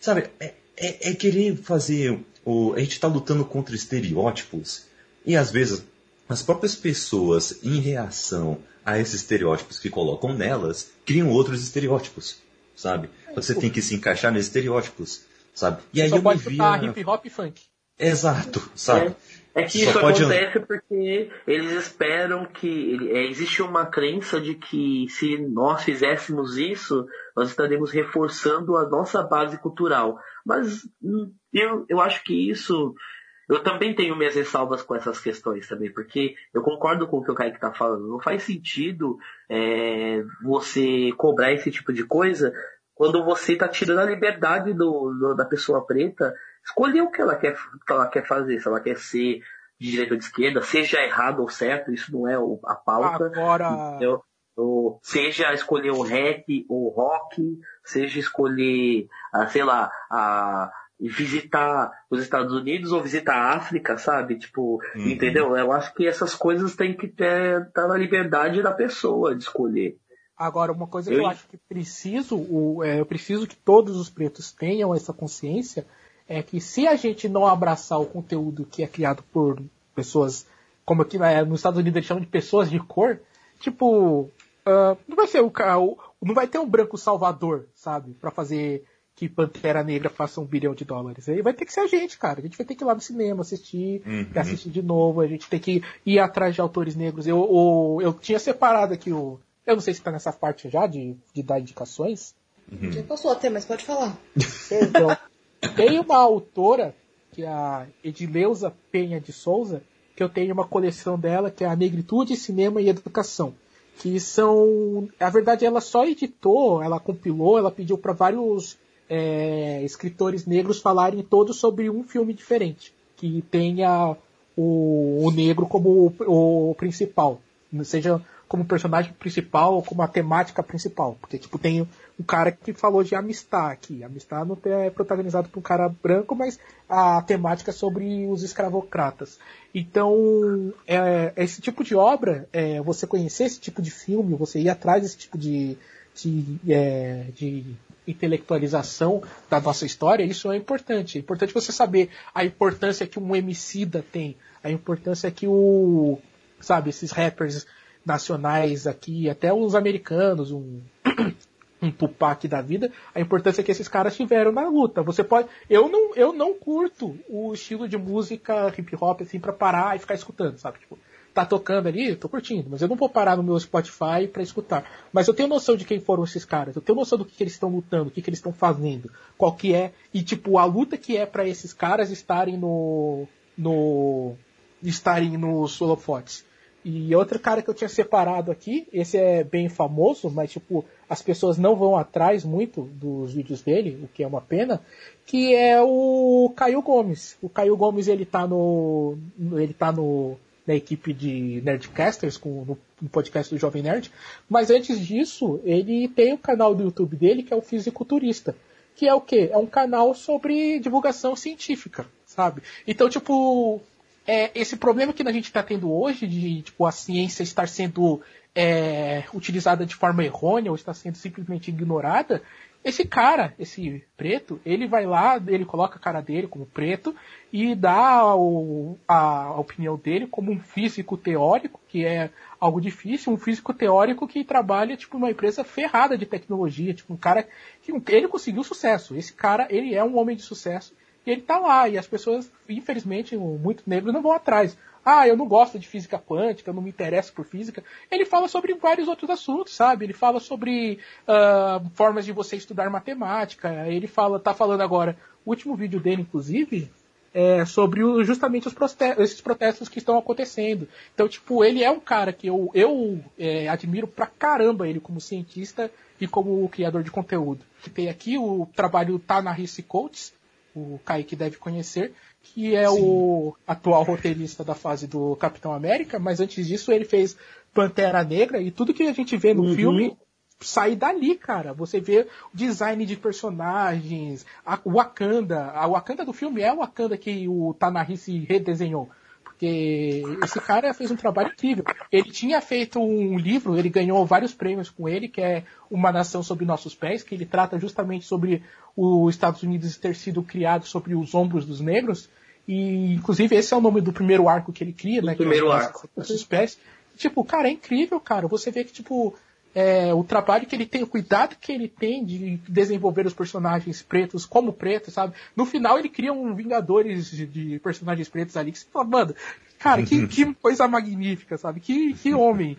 Sabe, é, é, é querer fazer, o, a gente tá lutando contra estereótipos, e às vezes as próprias pessoas, em reação a esses estereótipos que colocam nelas, criam outros estereótipos, sabe? Você tem que se encaixar nesses estereótipos, sabe? E aí Só eu pode me via... hip hop e funk. Exato, sabe? É, é que Só isso pode... acontece porque eles esperam que. É, existe uma crença de que se nós fizéssemos isso, nós estaremos reforçando a nossa base cultural. Mas hum, eu, eu acho que isso eu também tenho minhas ressalvas com essas questões também, porque eu concordo com o que o Kaique está falando. Não faz sentido é, você cobrar esse tipo de coisa quando você está tirando a liberdade do, do, da pessoa preta escolher o que ela, quer, que ela quer fazer, se ela quer ser de direita ou de esquerda, seja errado ou certo, isso não é a pauta. Agora. Ou seja escolher o rap ou rock, seja escolher, a, sei lá, a, visitar os Estados Unidos ou visitar a África, sabe? Tipo, uhum. entendeu? Eu acho que essas coisas têm que estar tá na liberdade da pessoa de escolher. Agora, uma coisa eu... que eu acho que preciso, o, é, eu preciso que todos os pretos tenham essa consciência, é que se a gente não abraçar o conteúdo que é criado por pessoas, como aqui é, nos Estados Unidos eles chamam de pessoas de cor, tipo, uh, não vai ser o, o não vai ter um branco salvador, sabe, para fazer que Pantera Negra faça um bilhão de dólares. Aí vai ter que ser a gente, cara. A gente vai ter que ir lá no cinema assistir, uhum. assistir de novo. A gente tem que ir atrás de autores negros. Eu, eu, eu tinha separado aqui o. Eu não sei se tá nessa parte já de, de dar indicações. Uhum. Já passou até, mas pode falar. Então, tem uma autora, que é a Edileuza Penha de Souza, que eu tenho uma coleção dela, que é a Negritude, Cinema e Educação. Que são. A verdade, ela só editou, ela compilou, ela pediu para vários é, escritores negros falarem todos sobre um filme diferente, que tenha o, o negro como o, o principal, seja como personagem principal ou como a temática principal. Porque, tipo, tem um cara que falou de Amistad aqui. Amistad não é protagonizado por um cara branco, mas a temática é sobre os escravocratas. Então, é, esse tipo de obra, é, você conhecer esse tipo de filme, você ir atrás desse tipo de, de, é, de intelectualização da nossa história, isso é importante. É importante você saber a importância que um emicida tem, a importância que o, sabe, esses rappers nacionais aqui, até os americanos, um, um Tupac da vida, a importância que esses caras tiveram na luta. Você pode, eu não, eu não curto o estilo de música hip hop assim para parar e ficar escutando, sabe? Tipo, tá tocando ali, tô curtindo, mas eu não vou parar no meu Spotify para escutar. Mas eu tenho noção de quem foram esses caras, eu tenho noção do que, que eles estão lutando, o que, que eles estão fazendo, qual que é e tipo a luta que é para esses caras estarem no no estarem nos holofotes. E outro cara que eu tinha separado aqui, esse é bem famoso, mas tipo, as pessoas não vão atrás muito dos vídeos dele, o que é uma pena, que é o Caio Gomes. O Caio Gomes ele tá no. ele tá no. na equipe de Nerdcasters, com, no, no podcast do Jovem Nerd. Mas antes disso, ele tem o canal do YouTube dele que é o Fisiculturista. Que é o quê? É um canal sobre divulgação científica, sabe? Então, tipo, é, esse problema que a gente está tendo hoje de tipo, a ciência estar sendo é, utilizada de forma errônea ou está sendo simplesmente ignorada, esse cara, esse preto, ele vai lá, ele coloca a cara dele como preto e dá o, a opinião dele como um físico teórico, que é algo difícil, um físico teórico que trabalha tipo uma empresa ferrada de tecnologia, tipo um cara que ele conseguiu sucesso. Esse cara, ele é um homem de sucesso e ele tá lá, e as pessoas, infelizmente, muito negros não vão atrás. Ah, eu não gosto de física quântica, eu não me interesso por física. Ele fala sobre vários outros assuntos, sabe? Ele fala sobre uh, formas de você estudar matemática. Ele fala, tá falando agora, o último vídeo dele, inclusive, é sobre o, justamente os protestos, esses protestos que estão acontecendo. Então, tipo, ele é um cara que eu, eu é, admiro pra caramba ele como cientista e como criador de conteúdo. Tem aqui o trabalho Tá na Coates, o Kaique deve conhecer, que é Sim. o atual roteirista da fase do Capitão América, mas antes disso ele fez Pantera Negra e tudo que a gente vê no uhum. filme sai dali, cara. Você vê o design de personagens, a Wakanda. A Wakanda do filme é o Wakanda que o Tanahisi redesenhou. Porque esse cara fez um trabalho incrível. Ele tinha feito um livro, ele ganhou vários prêmios com ele, que é Uma Nação Sob Nossos Pés, que ele trata justamente sobre os Estados Unidos ter sido criado sobre os ombros dos negros. E, inclusive, esse é o nome do primeiro arco que ele cria, o né? Primeiro é arco. Nossos pés. Tipo, cara, é incrível, cara. Você vê que, tipo, é, o trabalho que ele tem, o cuidado que ele tem de desenvolver os personagens pretos como pretos, sabe? No final ele cria um Vingadores de, de personagens pretos ali que você fala, mano, cara, que, que coisa magnífica, sabe? Que, que homem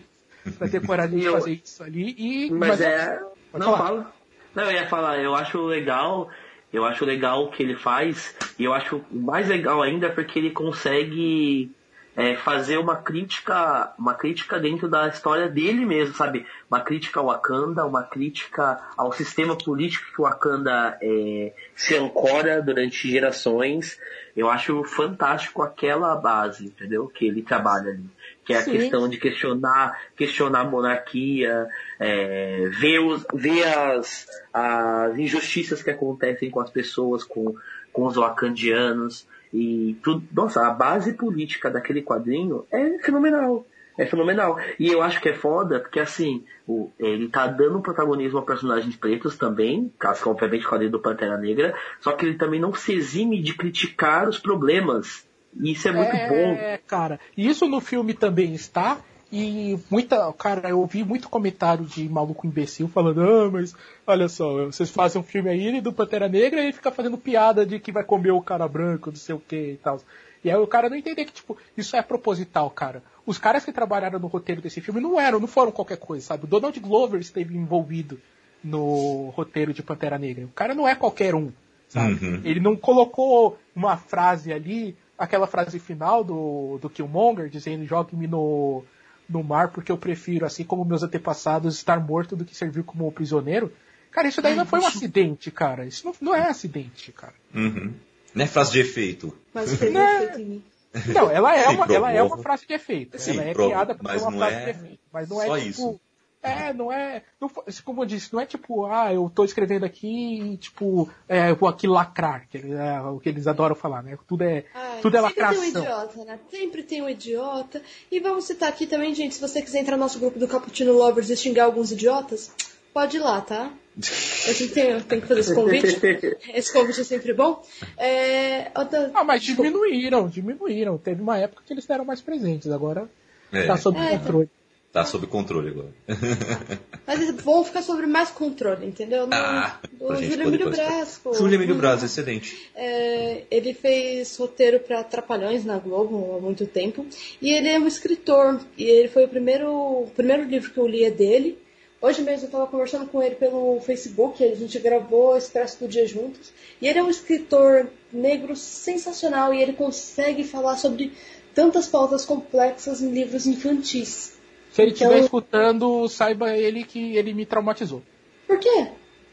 pra ter coragem de fazer isso ali. E, mas, mas é. Não, falar. fala. Não, eu ia falar, eu acho legal. Eu acho legal o que ele faz, e eu acho mais legal ainda porque ele consegue é, fazer uma crítica, uma crítica dentro da história dele mesmo, sabe? Uma crítica ao Wakanda, uma crítica ao sistema político que o Wakanda é, se ancora durante gerações. Eu acho fantástico aquela base, entendeu? Que ele trabalha ali. Que é a Sim. questão de questionar, questionar a monarquia, é, ver, os, ver as, as injustiças que acontecem com as pessoas, com, com os wakandianos. E tudo, nossa, a base política daquele quadrinho é fenomenal. É fenomenal. E eu acho que é foda, porque assim, o, ele tá dando protagonismo a personagens pretos também, caso obviamente quadrinho do Pantera Negra, só que ele também não se exime de criticar os problemas. E isso é muito é, bom. É, cara. Isso no filme também está, e muita, cara, eu ouvi muito comentário de maluco imbecil falando, ah, mas olha só, vocês fazem um filme aí do Pantera Negra e ele fica fazendo piada de que vai comer o cara branco, não sei o que e tal. E aí o cara não entender que, tipo, isso é proposital, cara. Os caras que trabalharam no roteiro desse filme não eram, não foram qualquer coisa, sabe? O Donald Glover esteve envolvido no roteiro de Pantera Negra. O cara não é qualquer um, sabe? Uhum. Ele não colocou uma frase ali, aquela frase final do, do Killmonger, dizendo jogue-me no no mar porque eu prefiro, assim como meus antepassados, estar morto do que servir como prisioneiro. Cara, isso daí Ai, não foi um acidente, cara. Isso não, não é acidente, cara. Uhum. Não é frase de efeito. Mas fez Né? efeito em mim. Não, ela é Sim, uma, ela é uma frase de efeito. Sim, ela é criada pra mas ser uma não frase é de efeito. Mas não só é tipo. isso. É, não é. Não, como eu disse, não é tipo, ah, eu tô escrevendo aqui e, tipo, é, eu vou aqui lacrar, que é, o que eles adoram falar, né? Tudo é, Ai, tudo é sempre tem um lacração. idiota, né? Sempre tem um idiota. E vamos citar aqui também, gente, se você quiser entrar no nosso grupo do Cappuccino Lovers e xingar alguns idiotas, pode ir lá, tá? Eu tenho, tenho- tenho que fazer esse convite. Esse convite é sempre bom. É, outra- Ah, mas diminuíram, diminuíram. Teve uma época que eles eram mais presentes, agora É, tá sob É, controle. Tá sob controle agora. Mas eles vão ficar sobre mais controle, entendeu? No, Ah, o pra gente Júlio Emílio postar. Brasco. Júlio Emílio Braz, excelente. é, ele fez roteiro para Trapalhões na Globo há muito tempo. E ele é um escritor. E ele foi o primeiro, o primeiro livro que eu li é dele. Hoje mesmo eu estava conversando com ele pelo Facebook, a gente gravou Expresso do Dia juntos. E ele é um escritor negro sensacional e ele consegue falar sobre tantas pautas complexas em livros infantis. Se ele Então- estiver escutando, saiba ele que ele me traumatizou. Por quê?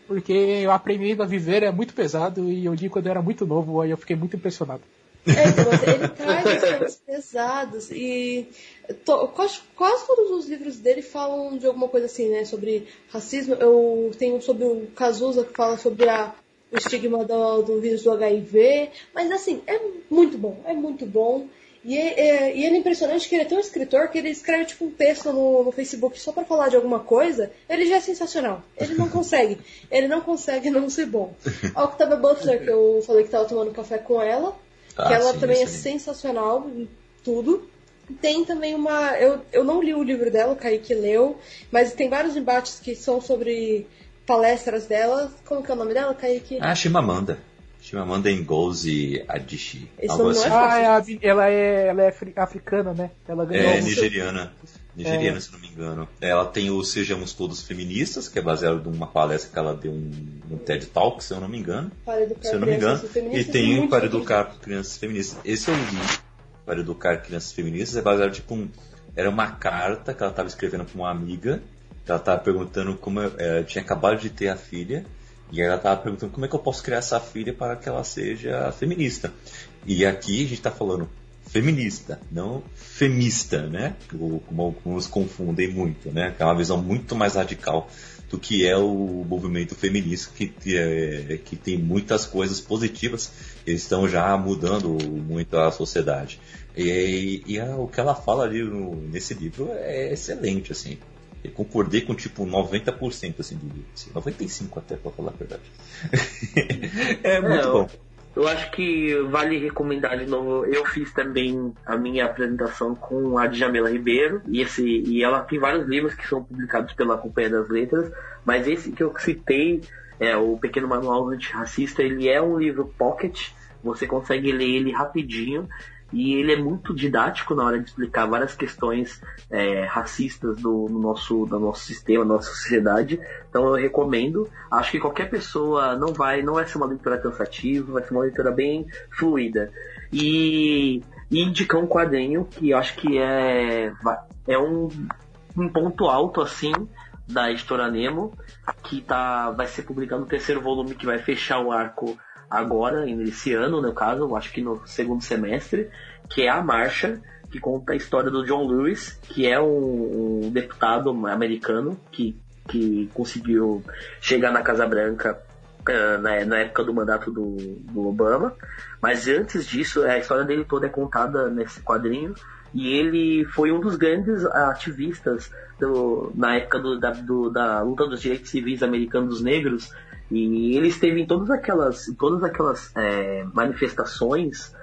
Porque eu aprendi a viver é muito pesado e eu li quando eu era muito novo, aí eu fiquei muito impressionado. É, então, mas ele traz os temas pesados e to- quase, quase todos os livros dele falam de alguma coisa assim, né? Sobre racismo. Eu tenho sobre o Cazuza que fala sobre a, o estigma do, do vírus do HIV. Mas assim, é muito bom, é muito bom. E, é, é- e ele é impressionante que ele é tão escritor que ele escreve tipo um texto no, no Facebook só pra falar de alguma coisa, ele já é sensacional. Ele não consegue. Ele não consegue não ser bom. A Octavia Butler, que eu falei que tava tomando café com ela, Ah, que ela sim, também é excelente. sensacional em tudo. Tem também uma. Eu, eu não li o livro dela, o Kaique leu, mas tem vários embates que são sobre palestras dela. Como que é o nome dela, Kaique? Ah, Chimamanda. Chimamanda Ngozi Adichie. Algo não assim. é Ah, é a- ela é, ela é afri- africana, né? Ela ganhou É, um- nigeriana. Nigeriana, se não me engano. Ela tem o Sejamos Todos Feministas, que é baseado numa palestra que ela deu um, um TED Talk, se eu não me engano. Para educar Se eu não me engano. E tem o Para. Educar Crianças Feministas. Esse eu li. Para Educar Crianças Feministas é baseado tipo um. Era uma carta que ela estava escrevendo para uma amiga. Que ela estava perguntando como. Ela tinha acabado de ter a filha. E ela estava perguntando como é que eu posso criar essa filha para que ela seja feminista. E aqui a gente está falando feminista, não femista, né? Como alguns confundem muito, né? É uma visão muito mais radical do que é o movimento feminista, que, é- que tem muitas coisas positivas, eles estão já mudando muito a sociedade. E, e a- o que ela fala ali no- nesse livro é excelente, assim. Eu concordei com tipo 90% assim, do livro. Assim, 95% até, pra falar a verdade. é muito eu- bom. Eu acho que vale recomendar de novo. Eu fiz também a minha apresentação com a Djamila Ribeiro e esse e ela tem vários livros que são publicados pela Companhia das Letras, mas esse que eu citei, é o Pequeno Manual Antirracista, ele é um livro pocket. Você consegue ler ele rapidinho e ele é muito didático na hora de explicar várias questões é, racistas do, no nosso, do nosso sistema, da nossa sociedade. Então eu recomendo. Acho que qualquer pessoa não vai, não vai ser uma leitura cansativa, vai ser uma leitura bem fluida. E, e indicar um quadrinho que eu acho que é, é um, um ponto alto assim da editora Nemo, que tá, vai ser publicado no terceiro volume que vai fechar o arco agora, nesse ano, no caso, eu acho que no segundo semestre, que é A Marcha, que conta a história do John Lewis, que é um, um deputado americano que, que conseguiu chegar na Casa Branca eh, na, na época do mandato do, do Obama. Mas antes disso, a história dele toda é contada nesse quadrinho. E ele foi um dos grandes ativistas do- na época do- da, do- da luta dos direitos civis americanos dos negros. E ele esteve em todas aquelas, todas aquelas eh, manifestações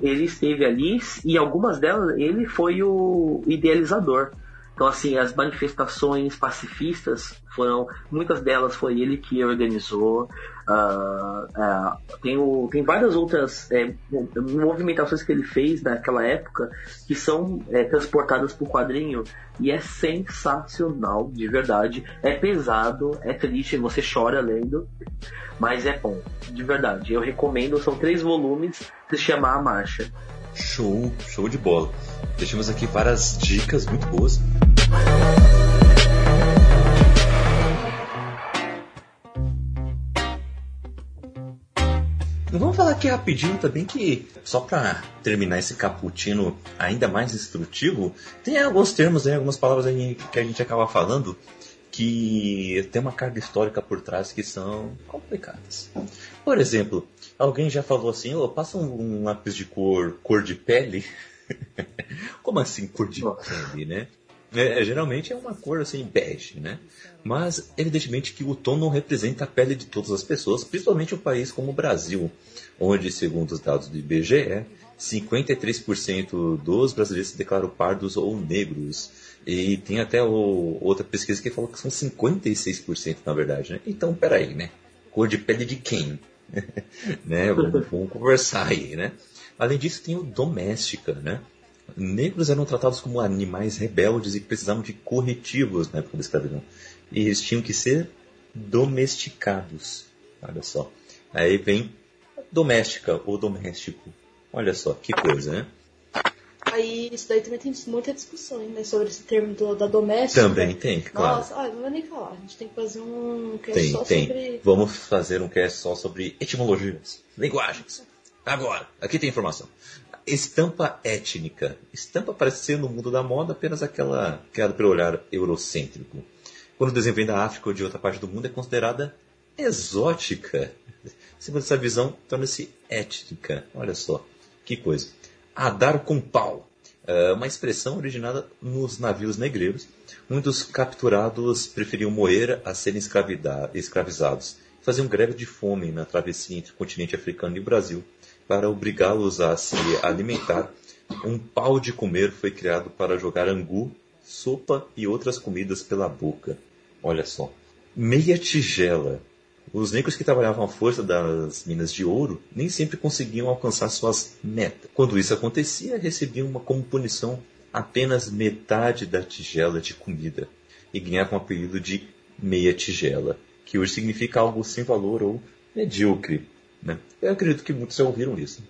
ele esteve ali e algumas delas ele foi o idealizador. Então assim, as manifestações pacifistas foram, muitas delas foi ele que organizou. Ah, ah, tem, o- tem várias outras é, movimentações que ele fez naquela época que são é, transportadas por quadrinho e é sensacional, de verdade. É pesado, é triste, você chora lendo, mas é bom, de verdade. Eu recomendo, são três volumes, se chamar A Marcha. Show, show de bola. Deixamos aqui várias dicas muito boas. Vamos falar aqui rapidinho também que, só para terminar esse cappuccino ainda mais instrutivo, tem alguns termos, aí, algumas palavras aí que a gente acaba falando que tem uma carga histórica por trás que são complicadas. Por exemplo, alguém já falou assim, oh, passa um, lápis de cor, cor de pele. Como assim cor de pele, né? É, geralmente é uma cor assim bege, né? Mas evidentemente que o tom não representa a pele de todas as pessoas, principalmente um país como o Brasil, onde, segundo os dados do IBGE, 53% dos brasileiros se declaram pardos ou negros. E tem até o, outra pesquisa que falou que são 56% na verdade, né? Então, peraí, né? Cor de pele de quem? né? Vamos, vamos conversar aí, né? Além disso, tem o doméstica, né? Negros eram tratados como animais rebeldes e precisavam de corretivos na época da escravidão. E eles tinham que ser domesticados. Olha só. Aí vem doméstica ou doméstico. Olha só, que coisa, né? Aí isso daí também tem muita discussão, né? Sobre esse termo do, da doméstica. Também tem, claro. Nossa, ah, não vou nem falar. A gente tem que fazer um cast tem, só tem. sobre. Vamos fazer um cast só sobre etimologias, linguagens. Agora, aqui tem informação. Estampa étnica. Estampa parece ser no mundo da moda apenas aquela criada pelo olhar eurocêntrico. Quando desenvém da África ou de outra parte do mundo é considerada exótica. Segundo essa visão, torna-se étnica. Olha só, que coisa. Adar com pau. É uma expressão originada nos navios negreiros. Muitos capturados preferiam morrer a serem escravizados. Faziam greve de fome na travessia entre o continente africano e o Brasil para obrigá-los a se alimentar, um pau de comer foi criado para jogar angu, sopa e outras comidas pela boca. Olha só. Meia tigela. Os negros que trabalhavam à força das minas de ouro nem sempre conseguiam alcançar suas metas. Quando isso acontecia, recebiam uma, como punição apenas metade da tigela de comida e ganhavam o apelido de meia tigela, que hoje significa algo sem valor ou medíocre. Né? Eu acredito que muitos já ouviram isso.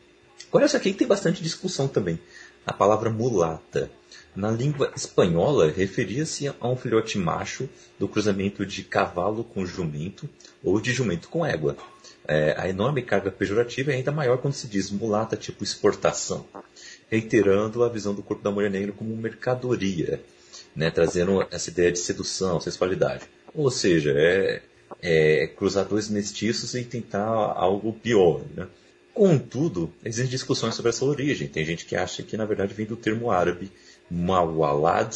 Agora, essa aqui tem bastante discussão também. A palavra mulata. Na língua espanhola, referia-se a um filhote macho do cruzamento de cavalo com jumento ou de jumento com égua. É, a enorme carga pejorativa é ainda maior quando se diz mulata tipo exportação, reiterando a visão do corpo da mulher negra como mercadoria, né, trazendo essa ideia de sedução, sexualidade. Ou seja, é, é, cruzar dois mestiços e tentar algo pior. Né? Contudo, existem discussões sobre essa origem. Tem gente que acha que na verdade vem do termo árabe mawalad,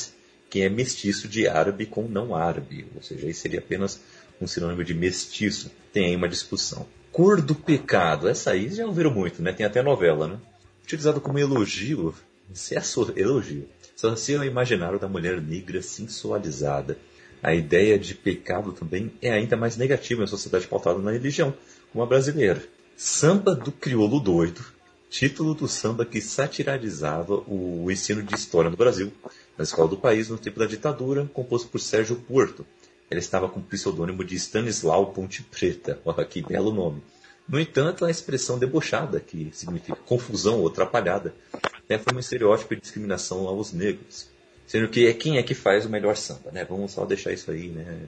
que é mestiço de árabe com não árabe, ou seja, aí seria apenas um sinônimo de mestiço. Tem aí uma discussão. Cor do pecado, essa aí já ouviram muito, né? Tem até novela, né? Utilizado como elogio, se é elogio, só se é o imaginário da mulher negra sensualizada a ideia de pecado também é ainda mais negativa em sociedade pautada na religião, como a brasileira. Samba do Crioulo Doido, título do samba que satirizava o ensino de história no Brasil, na escola do país, no tempo da ditadura, composto por Sérgio Porto. Ele estava com o pseudônimo de Stanislau Ponte Preta. Olha que belo nome. No entanto, a expressão debochada, que significa confusão ou atrapalhada, é, foi um estereótipo de discriminação aos negros. Sendo que é quem é que faz o melhor samba, né? Vamos só deixar isso aí, né?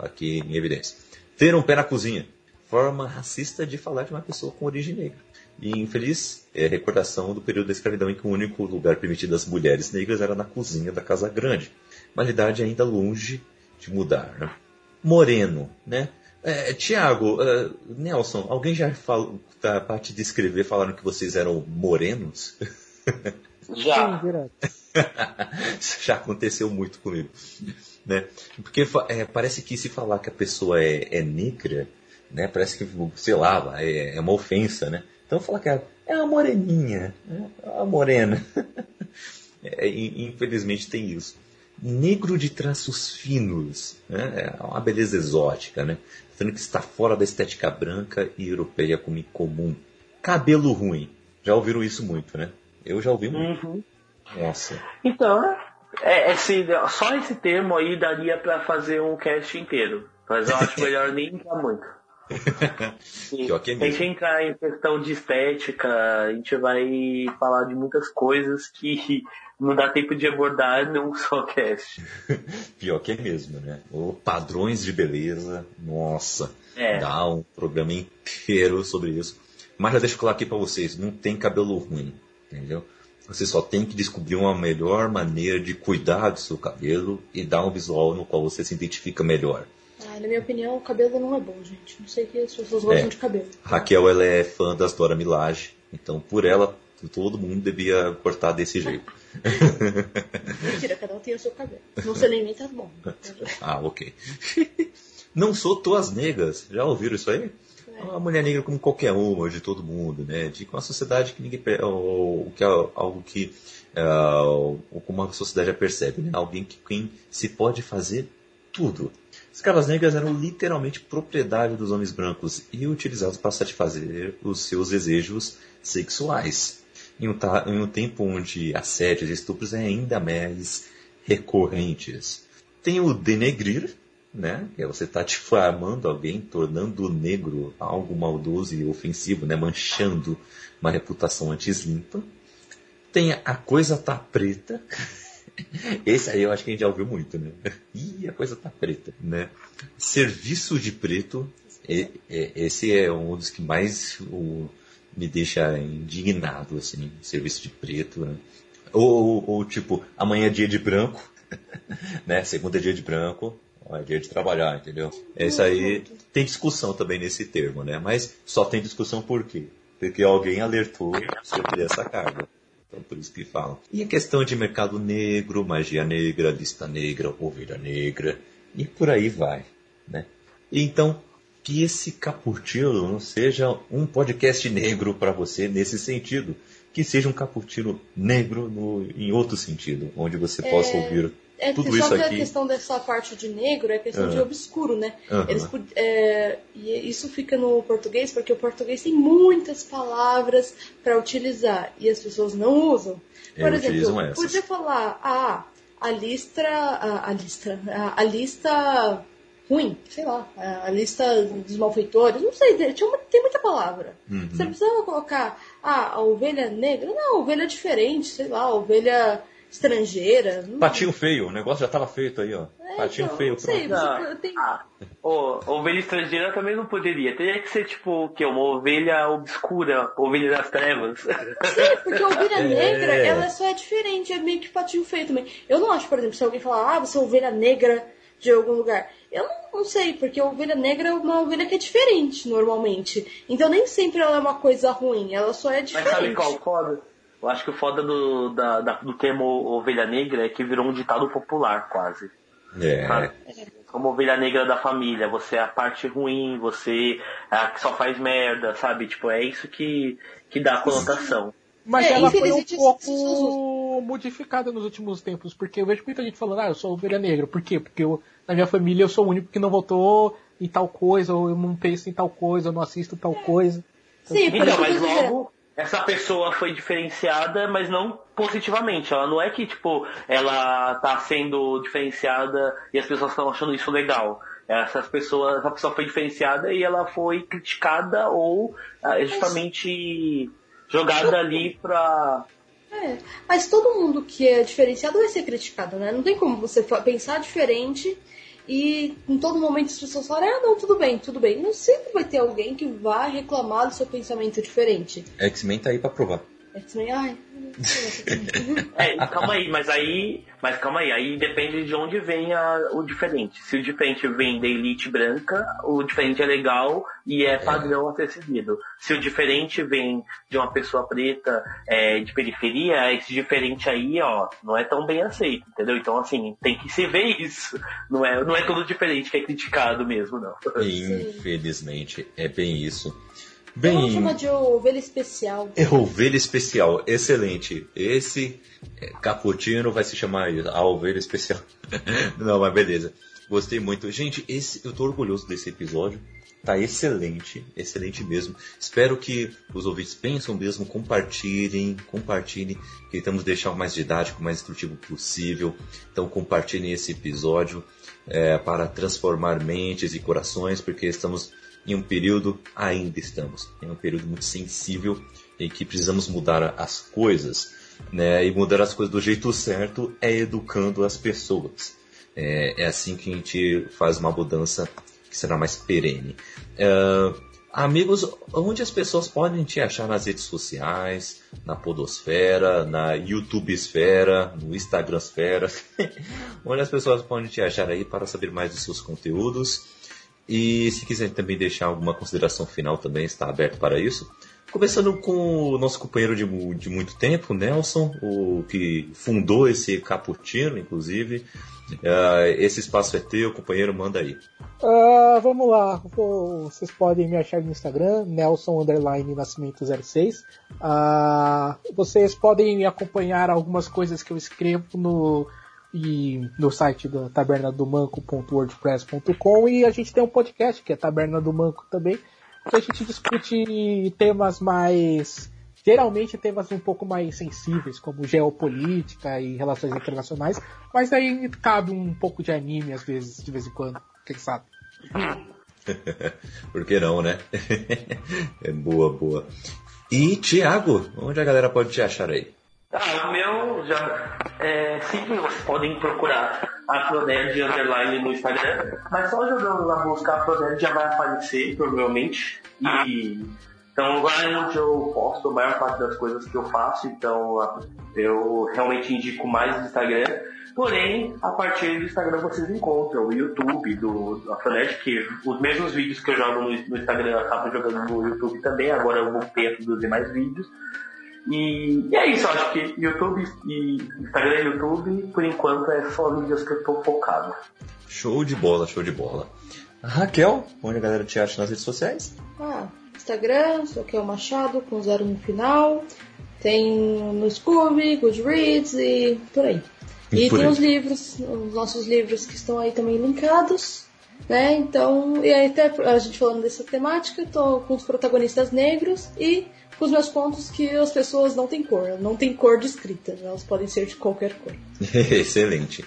Aqui em evidência. Ter um pé na cozinha. Forma racista de falar de uma pessoa com origem negra. E infeliz é recordação do período da escravidão em que o único lugar permitido às mulheres negras era na cozinha da casa grande. Uma realidade ainda longe de mudar, né? Moreno, né? É, Tiago, uh, Nelson, alguém já falou, tá, para te descrever, falaram que vocês eram morenos? Já. Já aconteceu muito comigo. Né? Porque é, parece que se falar que a pessoa é, é negra, né? parece que, sei lá, é, é uma ofensa, né? Então falar que é, é uma moreninha, é uma morena. É, infelizmente tem isso. Negro de traços finos, né? é uma beleza exótica, né? Sendo que está fora da estética branca e europeia como comum. Cabelo ruim, já ouviram isso muito, né? Eu já ouvi muito. Uhum. Nossa. Então, é, esse, só esse termo aí daria para fazer um cast inteiro. Mas eu acho melhor nem entrar muito. Pior que é Se a gente entrar em questão de estética, a gente vai falar de muitas coisas que não dá tempo de abordar num só cast. Pior que é mesmo, né? O padrões de beleza, nossa, É. dá um programa inteiro sobre isso. Mas já deixa eu falar aqui pra vocês, não tem cabelo ruim, entendeu? Você só tem que descobrir uma melhor maneira de cuidar do seu cabelo e dar um visual no qual você se identifica melhor. Ah, na minha opinião, o cabelo não é bom, gente. Não sei que as pessoas gostam É. de cabelo. Raquel, ela é fã das Dora Milaje, então por ela, todo mundo devia cortar desse jeito. Mentira, cada um tem o seu cabelo. Não sei nem nem tá bom. Ah, ok. Não sou tuas negras. Já ouviram isso aí? É. Uma mulher negra como qualquer uma, de todo mundo, né? De uma sociedade que ninguém. ou- que é algo que. ou como a sociedade já percebe, né? Alguém que quem se pode fazer tudo. Escravas negras eram literalmente propriedade dos homens brancos e utilizados para satisfazer os seus desejos sexuais. Em um, em um tempo onde assédios e estupros é ainda mais recorrentes. Tem o denegrir, né? Que é você tá difamando alguém, tornando o negro algo maldoso e ofensivo, né? Manchando uma reputação antes limpa. Tem a coisa tá preta. Esse aí eu acho que a gente já ouviu muito, né? Ih, a coisa tá preta, né? Serviço de preto. e- Esse é um dos que mais me deixa indignado, assim. Serviço de preto, né? Ou, ou, tipo, amanhã é dia de branco, né? Segunda é dia de branco, ó, é dia de trabalhar, entendeu? Isso aí tem discussão também nesse termo, né? Mas só tem discussão por quê? Porque alguém alertou sobre essa carga. Então por isso que falam. E a questão de mercado negro, magia negra, lista negra, ovelha negra, e por aí vai, né? Então, que esse Caputino não seja um podcast negro para você nesse sentido. Que seja um Caputino negro no, em outro sentido, onde você possa ouvir É, tudo só isso que a aqui. questão dessa parte de negro é questão de Ah. obscuro, né? Aham. Eles, é, e isso fica no português porque o português tem muitas palavras para utilizar e as pessoas não usam. Por É, exemplo, essas. podia falar, ah, a lista, a, a lista, a, a lista ruim, sei lá, a, a lista dos malfeitores, não sei, uma- tem muita palavra. Uhum. Você precisava colocar, ah, a ovelha negra, não, a ovelha diferente, sei lá, a ovelha estrangeira. não- Patinho feio, o negócio já estava feito aí, ó. é, Patinho então, feio, não sei, pronto. você Não. tem... Ah, ô, ovelha estrangeira também não poderia. Teria que ser tipo o quê? Uma ovelha obscura, ovelha das trevas. Sim, porque a ovelha É. negra, ela só é diferente, é meio que patinho feio também. Eu não acho, por exemplo, se alguém falar, ah, você é ovelha negra de algum lugar. Eu não, não sei, porque a ovelha negra é uma ovelha que é diferente, normalmente. Então nem sempre ela é uma coisa ruim, ela só é Mas diferente. sabe qual o foda? Eu acho que o foda do, da- da- do termo ovelha negra é que virou um ditado popular, quase. É, sabe? Como ovelha negra da família, você é a parte ruim, você é a que só faz merda, sabe? Tipo, é isso que, que dá a conotação. Mas É, ela foi um pouco modificada nos últimos tempos, porque eu vejo muita gente falando, ah, eu sou ovelha negra. Por quê? Porque eu, na minha família eu sou o único que não votou em tal coisa, ou eu não penso em tal coisa, eu não assisto tal coisa. Sim, por Então, mas logo, essa pessoa foi diferenciada, mas não positivamente. Ela não é que, tipo, ela tá sendo diferenciada e as pessoas estão achando isso legal. Essas pessoas, essa pessoa foi diferenciada e ela foi criticada ou ah, justamente jogada ali pra. É, mas todo mundo que é diferenciado vai ser criticado, né? Não tem como você pensar diferente e em todo momento as pessoas falarem, ah, não, tudo bem, tudo bem. Não sempre vai ter alguém que vai reclamar do seu pensamento diferente. X-Men tá aí pra provar. É ai, É, calma aí, mas aí. Mas calma aí, aí depende de onde vem a- o diferente. Se o diferente vem da elite branca, o diferente é legal e é padrão a ser seguido. Se o diferente vem de uma pessoa preta é, de periferia, esse diferente aí, ó, não é tão bem aceito, entendeu? Então, assim, tem que se ver isso. Não é, não é todo diferente que é criticado mesmo, não. Infelizmente, é bem isso. Vamos Bem, chamar de ovelha especial. é ovelha especial, excelente. Esse é, Caputino vai se chamar a ovelha especial. Não, mas beleza. Gostei muito. Gente, esse, eu tô orgulhoso desse episódio. Tá excelente, excelente mesmo. Espero que os ouvintes pensam mesmo, compartilhem, compartilhem. Tentamos deixar o mais didático, o mais instrutivo possível. Então compartilhem esse episódio é, para transformar mentes e corações, porque estamos em um período, ainda estamos, em um período muito sensível em que precisamos mudar as coisas. Né? E mudar as coisas do jeito certo é educando as pessoas. É, é assim que a gente faz uma mudança que será mais perene. Uh, amigos, onde as pessoas podem te achar nas redes sociais, na Podosfera, na YouTube Esfera, no Instagram Esfera, onde as pessoas podem te achar aí para saber mais dos seus conteúdos. E se quiser também deixar alguma consideração final também está aberto para isso. Começando com o nosso companheiro de, de muito tempo, Nelson, o que fundou esse Caputino, inclusive. Uh, esse espaço é teu, companheiro, manda aí. Uh, vamos lá, vocês podem me achar no Instagram, Nelson Underline Nascimento 06. Uh, ah, vocês podem acompanhar algumas coisas que eu escrevo no, e, no site da tabernadomanco.wordpress.com e a gente tem um podcast que é Taberna do Manco também, que a gente discute temas mais. Geralmente temas um pouco mais sensíveis, como geopolítica e relações internacionais, mas aí cabe um pouco de anime às vezes, de vez em quando, quem sabe. Por que não, né? é boa, boa. E Tiago, onde a galera pode te achar aí? Ah, o meu já é simples, vocês podem procurar Afroded Underline no Instagram, mas só jogando na busca Afroded já vai aparecer, provavelmente. E então agora é onde eu posto a maior parte das coisas que eu faço, então eu realmente indico mais o Instagram. Porém, a partir do Instagram vocês encontram o YouTube do, do Afronet, que os mesmos vídeos que eu jogo no, no Instagram eu acabo jogando no YouTube também, agora eu voltei a produzir mais vídeos. E, e, é isso, eu acho que YouTube e Instagram e YouTube, por enquanto, é só vídeos que eu tô focado. Show de bola, show de bola. Raquel, onde a galera te acha nas redes sociais? Ah, Instagram, Raquel Machado, com zero no final. Tem no Scooby, Goodreads e por aí. E, por tem aí. os livros, os nossos livros que estão aí também linkados. Né? Então, e aí até a gente falando dessa temática, tô com os protagonistas negros e os meus pontos que as pessoas não têm cor, não tem cor descrita, elas podem ser de qualquer cor. Excelente.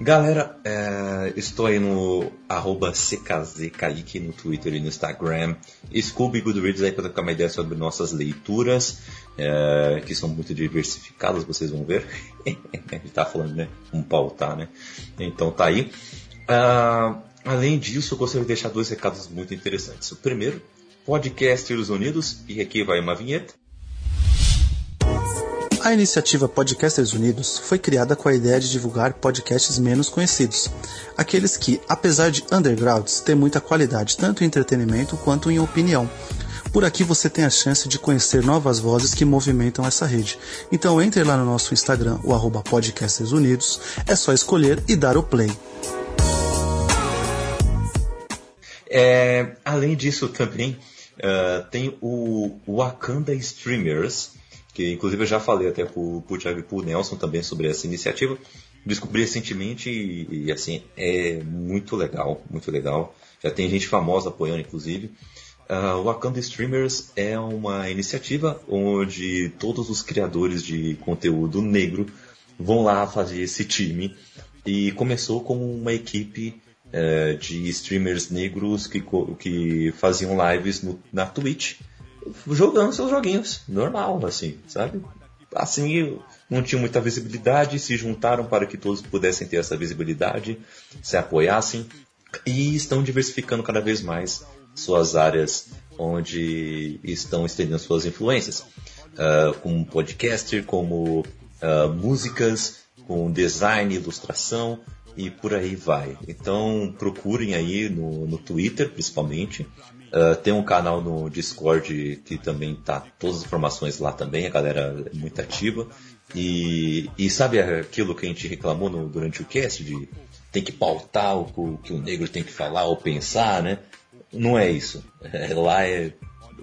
Galera, é, estou aí no arroba CKZKaique no Twitter e no Instagram. Scooby Goodreads aí para trocar uma ideia sobre nossas leituras, é, que são muito diversificadas, vocês vão ver. a gente tá falando, né? Um pautar, né? Então tá aí. Uh, além disso, eu gostaria de deixar dois recados muito interessantes. O primeiro Podcasters Unidos, e aqui vai uma vinheta. A iniciativa Podcasters Unidos foi criada com a ideia de divulgar podcasts menos conhecidos, aqueles que, apesar de undergrounds, têm muita qualidade tanto em entretenimento quanto em opinião. Por aqui você tem a chance de conhecer novas vozes que movimentam essa rede. Então entre lá no nosso Instagram, o arroba Podcasters Unidos, é só escolher e dar o play. É, além disso também uh, tem o Wakanda Streamers, que inclusive eu já falei até pro, pro Thiago e pro Nelson também sobre essa iniciativa. Descobri recentemente e, e, assim, é muito legal, muito legal. Já tem gente famosa apoiando, inclusive. Uh, o Wakanda Streamers é uma iniciativa onde todos os criadores de conteúdo negro vão lá fazer esse time. E começou como uma equipe é, de streamers negros que, que faziam lives no, na Twitch jogando seus joguinhos, normal, assim, sabe? Assim, não tinham muita visibilidade, se juntaram para que todos pudessem ter essa visibilidade, se apoiassem e estão diversificando cada vez mais suas áreas onde estão estendendo suas influências, uh, como podcaster, como uh, músicas, com design, ilustração, e por aí vai. Então procurem aí no, no Twitter, principalmente. Uh, tem um canal no Discord que também tá todas as informações lá também, a galera é muito ativa. E, e sabe aquilo que a gente reclamou no, durante o cast de tem que pautar o, o que o negro tem que falar ou pensar, né? Não é isso. É, lá é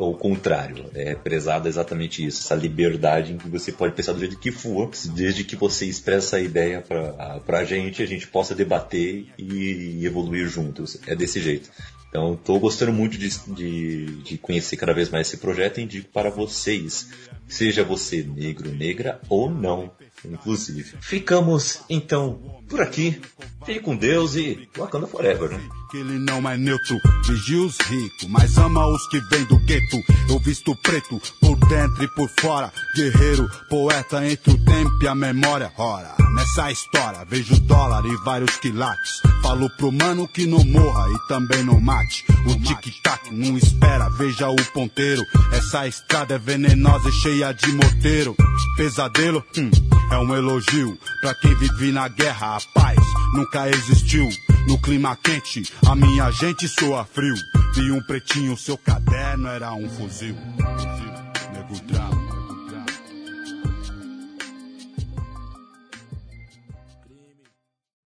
ao contrário. É prezado exatamente isso, essa liberdade em que você pode pensar do jeito que for, desde que você expressa a ideia para a gente, a gente possa debater e evoluir juntos. É desse jeito. Então, estou gostando muito de, de, de, conhecer cada vez mais esse projeto e indico para vocês, seja você negro, negra ou não, inclusive. Ficamos, então, por aqui. Fique com Deus e Wakanda Forever, né? Que ele não é neutro, vigia os ricos, mas ama os que vêm do gueto. Eu visto preto, por dentro e por fora. Guerreiro, poeta entre o tempo e a memória. Ora, nessa história vejo dólar e vários quilates. Falo pro mano que não morra e também não mate. O tic-tac não espera, veja o ponteiro. Essa estrada é venenosa e cheia de morteiro. Pesadelo, hum, é um elogio pra quem vive na guerra. A paz nunca existiu. No clima quente, a minha gente soa frio. Vi um pretinho, seu caderno era um fuzil. fuzil. Nego